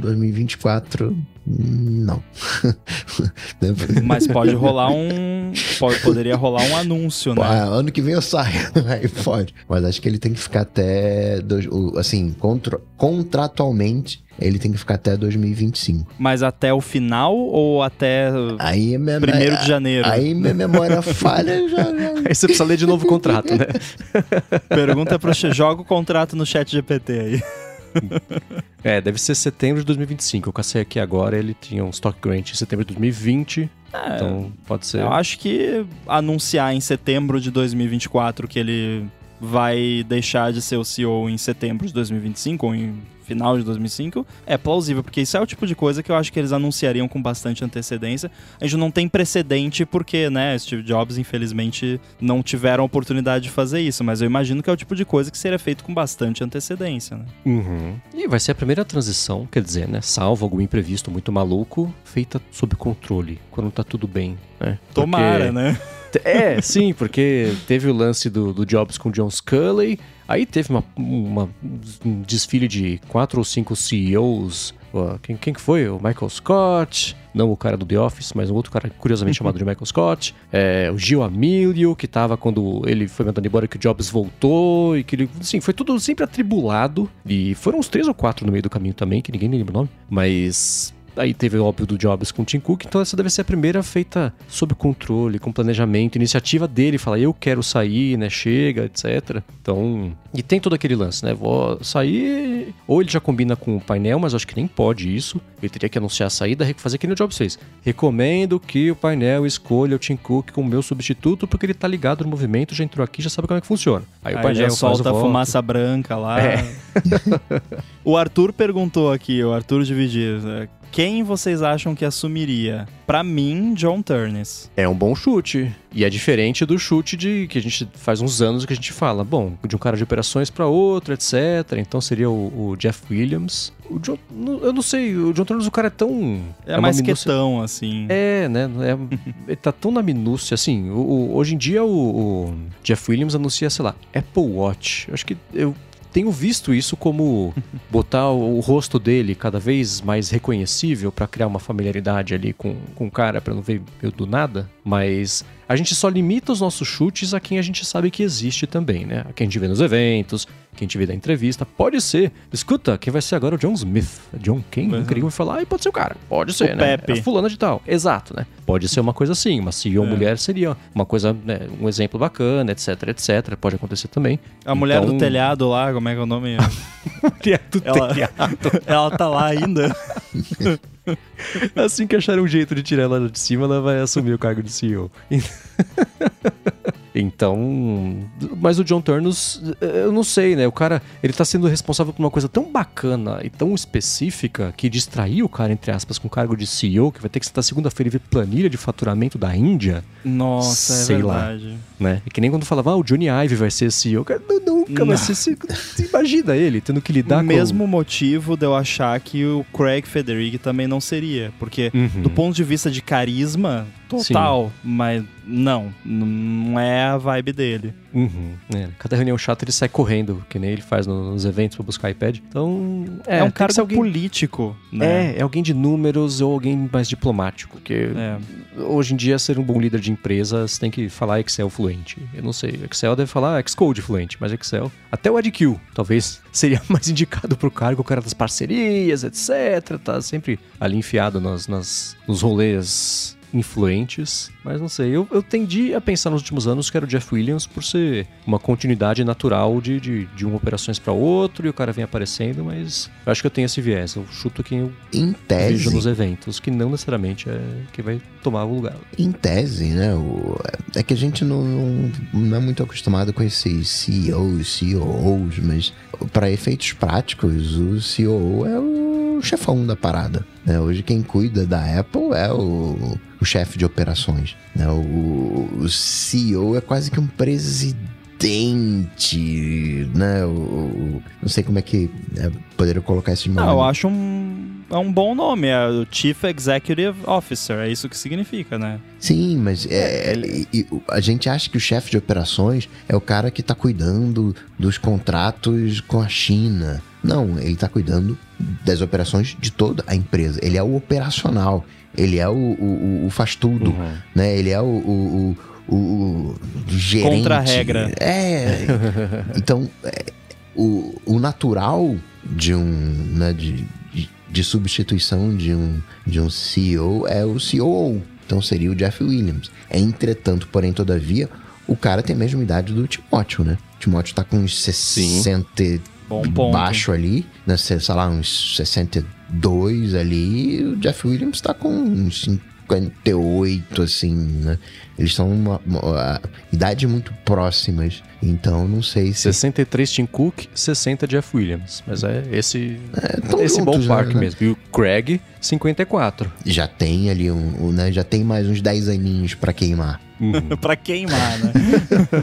2024 não. <laughs> Mas pode rolar um. pode- poderia rolar um anúncio, né? ah, ano que vem eu saio, <laughs> aí pode. Mas acho que ele tem que ficar até. dois- assim, contra- contratualmente, ele tem que ficar até 2025. Mas até o final ou até Aí minha, 1 de janeiro? Aí minha memória <laughs> falha já. já- Aí você precisa ler de novo o contrato, né? Pergunta pro joga o contrato no chat GPT aí. <laughs> É, deve ser setembro de 2025. Eu cacei aqui agora, ele tinha um stock grant em setembro de 2020, É, então pode ser. Eu acho que anunciar em setembro de 2024 que ele vai deixar de ser o CEO em setembro de 2025 ou em final de 2005 é plausível, porque isso é o tipo de coisa que eu acho que eles anunciariam com bastante antecedência. A gente não tem precedente porque, né, Steve Jobs infelizmente não tiveram a oportunidade de fazer isso, mas eu imagino que é o tipo de coisa que seria feito com bastante antecedência, né? Uhum. E vai ser a primeira transição, quer dizer, né? Salvo algum imprevisto muito maluco, feita sob controle, quando tá tudo bem, né? Porque- Tomara, né? É, sim, porque teve o lance do, do Jobs com o John Sculley, aí teve uma, uma- um desfile de quatro ou cinco CEOs. Quem, quem que foi? O Michael Scott, não o cara do The Office, mas um outro cara curiosamente chamado de Michael Scott. É, o Gil Amilio, que tava quando ele foi mandando embora que o Jobs voltou e que ele, assim, foi tudo sempre atribulado. E foram uns três ou quatro no meio do caminho também, que ninguém lembra o nome, mas Aí teve, óbvio, do Jobs com o Tim Cook, então essa deve ser a primeira feita sob controle, com planejamento, iniciativa dele, fala, eu quero sair, né, chega, etc. Então, e tem todo aquele lance, né, vou sair ou ele já combina com o painel, mas acho que nem pode isso. Ele teria que anunciar a saída, fazer que nem o Jobs fez. Recomendo que o painel escolha o Tim Cook como meu substituto, porque ele tá ligado no movimento, já entrou aqui, já sabe como é que funciona. Aí, Aí o painel já solta a fumaça branca lá. É. <laughs> o Arthur perguntou aqui, o Arthur Dividir, né, quem vocês acham que assumiria? Para mim, John Turnes. É um bom chute. E é diferente do chute de que a gente faz uns anos que a gente fala, bom, de um cara de operações para outro, etc. Então seria o, o Jeff Williams. O John, eu não sei, o John Turnes, o cara é tão. É, é mais minúcia... quietão, assim. É, né? É, <laughs> ele tá tão na minúcia, assim. O, o, hoje em dia o, o Jeff Williams anuncia, sei lá, Apple Watch. Eu acho que eu tenho visto isso como <laughs> botar o rosto dele cada vez mais reconhecível para criar uma familiaridade ali com, com o cara, para não ver eu do nada. Mas a gente só limita os nossos chutes a quem a gente sabe que existe também, né? A quem a gente vê nos eventos, quem te vê da entrevista, pode ser. Escuta, quem vai ser agora é o John Smith. John quem? Uhum. Não falar, e pode ser o cara. Pode ser, o né? Pepe. É fulana de tal. Exato, né? Pode ser uma coisa assim, uma CEO é. mulher seria uma coisa, né, um exemplo bacana, etc, etc. Pode acontecer também. A então... mulher do então- telhado lá, como é que é o nome? <laughs> mulher do ela, telhado. <laughs> ela tá lá ainda. <laughs> assim que acharem um jeito de tirar ela de cima, ela vai assumir o cargo de CEO. <laughs> Então, mas o John Turnus, eu não sei, né? O cara, ele tá sendo responsável por uma coisa tão bacana e tão específica que distraiu o cara, entre aspas, com o cargo de CEO, que vai ter que estar segunda-feira e ver planilha de faturamento da Índia. Nossa, é sei é verdade. Lá, né? É que nem quando falava, ah, o Johnny Ive vai ser CEO. Cara, nunca não. vai ser CEO. Imagina ele tendo que lidar o com... O mesmo motivo de eu achar que o Craig Federighi também não seria. Porque, uhum. do ponto de vista de carisma, total, Sim. mas não, não é a vibe dele. Uhum. É, cada reunião chata ele sai correndo, que nem ele faz nos eventos pra buscar iPad. Então. É, é um cargo alguém... político, né? É, é alguém de números ou alguém mais diplomático. Porque é. hoje em dia, ser um bom líder de empresa, você tem que falar Excel fluente. Eu não sei. Excel deve falar Xcode fluente, mas Excel. Até o EdQ, talvez <laughs> seria mais indicado pro cargo, o cara das parcerias, etc. Tá sempre ali enfiado nas, nas, nos rolês influentes, mas não sei. Eu, eu tendi a pensar nos últimos anos que era o Jeff Williams por ser uma continuidade natural de, de, de uma operações para outro e o cara vem aparecendo, mas eu acho que eu tenho esse viés. Eu chuto quem eu em tese, vejo nos eventos, que não necessariamente é que vai tomar o lugar. Em tese, né? O, é que a gente não, não, não é muito acostumado com esses CEOs, COOs, mas para efeitos práticos, o CEO é o chefão da parada. Né? Hoje quem cuida da Apple é o, o chefe de operações. Né? O, o CEO é quase que um presidente né? O, o, não sei como é que é, poderia colocar esse nome. Não, eu acho um, é um bom nome, é o Chief Executive Officer, é isso que significa, né? Sim, mas é, é, a gente acha que o chefe de operações é o cara que está cuidando dos contratos com a China. Não, ele está cuidando das operações de toda a empresa. Ele é o operacional, ele é o, o, o faz tudo, uhum. né? Ele é o, o, o, o gerente. Contra a regra. É. <laughs> então, é, o, o natural de um, né, de, de, de, substituição de um, de um CEO é o CEO. Então seria o Jeff Williams. Entretanto, porém, todavia, o cara tem a mesma idade do Timóteo, né? O Timóteo tá com uns 60 Bom ponto. baixo ali, né? sei lá, uns 62 ali. O Jeff Williams tá com uns 58, assim, né? Eles são uma, uma, uma idade muito próximas. Então, não sei se. 63 Tim Cook, 60 Jeff Williams. Mas é esse, é, esse ballpark né? mesmo. E o Craig, 54. Já tem ali um, um né? Já tem mais uns 10 aninhos para queimar. Uhum. <laughs> pra queimar, né?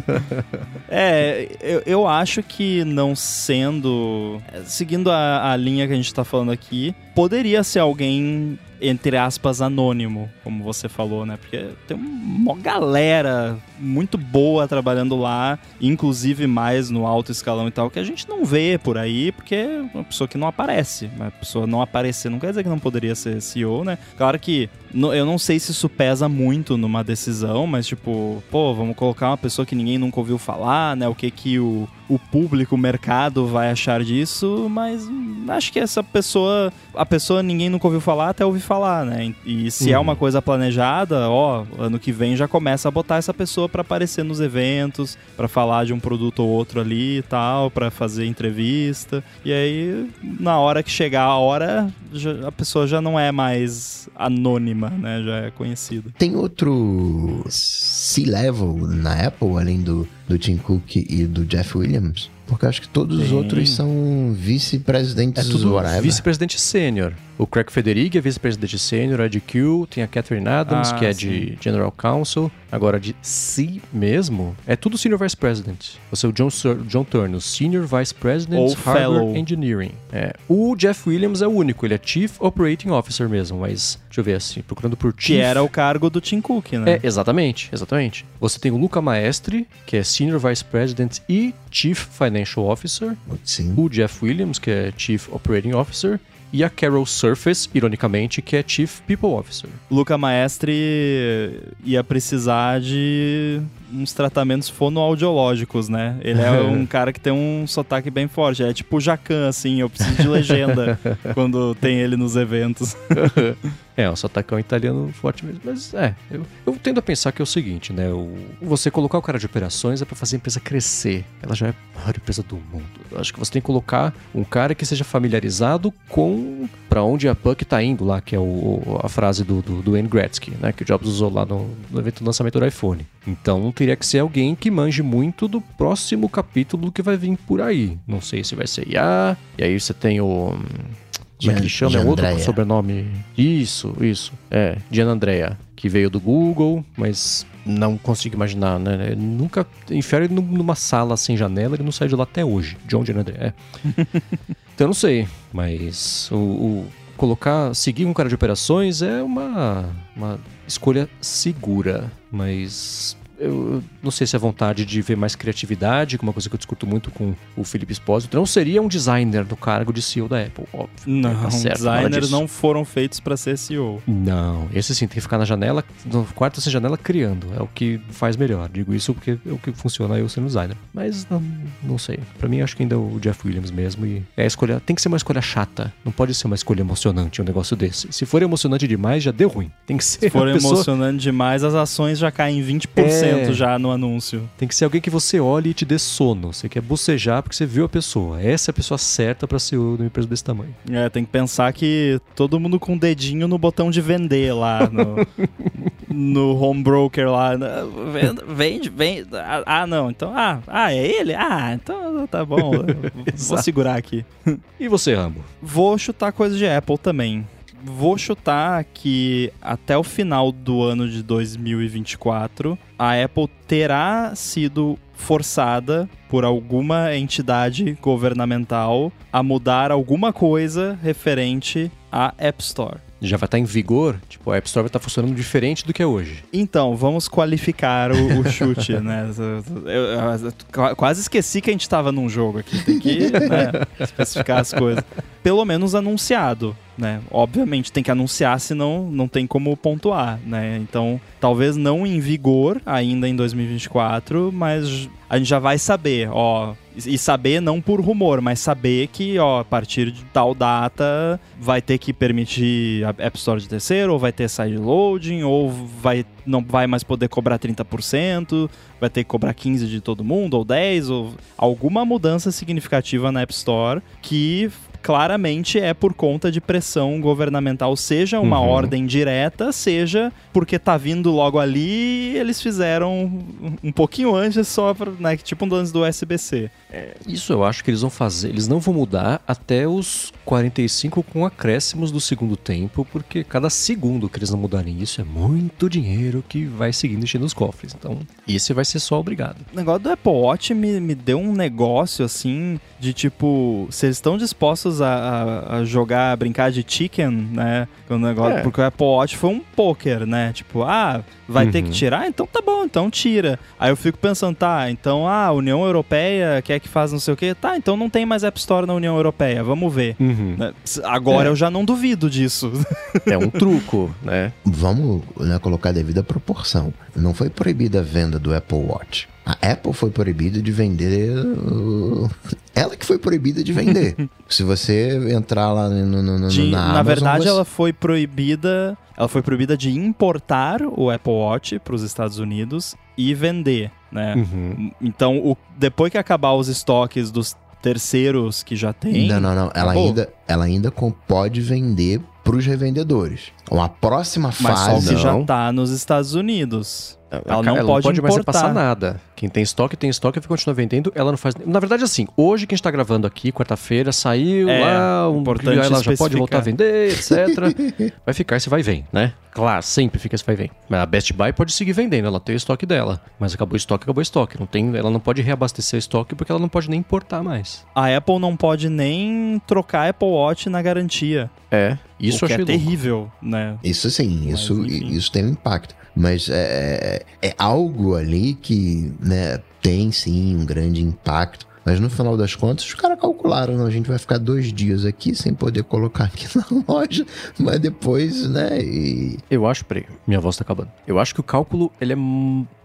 <laughs> é, eu, eu acho que não sendo. Seguindo a, a linha que a gente tá falando aqui, poderia ser alguém entre aspas, anônimo, como você falou, né? Porque tem uma galera muito boa trabalhando lá, inclusive mais no alto escalão e tal, que a gente não vê por aí, porque é uma pessoa que não aparece. Uma pessoa não aparecer não quer dizer que não poderia ser CEO, né? Claro que eu não sei se isso pesa muito numa decisão, mas tipo, pô, vamos colocar uma pessoa que ninguém nunca ouviu falar, né? O que que o, o público, o mercado vai achar disso, mas acho que essa pessoa, a pessoa ninguém nunca ouviu falar, até ouvir falar, né? E se é Uhum. uma coisa planejada, ó, ano que vem já começa a botar essa pessoa pra aparecer nos eventos, pra falar de um produto ou outro ali e tal, pra fazer entrevista. E aí, na hora que chegar a hora, já- a pessoa já não é mais anônima, né? Já é conhecida. Tem outro C-level na Apple, além do, do Tim Cook e do Jeff Williams? Porque eu acho que todos os Tem. outros são É vice-presidentes tudo whatever. vice-presidente sênior. O Craig Federighi é vice-presidente sênior, a de Q, tem a Catherine Adams, Ah, que é sim. de General Counsel. Agora, de C mesmo, é tudo Senior Vice President. Você é o John, Sur- John Turner, Senior Vice President Ou Hardware Fellow. Engineering. É. O Jeff Williams é o único, ele é Chief Operating Officer mesmo, mas deixa eu ver assim, procurando por Chief. Que era o cargo do Tim Cook, né? É, exatamente, exatamente. Você tem o Luca Maestri, que é Senior Vice President e Chief Financial Officer. Sim. O Jeff Williams, que é Chief Operating Officer. E a Carol Surface, ironicamente, que é Chief People Officer. Luca Maestri ia precisar de uns tratamentos fonoaudiológicos, né? Ele é <laughs> um cara que tem um sotaque bem forte. É tipo o Jacan, assim, eu preciso de legenda <laughs> quando tem ele nos eventos. <laughs> É, um sotacão italiano forte mesmo. Mas é, eu, eu tendo a pensar que é o seguinte, né? O, você colocar o cara de operações é pra fazer a empresa crescer. Ela já é a maior empresa do mundo. Eu acho que você tem que colocar um cara que seja familiarizado com pra onde a Puck tá indo lá, que é o, o- a frase do, do, do Wayne Gretzky, né? Que o Jobs usou lá no, no evento do lançamento do iPhone. Então teria que ser alguém que manje muito do próximo capítulo que vai vir por aí. Não sei se vai ser IA, e aí você tem o. Como é que ele Gian- chama? É outro Giandrea. sobrenome. Isso, isso. É, Gian Andrea, que veio do Google, mas não consigo imaginar, né? Ele Nunca ele num- numa sala sem janela, ele não saiu de lá até hoje. John Gian Andrea. É. <laughs> então eu não sei, mas o, o- colocar, seguir um cara de operações é uma, uma escolha segura, mas eu não sei se é vontade de ver mais criatividade, que é uma coisa que eu discuto muito com o Felipe Espósito. Não seria um designer no cargo de CEO da Apple, óbvio. Não, Tá certo, designers não foram feitos pra ser CEO. Não, esse sim, tem que ficar na janela, no quarto sem janela, criando. É o que faz melhor. Digo isso porque é o que funciona eu sendo designer. Mas não, não sei. Pra mim, acho que ainda é o Jeff Williams mesmo. E é a escolha. Tem que ser uma escolha chata. Não pode ser uma escolha emocionante um negócio desse. Se for emocionante demais, já deu ruim. Tem que ser Se for pessoa. emocionante demais, as ações já caem 20% É. já no anúncio. Tem que ser alguém que você olhe e te dê sono. Você quer bocejar porque você viu a pessoa. Essa é a pessoa certa pra ser uma empresa desse tamanho. É, tem que pensar que todo mundo com o dedinho no botão de vender lá no, <laughs> no home broker lá. né? Vende, vende, vende. Ah, ah, não. Então, ah, ah, é ele? Ah, então tá bom. <laughs> Vou segurar aqui. E você, Rambo? Vou chutar coisa de Apple também. Vou chutar que até o final do ano de 2024, a Apple terá sido forçada por alguma entidade governamental a mudar alguma coisa referente à App Store. Já vai estar em vigor? Tipo, a App Store vai estar funcionando diferente do que é hoje. Então, vamos qualificar o, o chute, né? Eu, eu- eu qu- quase esqueci que a gente tava num jogo aqui. Tem que né, <laughs> especificar as coisas. Pelo menos anunciado, né? Obviamente tem que anunciar, senão não tem como pontuar, né? Então, talvez não em vigor ainda em 2024, mas a gente já vai saber, ó. E saber não por rumor, mas saber que, ó, a partir de tal data vai ter que permitir a App Store de terceiro, ou vai ter side loading, ou vai não vai mais poder cobrar 30%, vai ter que cobrar 15 de todo mundo ou 10 ou alguma mudança significativa na App Store que claramente é por conta de pressão governamental, seja uma Uhum. ordem direta, seja porque tá vindo logo ali, e eles fizeram um- pouquinho antes só pra, né, tipo um lance do SBC. Isso eu acho que eles vão fazer. Eles não vão mudar até os 45 com acréscimos do segundo tempo, porque cada segundo que eles não mudarem isso é muito dinheiro que vai seguindo enchendo os cofres. Então, esse vai ser só obrigado. O negócio do Apple Watch me, me deu um negócio assim de tipo, se eles estão dispostos a, a, a jogar, a brincar de chicken, né? O negócio, É. Porque o Apple Watch foi um poker, né? Tipo, ah, vai ter que Uhum. tirar? Então tá bom, então tira. Aí eu fico pensando, tá, então ah, a União Europeia quer que faz não sei o quê. Tá, então não tem mais App Store na União Europeia, vamos ver. Uhum. Né? Agora É. eu já não duvido disso. <laughs> É um truco, né? Vamos né, colocar a devida proporção. Não foi proibida a venda do Apple Watch. A Apple foi proibida de vender. Ela que foi proibida de vender. <laughs> Se você entrar lá no, no- no- De- na na Amazon, verdade, você- ela foi proibida. Ela foi proibida de importar o Apple Watch para os Estados Unidos e vender, né? Uhum. Então, o- depois que acabar os estoques dos terceiros que já tem. Não, não, não. Ela acabou. ainda, ela ainda pode vender para os revendedores. Uma próxima Mas só fase. que já não. tá nos Estados Unidos. Ela não ela pode mais importar. repassar nada. Quem tem estoque, tem estoque, continua vendendo, ela não faz. Na verdade, assim, hoje que a gente tá gravando aqui, quarta-feira, saiu É, lá, um, importante ela já pode voltar a vender, etc. <laughs> vai ficar esse vai e vem, né? Claro, sempre fica esse vai e vem. Mas a Best Buy pode seguir vendendo, ela tem o estoque dela. Mas acabou o estoque, acabou o estoque. Não tem, ela não pode reabastecer o estoque porque ela não pode nem importar mais. A Apple não pode nem trocar Apple Watch na garantia. É, isso o que eu é achei louco. terrível, né? Isso sim, Mas, isso, enfim. isso tem um impacto. Mas é, é algo ali que né, tem sim um grande impacto. Mas no final das contas, os caras calcularam, não, a gente vai ficar dois dias aqui sem poder colocar aqui <laughs> na loja, mas depois, né? E Eu acho, peraí, minha voz tá acabando. Eu acho que o cálculo ele é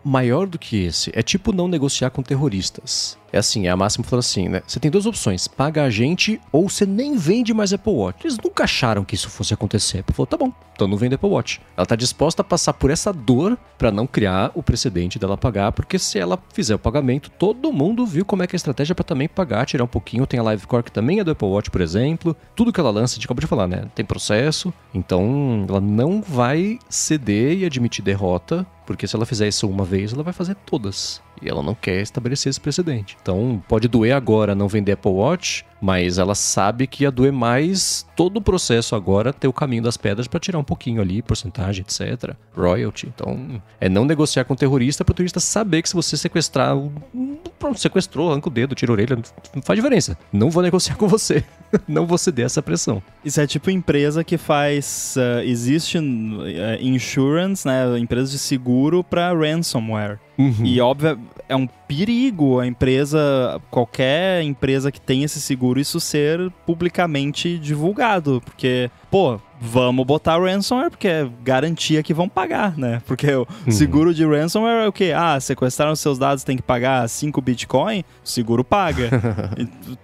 maior do que esse. É tipo não negociar com terroristas. É assim, é a máxima falando assim, né? Você tem duas opções: paga a gente ou você nem vende mais Apple Watch. Eles nunca acharam que isso fosse acontecer. A Apple falou: tá bom, então não vende Apple Watch. Ela tá disposta a passar por essa dor pra não criar o precedente dela pagar, porque se ela fizer o pagamento, todo mundo viu como é que é a estratégia pra também pagar, tirar um pouquinho. Tem a Livecore que também é do Apple Watch, por exemplo. Tudo que ela lança, a gente acabou de falar, né? Tem processo. Então, ela não vai ceder e admitir derrota, porque se ela fizer isso uma vez, ela vai fazer todas. E ela não quer estabelecer esse precedente. Então, pode doer agora não vender Apple Watch, mas ela sabe que ia doer mais todo o processo agora ter o caminho das pedras para tirar um pouquinho ali, porcentagem, etc. Royalty. Então, é não negociar com o terrorista para o terrorista saber que se você sequestrar, pronto, sequestrou, arranca o dedo, tira a orelha, não faz diferença. Não vou negociar com você. <laughs> não vou ceder essa pressão. Isso é tipo empresa que faz. eh, existe eh, insurance, né? Empresa de seguro para ransomware. E óbvio, é um perigo a empresa, qualquer empresa que tem esse seguro, isso ser publicamente divulgado. Porque, pô, vamos botar ransomware porque é garantia que vão pagar, né? Porque o seguro de ransomware é o quê? Ah, sequestraram seus dados, tem que pagar 5 Bitcoin, o seguro paga. <laughs>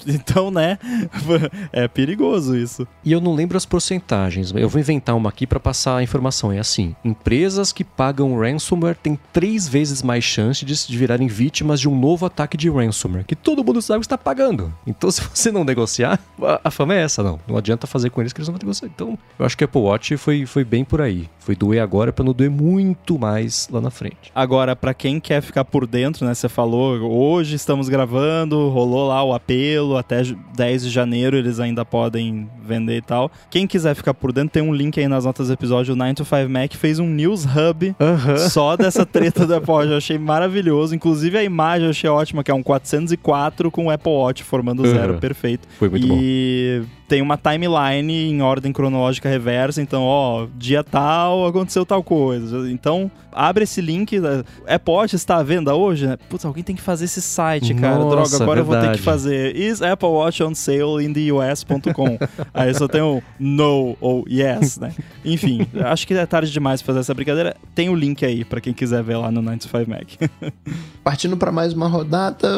Então, né? <laughs> É perigoso isso. E eu não lembro as porcentagens, eu vou inventar uma aqui para passar a informação. É assim: empresas que pagam ransomware têm três vezes mais chance de se virarem vítimas de um novo ataque de ransomware, que todo mundo sabe que está pagando. Então, <laughs> se você não negociar, a, a fama é essa, não. Não adianta fazer com eles que eles não vão negociar. Então, eu acho que a Apple Watch foi, foi bem por aí. Foi doer agora para não doer muito mais lá na frente. Agora, pra quem quer ficar por dentro, né? Você falou, hoje estamos gravando, rolou lá o apelo, até ju- 10 de janeiro eles ainda podem vender e tal. Quem quiser ficar por dentro, tem um link aí nas notas do episódio. O 9 to 5 Mac fez um News Hub só dessa treta da Apple Watch. Eu achei maravilhoso. Inclusive a imagem eu achei ótima, que é um 404 com o Apple Watch formando o zero, Uhum. perfeito. Foi muito bom. Tem uma timeline em ordem cronológica reversa, então, ó, dia tal aconteceu tal coisa. Então, abre esse link. né? Apple Watch está à venda hoje, né? Putz, alguém tem que fazer esse site, cara. Nossa, Droga, agora eu vou ter verdade. que fazer. Is Apple Watch on sale in the US.com? <laughs> Aí só tem o no ou yes, né? Enfim, acho que é tarde demais pra fazer essa brincadeira. Tem o link aí pra quem quiser ver lá no 95 Mac. <laughs> partindo para mais uma rodada,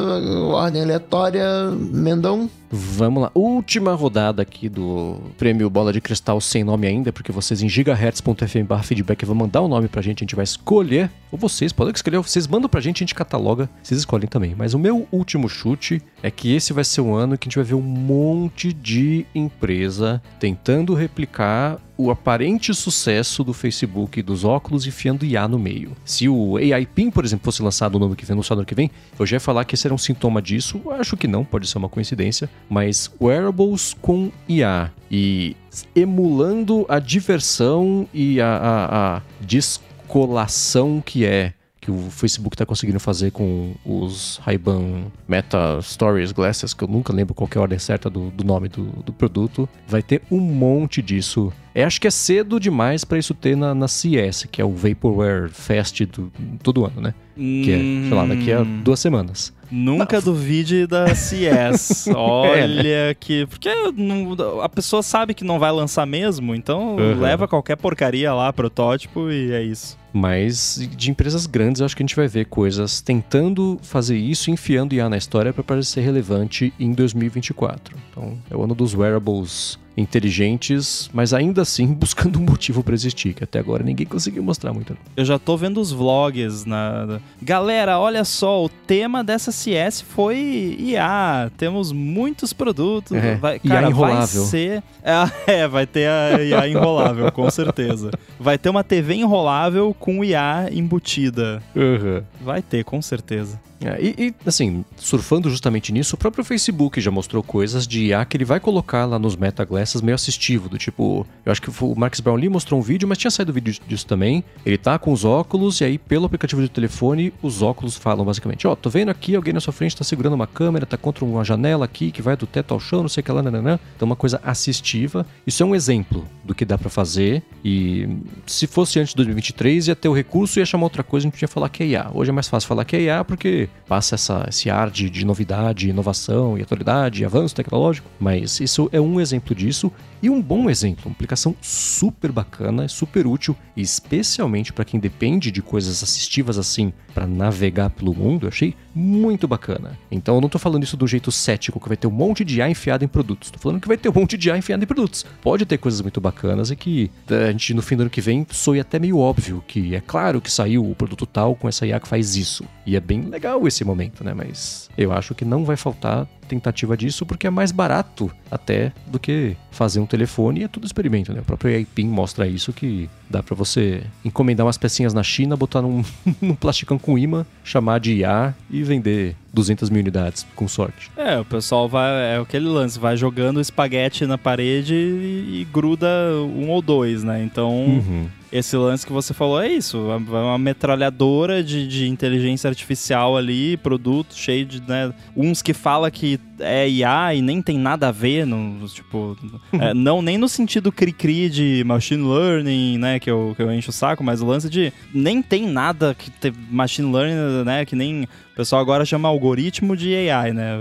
ordem aleatória, Mendão. Vamos lá. Última rodada aqui do prêmio Bola de Cristal sem nome ainda, porque vocês em gigahertz.fm feedback vão mandar o nome pra gente, a gente vai escolher. Ou vocês podem escolher, vocês mandam pra gente, a gente cataloga, vocês escolhem também. Mas o meu último chute é que esse vai ser o ano que a gente vai ver um monte de empresa tentando replicar o aparente sucesso do Facebook dos óculos enfiando IA no meio. Se o AI PIN, por exemplo, fosse lançado no ano que vem, anunciado no ano que vem, eu já ia falar que esse era um sintoma disso. Acho que não, pode ser uma coincidência. Mas wearables com IA e emulando a diversão e a, a, a descolação que é que o Facebook está conseguindo fazer com os Ray-Ban Meta Stories Glasses, que eu nunca lembro qual é a ordem certa do, do nome do, do, produto. Vai ter um monte disso. É, acho que é cedo demais para isso ter na, na CS, que é o Vaporware Fest do, todo ano, né? Que é, sei lá, daqui a hum. duas semanas. Nunca não. duvide da CS. Olha <laughs> é, né? que. Porque não, a pessoa sabe que não vai lançar mesmo, então uhum. leva qualquer porcaria lá, protótipo, e é isso. Mas de empresas grandes, eu acho que a gente vai ver coisas tentando fazer isso, enfiando IA na história para parecer relevante em 2024. Então, é o ano dos wearables inteligentes, mas ainda assim <laughs> buscando um motivo para existir, que até agora ninguém conseguiu mostrar muito. Eu já tô vendo os vlogs na Galera, olha só, o tema dessa CS foi IA. Temos muitos produtos. É, vai, cara, IA enrolável. vai ser é, <laughs> é, vai ter a IA enrolável, com certeza. Vai ter uma TV enrolável com IA embutida. Uhum. Vai ter, com certeza. É, e, e, assim, surfando justamente nisso, o próprio Facebook já mostrou coisas de IA que ele vai colocar lá nos metaglasses meio assistivo, do tipo, eu acho que o Marcus Brownlee mostrou um vídeo, mas tinha saído vídeo disso também. Ele tá com os óculos e aí pelo aplicativo do telefone, os óculos falam basicamente, ó, oh, tô vendo aqui alguém na sua frente tá segurando uma câmera, tá contra uma janela aqui que vai do teto ao chão, não sei o que lá, nananã. Então uma coisa assistiva. Isso é um exemplo do que dá para fazer e se fosse antes de 2023 ia ter o recurso e ia chamar outra coisa, a gente ia falar que é IA. Hoje é mais fácil falar que é IA porque passa essa, esse ar de, de novidade, inovação e atualidade, avanço tecnológico, mas isso é um exemplo disso e um bom exemplo, uma aplicação super bacana, super útil, especialmente para quem depende de coisas assistivas assim para navegar pelo mundo, eu achei muito bacana. Então eu não estou falando isso do jeito cético, que vai ter um monte de IA enfiado em produtos. Estou falando que vai ter um monte de IA enfiado em produtos. Pode ter coisas muito bacanas e que a gente no fim do ano que vem soe até meio óbvio que é claro que saiu o produto tal com essa IA que faz isso. E é bem legal esse momento, né? Mas eu acho que não vai faltar tentativa disso porque é mais barato até do que fazer um telefone e é tudo experimento, né? O próprio AIPIN mostra isso que dá para você encomendar umas pecinhas na China, botar num, <laughs> num plasticão com imã, chamar de IA e vender 200 mil unidades, com sorte. É, o pessoal vai. É aquele lance, vai jogando espaguete na parede e, e gruda um ou dois, né? Então. Uhum esse lance que você falou é isso. Uma metralhadora de, de inteligência artificial ali, produto cheio de. Né, uns que fala que é IA e nem tem nada a ver, no, tipo. é, não nem no sentido cri-cri de machine learning, né? Que eu, que eu encho o saco, mas o lance de nem tem nada que ter machine learning, né? Que nem o pessoal agora chama algoritmo de AI, né?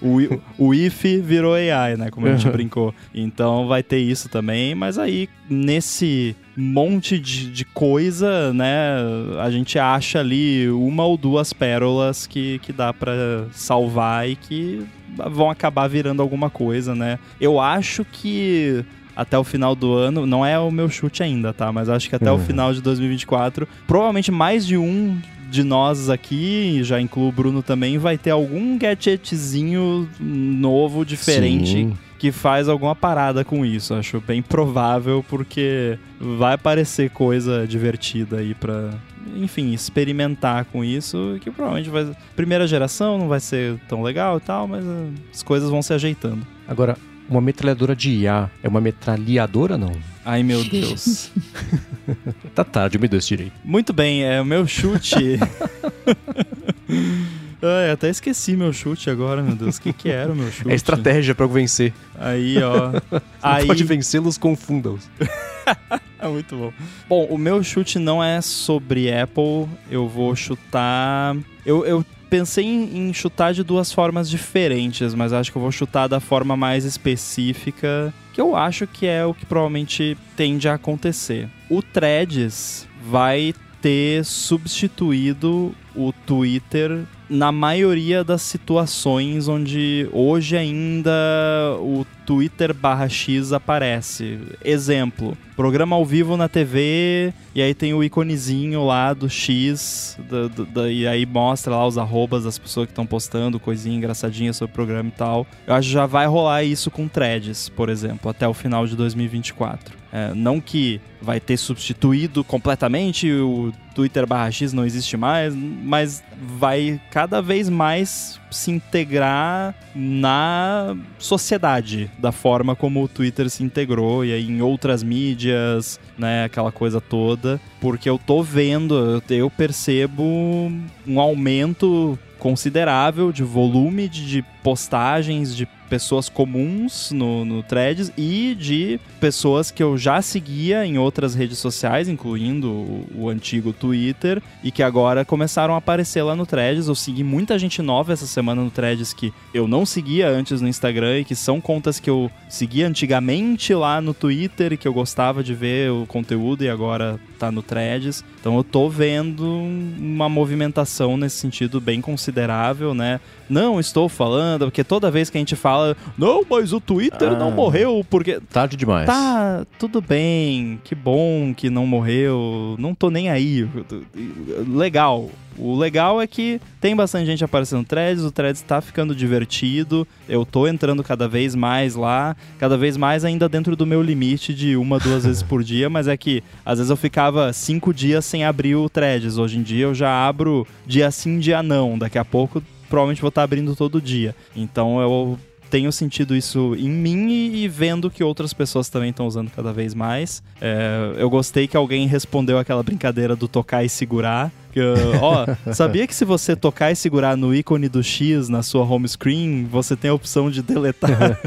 O, o, o if virou AI, né? Como a gente uhum. brincou. Então vai ter isso também, mas aí nesse monte de, de coisa, né? A gente acha ali uma ou duas pérolas que, que dá para salvar e que vão acabar virando alguma coisa, né? Eu acho que até o final do ano, não é o meu chute ainda, tá? Mas acho que até uhum. o final de 2024, provavelmente mais de um de nós aqui, já incluo o Bruno também, vai ter algum gadgetzinho novo, diferente. Sim que faz alguma parada com isso. Acho bem provável, porque vai aparecer coisa divertida aí pra, enfim, experimentar com isso, que provavelmente vai. Primeira geração não vai ser tão legal e tal, mas uh, as coisas vão se ajeitando. Agora, uma metralhadora de IA é uma metralhadora não? Ai meu Deus. <laughs> tá tarde, me deu esse direito. Muito bem, é o meu chute. <laughs> Ai, até esqueci meu chute agora, meu Deus. O que, que era o meu chute? É estratégia pra vencer. Aí, ó. <laughs> Aí... pode vencê-los, confunda-os. é muito bom. Bom, o meu chute não é sobre Apple. Eu vou chutar. Eu, eu pensei em, em, chutar de duas formas diferentes, mas acho que eu vou chutar da forma mais específica, que eu acho que é o que provavelmente tende a acontecer. O Threads vai ter substituído o Twitter na maioria das situações onde hoje ainda o Twitter barra X aparece. Exemplo, programa ao vivo na TV e aí tem o iconezinho lá do X e aí mostra lá os arrobas das pessoas que estão postando coisinha engraçadinha sobre o programa e tal. Eu acho que já vai rolar isso com threads, por exemplo, até o final de 2024. É, não que vai ter substituído completamente o Twitter barra X não existe mais, mas vai cada vez mais se integrar na sociedade, da forma como o Twitter se integrou e aí em outras mídias, né, aquela coisa toda, porque eu tô vendo, eu percebo um aumento considerável de volume de, de postagens de pessoas comuns no, no Threads e de pessoas que eu já seguia em outras redes sociais, incluindo o, o, antigo Twitter, e que agora começaram a aparecer lá no Threads. Eu segui muita gente nova essa semana no Threads que eu não seguia antes no Instagram e que são contas que eu seguia antigamente lá no Twitter e que eu gostava de ver o conteúdo e agora tá no Threads. Então eu tô vendo uma movimentação nesse sentido bem considerável, né? Não estou falando, porque toda vez que a gente fala, não, mas o Twitter ah, não morreu, porque. Tarde demais. Tá, tudo bem, que bom que não morreu, não tô nem aí. Legal. O legal é que tem bastante gente aparecendo no Threads, o Threads tá ficando divertido, eu tô entrando cada vez mais lá, cada vez mais ainda dentro do meu limite de uma, duas vezes por dia, mas é que às vezes eu ficava cinco dias sem abrir o Threads, hoje em dia eu já abro dia sim, dia não, daqui a pouco provavelmente vou estar abrindo todo dia. Então eu tenho sentido isso em mim e, e vendo que outras pessoas também estão usando cada vez mais. É, eu gostei que alguém respondeu aquela brincadeira do tocar e segurar. Que, ó, sabia que se você tocar e segurar no ícone do X na sua home screen, você tem a opção de deletar?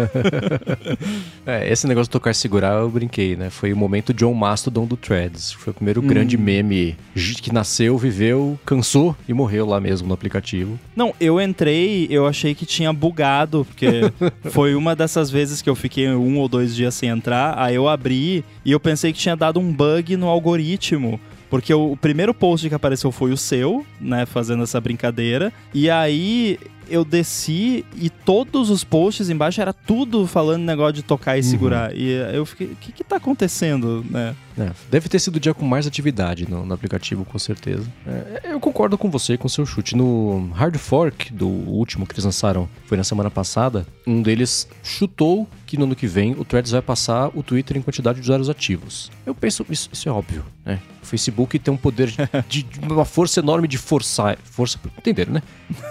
<laughs> é, esse negócio de tocar e segurar eu brinquei, né? Foi o momento John Mastodon do Threads. Foi o primeiro hum. grande meme que nasceu, viveu, cansou e morreu lá mesmo no aplicativo. Não, eu entrei, eu achei que tinha bugado, porque <laughs> foi uma dessas vezes que eu fiquei um ou dois dias sem entrar, aí eu abri e eu pensei que tinha dado um bug no algoritmo. Porque o, primeiro post que apareceu foi o seu, né? Fazendo essa brincadeira. E aí eu desci e todos os posts embaixo era tudo falando negócio de tocar e uhum. segurar. E eu fiquei, o que que tá acontecendo, né? É, deve ter sido o dia com mais atividade no, no aplicativo, com certeza. É, eu concordo com você, com o seu chute. No Hard Fork, do último que eles lançaram, foi na semana passada, um deles chutou que no ano que vem o Threads vai passar o Twitter em quantidade de usuários ativos. Eu penso, isso, isso é óbvio, né? O Facebook tem um poder de, de uma força enorme de forçar. Força, entenderam, né?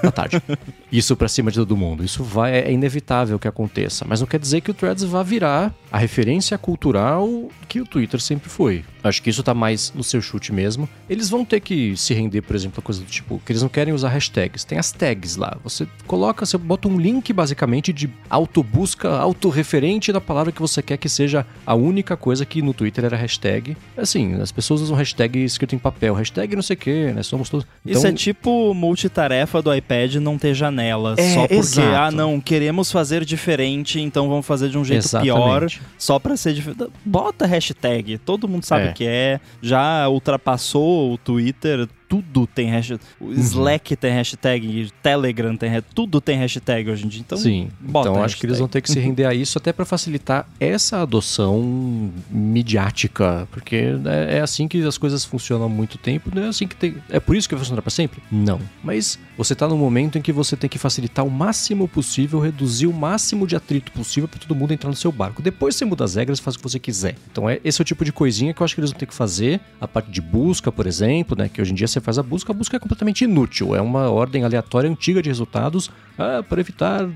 Na tarde. <laughs> Isso pra cima de todo mundo. Isso vai, é inevitável que aconteça. Mas não quer dizer que o Threads vá virar a referência cultural que o Twitter sempre foi. Acho que isso tá mais no seu chute mesmo. Eles vão ter que se render, por exemplo, a coisa do tipo, que eles não querem usar hashtags. Tem as tags lá. Você coloca, você bota um link basicamente de autobusca, autorreferente da palavra que você quer que seja a única coisa que no Twitter era hashtag. Assim, as pessoas usam hashtag escrito em papel, hashtag não sei o que, né? Somos todos. Então... Isso é tipo multitarefa do iPad não ter janela. É, só porque, exato. ah, não, queremos fazer diferente, então vamos fazer de um jeito Exatamente. pior, só pra ser diferente. Bota hashtag, todo mundo sabe é. Que é, já ultrapassou o Twitter tudo tem hashtag. O uhum. Slack tem hashtag, Telegram tem tudo tem hashtag hoje em dia. Então, Sim. então acho que eles vão ter que se render a isso até para facilitar essa adoção midiática, porque é, é, assim que as coisas funcionam há muito tempo, não é assim que tem. É por isso que vai funcionar para sempre? Não. Mas você tá no momento em que você tem que facilitar o máximo possível, reduzir o máximo de atrito possível para todo mundo entrar no seu barco. Depois você muda as regras, faz o que você quiser. Então é esse é o tipo de coisinha que eu acho que eles vão ter que fazer. A parte de busca, por exemplo, né, que hoje em dia você faz a busca, a busca é completamente inútil. É uma ordem aleatória antiga de resultados ah, para evitar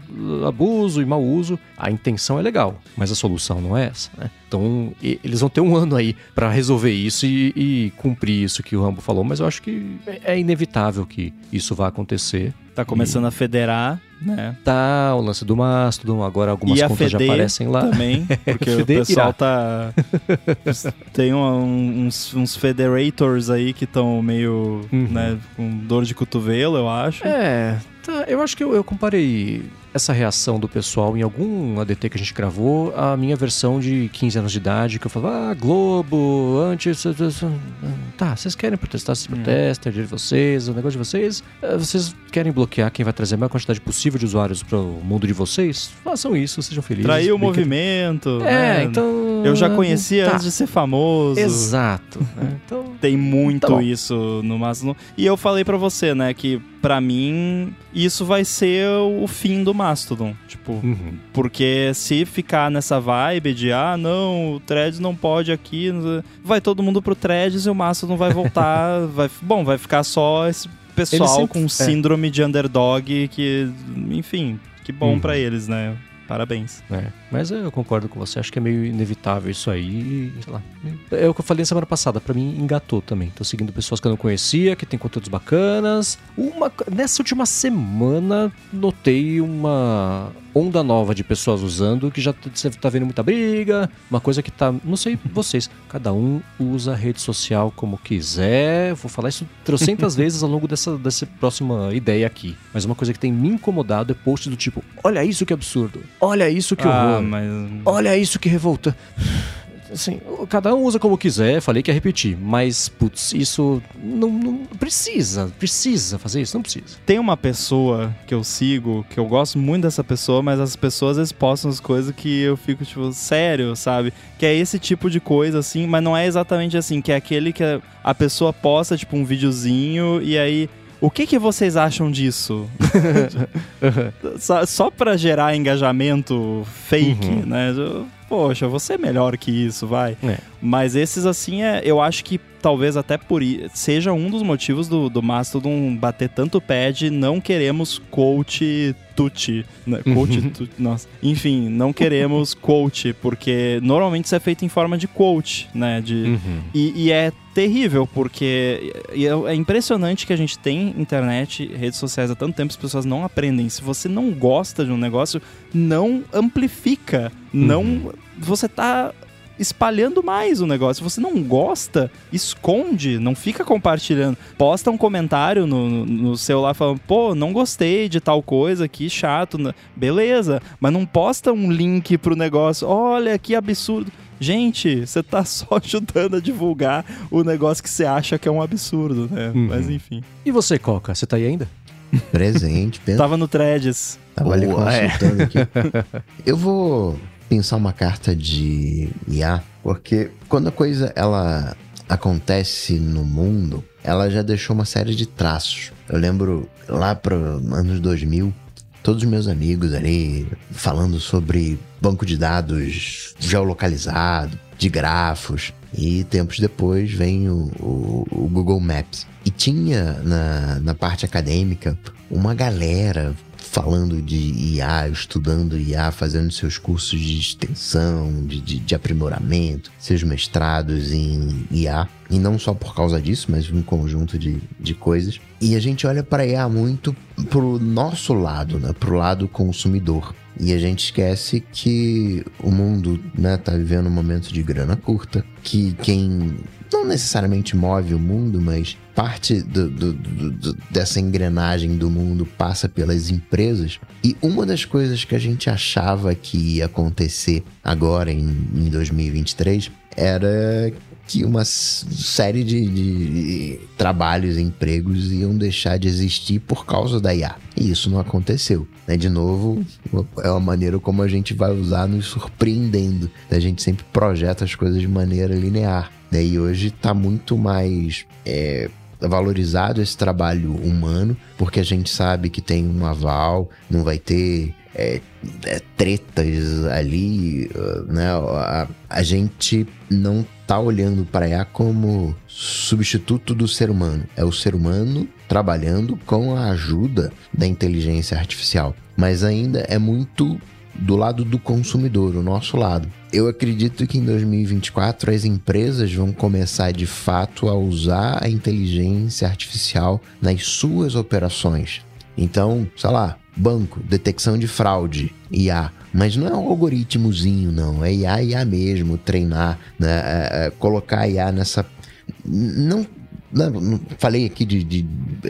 abuso e mau uso. A intenção é legal, mas a solução não é essa, né? Então, eles vão ter um ano aí para resolver isso e, e, cumprir isso que o Rambo falou, mas eu acho que é inevitável que isso vá acontecer. Tá começando e... a federar, né? Tá, o lance do Mastodon, agora algumas e contas já aparecem lá. também, <laughs> porque o pessoal irá. tá... Tem um, uns, uns federators aí que estão meio, uhum. né, com dor de cotovelo, eu acho. É, tá, eu acho que eu, eu comparei essa reação do pessoal em algum ADT que a gente gravou, a minha versão de 15 anos de idade, que eu falava, ah, Globo, antes. Tá, vocês querem protestar, se protestem, hum. de vocês, o negócio de vocês. Eh, vocês querem bloquear quem vai trazer a maior quantidade possível de usuários para o mundo de vocês? Façam isso, sejam felizes. Trair o movimento. É, né? então. Eu já conhecia tá. antes de ser famoso. Exato. <laughs> Né? Então, Tem muito tá isso no máximo. E eu falei para você, né, que para mim isso vai ser o fim do Mastodon. Tipo, Uhum. porque se ficar nessa vibe de ah, não, o Threads não pode aqui, vai todo mundo pro Threads e o Mastodon vai voltar, <laughs> vai, bom, vai ficar só esse pessoal sempre- com é. síndrome de underdog que, enfim, que bom Uhum. pra eles, né? Parabéns. É, mas eu concordo com você, acho que é meio inevitável isso aí, sei lá. É o que eu falei na semana passada, pra mim engatou também. Tô seguindo pessoas que eu não conhecia, que tem conteúdos bacanas. Uma, nessa última semana, notei uma onda nova de pessoas usando, que já você tá vendo muita briga, uma coisa que tá, não sei vocês, cada um usa a rede social como quiser. Vou falar isso trocentas <laughs> vezes ao longo dessa, dessa próxima ideia aqui. Mas uma coisa que tem me incomodado é post do tipo, olha isso que absurdo, olha isso que ah, horror. mas Olha isso que revolta. Assim, cada um usa como quiser, falei que ia repetir, mas, putz, isso não, não precisa, precisa fazer isso, não precisa. tem uma pessoa que eu sigo, que eu gosto muito dessa pessoa, mas as pessoas às vezes postam as coisas que eu fico, tipo, sério, sabe? Que é esse tipo de coisa, assim, mas não é exatamente assim, que é aquele que a- pessoa posta, tipo, um videozinho e aí. O que, que vocês acham disso? <laughs> só, só pra gerar engajamento fake, Uhum. né? Poxa, você é melhor que isso, vai. É. Mas esses, assim, é, eu acho que talvez até por seja um dos motivos do, do Mastodon bater tanto pé de não queremos coach tuti. Né? Coach <laughs> tuti, nossa. Enfim, não queremos <laughs> coach, porque normalmente isso é feito em forma de coach, né? De, Uhum. e, e é terrível, porque é é impressionante que a gente tem internet, redes sociais há tanto tempo, as pessoas não aprendem. Se você não gosta de um negócio, não amplifica. Não. Você tá espalhando mais o negócio. Se você não gosta, esconde, não fica compartilhando. Posta um comentário no, no- no celular falando, pô, não gostei de tal coisa, que chato. né? Beleza, mas não posta um link pro negócio. Olha que absurdo. Gente, você tá <laughs> só ajudando a divulgar o negócio que você acha que é um absurdo, né? Uhum. Mas enfim. E você, Coca, você tá aí ainda? Presente, <laughs> pensa. Tava no Threads. Tava ali Boa, é. consultando aqui. <laughs> Eu vou pensar uma carta de IA, porque quando a coisa ela acontece no mundo, ela já deixou uma série de traços. Eu lembro lá para anos 2000, todos os meus amigos ali falando sobre banco de dados geolocalizado, de grafos. E tempos depois vem o, o- o Google Maps. E tinha na, na parte acadêmica uma galera falando de IA, estudando IA, fazendo seus cursos de extensão, de, de, de aprimoramento, seus mestrados em IA. E não só por causa disso, mas um conjunto de, de coisas. E a gente olha para IA muito pro nosso lado, né? Pro lado consumidor. E a gente esquece que o mundo, né, tá vivendo um momento de grana curta, que quem não necessariamente move o mundo, mas parte do- do- do- dessa engrenagem do mundo passa pelas empresas. E uma das coisas que a gente achava que ia acontecer agora em, em 2023 era que uma série de, de trabalhos empregos iam deixar de existir por causa da IA. E isso não aconteceu. Né? De novo, é uma maneira como a gente vai usar nos surpreendendo. A gente sempre projeta as coisas de maneira linear. né? E hoje está muito mais é, valorizado esse trabalho humano, porque a gente sabe que tem um aval, não vai ter é, é, tretas ali, uh, né? A, a gente não tá olhando para IA como substituto do ser humano. É o ser humano trabalhando com a ajuda da inteligência artificial. Mas ainda é muito do lado do consumidor, o nosso lado. Eu acredito que em 2024 as empresas vão começar de fato a usar a inteligência artificial nas suas operações. Então, sei lá, banco, detecção de fraude, IA. Mas não é um algoritmozinho, não. É IA, IA mesmo, treinar, né? É, é, colocar IA nessa. Não não, falei aqui de, de,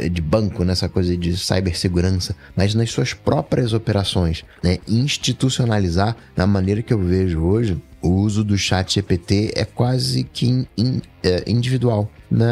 de banco, nessa coisa de cibersegurança, mas nas suas próprias operações, né? Institucionalizar da maneira que eu vejo hoje, o uso do chat GPT é quase que in- in- é, individual.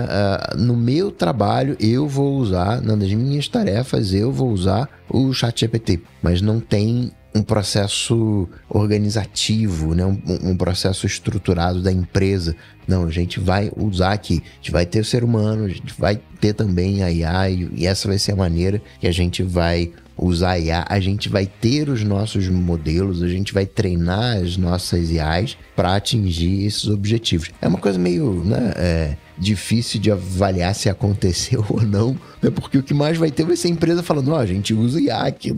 Ah, no meu trabalho, eu vou usar, nas minhas tarefas, eu vou usar o chat GPT, mas não tem um processo organizativo, né? Um, um, processo estruturado da empresa. Não, a gente vai usar aqui, a gente vai ter o ser humano, a gente vai ter também a IA e, essa vai ser a maneira que a gente vai usar IA, a gente vai ter os nossos modelos, a gente vai treinar as nossas IAs para atingir esses objetivos. É uma coisa meio né, é, difícil de avaliar se aconteceu <laughs> ou não, né, porque o que mais vai ter vai ser a empresa falando: ó, oh, a gente usa IA aqui,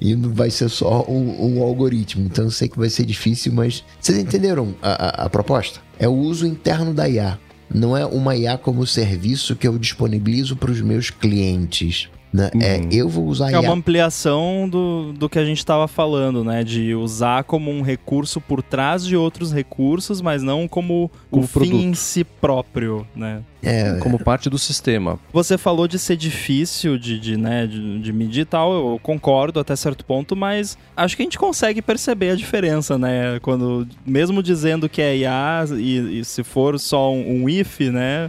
e não vai ser só um, um, algoritmo. Então eu sei que vai ser difícil, mas vocês entenderam a, a, a proposta? É o uso interno da IA. Não é uma IA como serviço que eu disponibilizo para os meus clientes. Né? É, uhum. É, eu vou usar É uma ampliação do, do que a gente estava falando, né? De usar como um recurso por trás de outros recursos, mas não como, o produto. fim em si próprio, né? É, como parte do sistema. Você falou de ser difícil de, de, né, de, de medir e tal, eu concordo até certo ponto, mas acho que a gente consegue perceber a diferença, né? Quando, mesmo dizendo que é IA e, e se for só um, um if, né?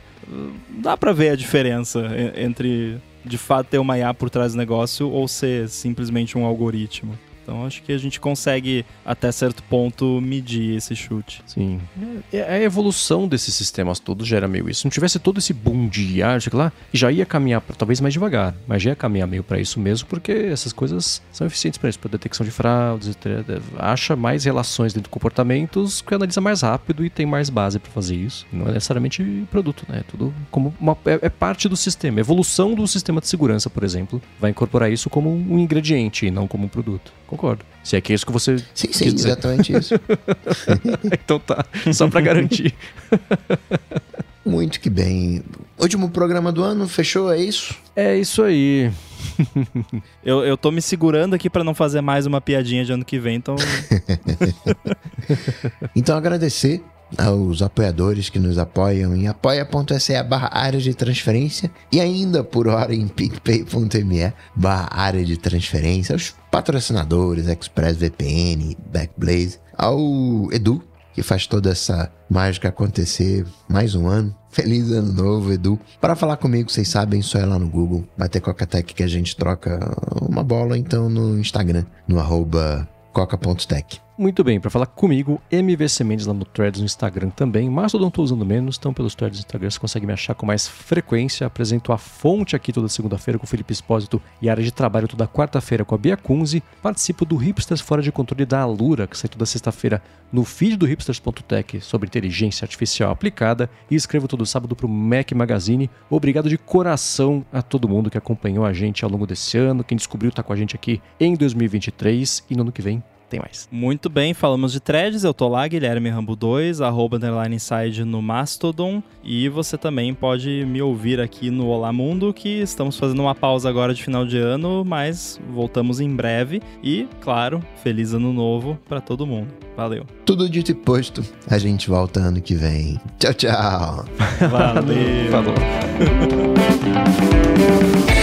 Dá para ver a diferença entre de fato ter uma IA por trás do negócio ou ser simplesmente um algoritmo. Então acho que a gente consegue, até certo ponto, medir esse chute. Sim. É, é a evolução desses sistemas todos gera meio isso. Se não tivesse todo esse boom de lá, já ia caminhar pra, talvez mais devagar, mas já ia caminhar meio para isso mesmo, porque essas coisas são eficientes para isso, para detecção de fraudes, acha mais relações dentro de comportamentos que analisa mais rápido e tem mais base para fazer isso. Não é necessariamente produto, né? É tudo como uma, é, é parte do sistema. A evolução do sistema de segurança, por exemplo, vai incorporar isso como um ingrediente e não como um produto. Concordo. Se é que é isso que você. Sim, sim, exatamente isso. <laughs> então tá. Só para garantir. <laughs> Muito que bem. Último programa do ano, fechou? É isso? É isso aí. <laughs> eu, eu tô me segurando aqui para não fazer mais uma piadinha de ano que vem, então. então agradecer aos apoiadores que nos apoiam em apoia.se barra área de transferência e ainda por hora em picpay.me barra área de transferência, aos patrocinadores ExpressVPN, Backblaze, ao Edu, que faz toda essa mágica acontecer mais um ano. <laughs> Feliz ano novo, Edu. Para falar comigo, vocês sabem, só é lá no Google, bater Coca-Tech que a gente troca uma bola, então no Instagram, no arroba coca.tech. Muito bem, para falar comigo, MVC Mendes lá no Threads no Instagram também. Mastodon estou usando menos, então pelos Threads no Instagram você consegue me achar com mais frequência. Apresento a fonte aqui toda segunda-feira com o Felipe Espósito e a área de trabalho toda quarta-feira com a Bia Kunze. Participo do Hipsters Fora de Controle da Alura, que sai toda sexta-feira no feed do hipsters.tech sobre inteligência artificial aplicada. E escrevo todo sábado para o Mac Magazine. Obrigado de coração a todo mundo que acompanhou a gente ao longo desse ano. Quem descobriu está com a gente aqui em 2023 e no ano que vem tem mais. Muito bem, falamos de threads. Eu tô lá, Guilherme Rambo 2, arroba underline inside no Mastodon. E você também pode me ouvir aqui no Olá Mundo, que estamos fazendo uma pausa agora de final de ano, mas voltamos em breve. E, claro, feliz ano novo para todo mundo. Valeu. Tudo dito e posto. A gente volta ano que vem. Tchau, tchau. <laughs> Valeu. Falou. <laughs>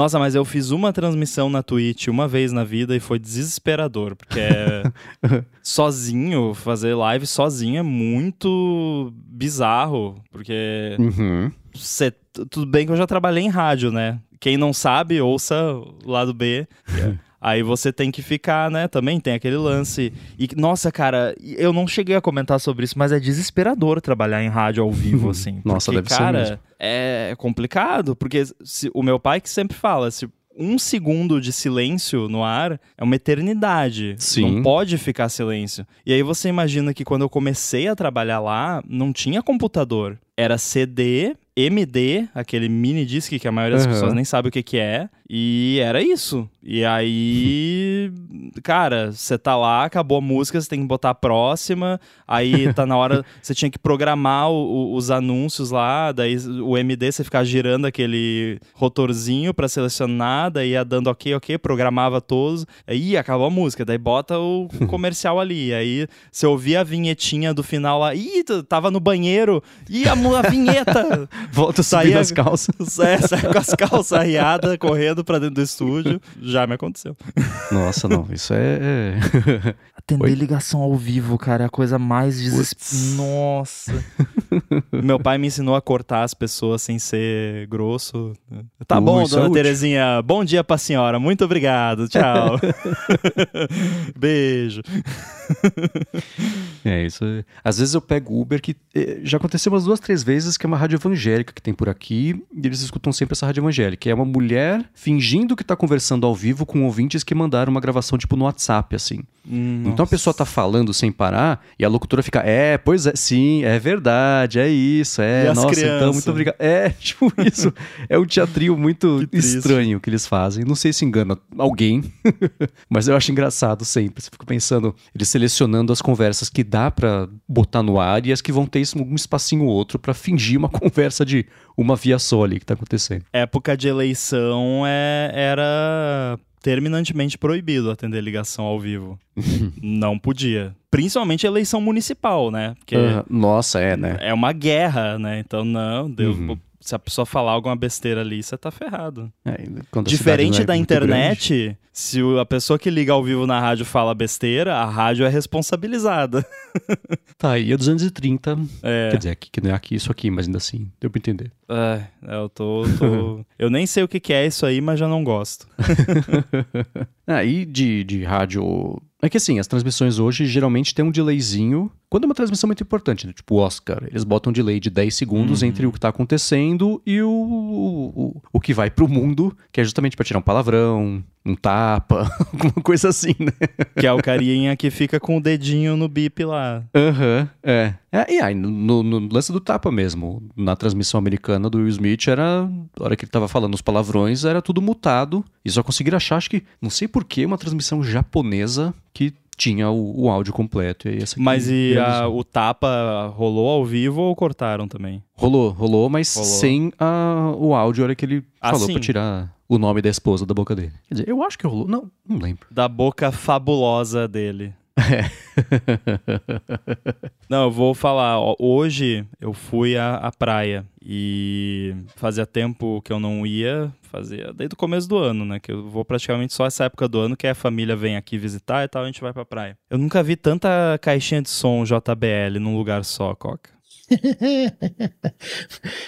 Nossa, mas eu fiz uma transmissão na Twitch uma vez na vida e foi desesperador, porque é <laughs> sozinho, fazer live sozinho é muito bizarro, porque uhum. cê, tudo bem que eu já trabalhei em rádio, né? Quem não sabe, ouça o lado B. Yeah. <laughs> Aí você tem que ficar, né? Também tem aquele lance. E, nossa, cara, eu não cheguei a comentar sobre isso, mas é desesperador trabalhar em rádio ao vivo, assim. nossa, porque, deve cara, ser mesmo. é complicado, porque se, o meu pai que sempre fala, se um segundo de silêncio no ar é uma eternidade. Sim. Não pode ficar silêncio. E aí você imagina que quando eu comecei a trabalhar lá, não tinha computador. Era CD, MD, aquele mini disc que a maioria das uhum. pessoas nem sabe o que, que é. E era isso. E aí, cara, você tá lá, acabou a música, você tem que botar a próxima. Aí <laughs> tá na hora, você tinha que programar o, o, os anúncios lá. Daí o MD você ficava girando aquele rotorzinho para selecionar. Daí ia dando ok, ok, programava todos. Aí acabou a música, daí bota o <laughs> comercial ali. Aí você ouvia a vinhetinha do final lá. Ih, tava no banheiro. Ih, a, a vinheta. <laughs> Volta a subir as calças. É, sai com as calças arriadas, correndo empurrado pra dentro do estúdio. Já me aconteceu. Nossa, não, isso é. <laughs> Atender Oi? ligação ao vivo, cara, é a coisa mais desesperadora. Nossa. <laughs> Meu pai me ensinou a cortar as pessoas sem ser grosso. Tá Uh, bom, é dona útil. Terezinha. Bom dia pra senhora. Muito obrigado. Tchau. <laughs> Beijo. <laughs> É, isso. é- Às vezes eu pego Uber que eh, já aconteceu umas duas, três vezes que é uma rádio evangélica que tem por aqui e eles escutam sempre essa rádio evangélica. É uma mulher fingindo que tá conversando ao vivo com ouvintes que mandaram uma gravação tipo no WhatsApp, assim. Então a pessoa tá falando sem parar e a locutora fica, é, pois é, sim, é verdade, é isso, é, nossa, então, muito obrigado. É, <laughs> tipo isso. É um teatrinho muito <laughs> Que estranho que eles fazem. Não sei se engana alguém, mas eu acho engraçado sempre. Você fica pensando, eles selecionando as conversas que dá pra botar no ar e as que vão ter um espacinho ou outro pra fingir uma <laughs> conversa de uma via só ali que tá acontecendo. Época de eleição é, era terminantemente proibido atender ligação ao vivo. <laughs> Não podia. Principalmente eleição municipal, né? Porque Aham. Nossa, é, né? é uma guerra, né? Então, não, Deus, Uhum. Se a pessoa falar alguma besteira ali, você tá ferrado. É, a Diferente é da muito internet, se o- a pessoa que liga ao vivo na rádio fala besteira, a rádio é responsabilizada. grande. <laughs> Tá aí, é 230. É, Quer dizer, aqui, que não é aqui isso aqui, mas ainda assim, deu pra entender. é, eu tô, tô- <laughs> Eu nem sei o que que é isso aí, mas já não gosto. <laughs> Ah, e de, de rádio. É que assim, as transmissões hoje geralmente tem um delayzinho. Quando é uma transmissão muito importante, né? tipo o Oscar, eles botam um delay de 10 segundos Uhum. entre o que tá acontecendo e o, o, o que vai pro mundo, que é justamente pra tirar um palavrão, um tapa, <laughs> alguma coisa assim, né? Que é o carinha que fica com o dedinho no bip lá. Aham, é. é. E aí, no, no lance do tapa mesmo, na transmissão americana do Will Smith, era. A hora que ele tava falando os palavrões, era tudo mutado. E só conseguiram achar, acho que. Não sei porquê, uma transmissão japonesa que tinha o, o áudio completo. E aí essa aqui Mas e a- realizou. o tapa rolou ao vivo ou cortaram também? Rolou, rolou, mas Rolou. sem a, o áudio a hora que ele Ah, falou sim. pra tirar o nome da esposa da boca dele. Quer dizer, eu acho que rolou. Não, não lembro. Da boca fabulosa dele. É. <laughs> Não, eu vou falar. ó, Hoje eu fui à, à praia e fazia tempo que eu não ia, fazia desde o começo do ano, né? Que eu vou praticamente só essa época do ano que a família vem aqui visitar e tal, a gente vai pra praia. Eu nunca vi tanta caixinha de som JBL num lugar só, Coca. <laughs>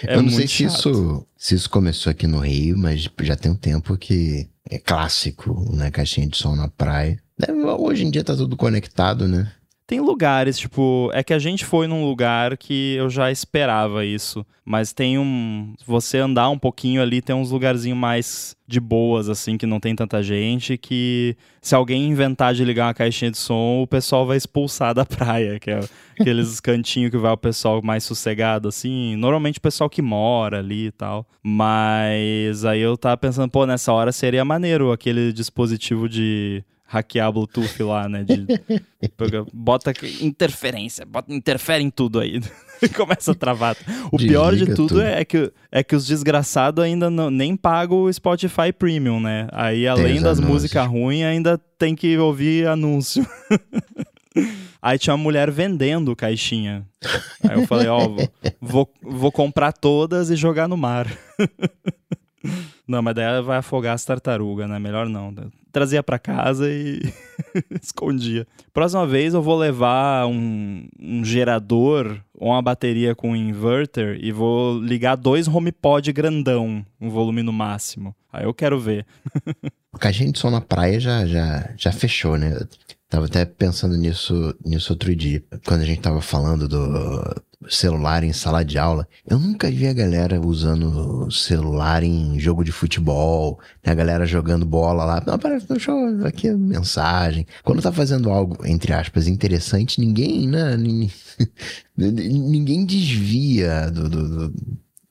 É eu não sei se chato. isso, se isso começou aqui no Rio, mas já tem um tempo que é clássico, né? Caixinha de som na praia. É, Hoje em dia tá tudo conectado, né? Tem lugares, tipo, é que a gente foi num lugar que eu já esperava isso, mas tem um, você andar um pouquinho ali, tem uns lugarzinhos mais de boas assim, que não tem tanta gente, que se alguém inventar de ligar uma caixinha de som, o pessoal vai expulsar da <laughs> praia, que é aqueles cantinhos que vai o pessoal mais sossegado assim, normalmente o pessoal que mora ali e tal. Mas aí eu tava pensando, pô, nessa hora seria maneiro aquele dispositivo de hackear Bluetooth lá, né? De, bota interferência, bota, interfere em tudo aí. <laughs> Começa a travar. O pior de Desliga tudo, tudo. É, que, é que os desgraçados ainda não, nem pagam o Spotify Premium, né? Aí, além das músicas ruins, ainda tem que ouvir anúncio. <laughs> Aí tinha uma mulher vendendo caixinha. Aí eu falei, ó, vou, vou, vou comprar todas e jogar no mar. <laughs> Não, mas daí vai afogar as tartarugas, né? Melhor não. Trazia pra casa e <laughs> escondia. Próxima vez eu vou levar um, um gerador ou uma bateria com inverter e vou ligar dois HomePod grandão, um volume no máximo. Aí eu quero ver. Caixinha de som na praia já, já, já fechou, né? Tava até pensando nisso, nisso outro dia, quando a gente tava falando do celular em sala de aula. Eu nunca vi a galera usando celular em jogo de futebol, né? a galera jogando bola lá. Não, pera, deixa eu aqui a mensagem. Quando tá fazendo algo, entre aspas, interessante, ninguém, né? nin- <laughs> Ninguém desvia do, do, do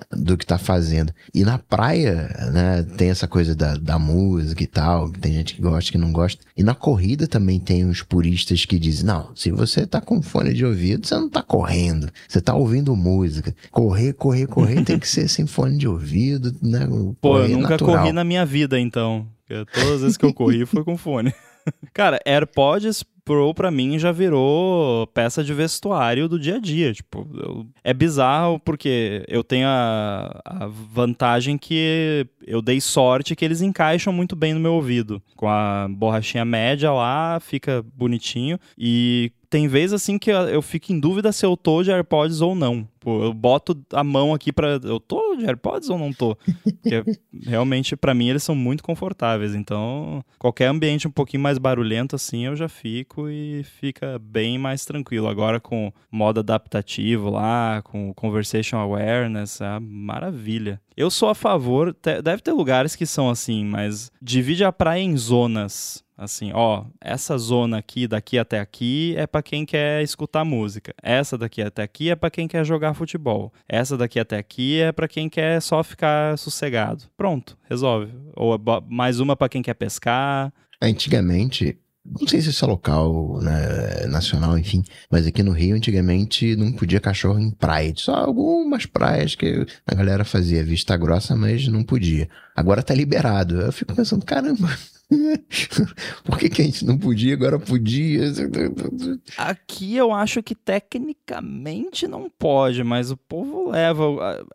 do que tá fazendo. E na praia, né, tem essa coisa da, da música e tal, que tem gente que gosta, que não gosta. E na corrida também tem uns puristas que dizem, não, se você tá com fone de ouvido, você não tá correndo, você tá ouvindo música. Correr, correr, correr tem que ser sem fone de ouvido, né? Pô, eu nunca natural. corri na minha vida, então. Porque Todas as vezes que eu corri foi com fone. <laughs> Cara, AirPods Pro, pra mim, já virou peça de vestuário do dia a dia. Tipo, eu, é bizarro porque eu tenho a, a vantagem que eu dei sorte que eles encaixam muito bem no meu ouvido. Com a borrachinha média lá, fica bonitinho. E tem vezes assim que eu fico em dúvida se eu tô de AirPods ou não. Pô, eu boto a mão aqui para eu tô de AirPods ou não tô? Porque <laughs> realmente para mim eles são muito confortáveis, então qualquer ambiente um pouquinho mais barulhento assim, eu já fico e fica bem mais tranquilo. Agora com modo adaptativo lá, com conversation awareness, é maravilha. Eu sou a favor, deve ter lugares que são assim, mas divide a praia em zonas Assim, ó, essa zona aqui, daqui até aqui, é para quem quer escutar música. Essa daqui até aqui é para quem quer jogar futebol. Essa daqui até aqui é para quem quer só ficar sossegado. Pronto, resolve. Ou é mais uma para quem quer pescar. Antigamente, não sei se isso é local, né, nacional, enfim, mas aqui no Rio, antigamente, não podia cachorro em praia. Só algumas praias que a galera fazia vista grossa, mas não podia. Agora tá liberado. Eu fico pensando, caramba, <laughs> Por que, que a gente não podia, agora podia? Aqui eu acho que tecnicamente não pode, mas o povo leva.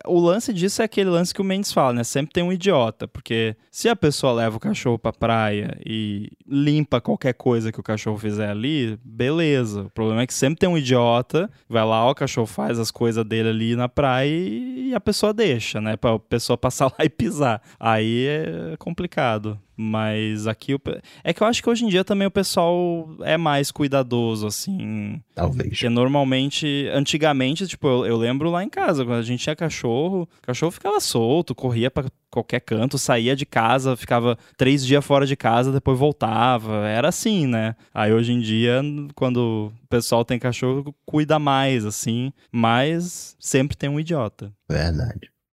O lance disso é aquele lance que o Mendes fala, né? Sempre tem um idiota, porque se a pessoa leva o cachorro pra praia e limpa qualquer coisa que o cachorro fizer ali, beleza. O problema é que sempre tem um idiota, vai lá, o cachorro faz as coisas dele ali na praia e a pessoa deixa, né? Pra pessoa passar <laughs> lá e pisar. Aí é complicado. Mas aqui é que eu acho que hoje em dia também o pessoal é mais cuidadoso, assim. Talvez. Porque normalmente, antigamente, tipo, eu, eu lembro lá em casa, quando a gente tinha cachorro, o cachorro ficava solto, corria para qualquer canto, saía de casa, ficava três dias fora de casa, depois voltava. Era assim, né? Aí hoje em dia, quando o pessoal tem cachorro, cuida mais, assim, mas sempre tem um idiota. Verdade.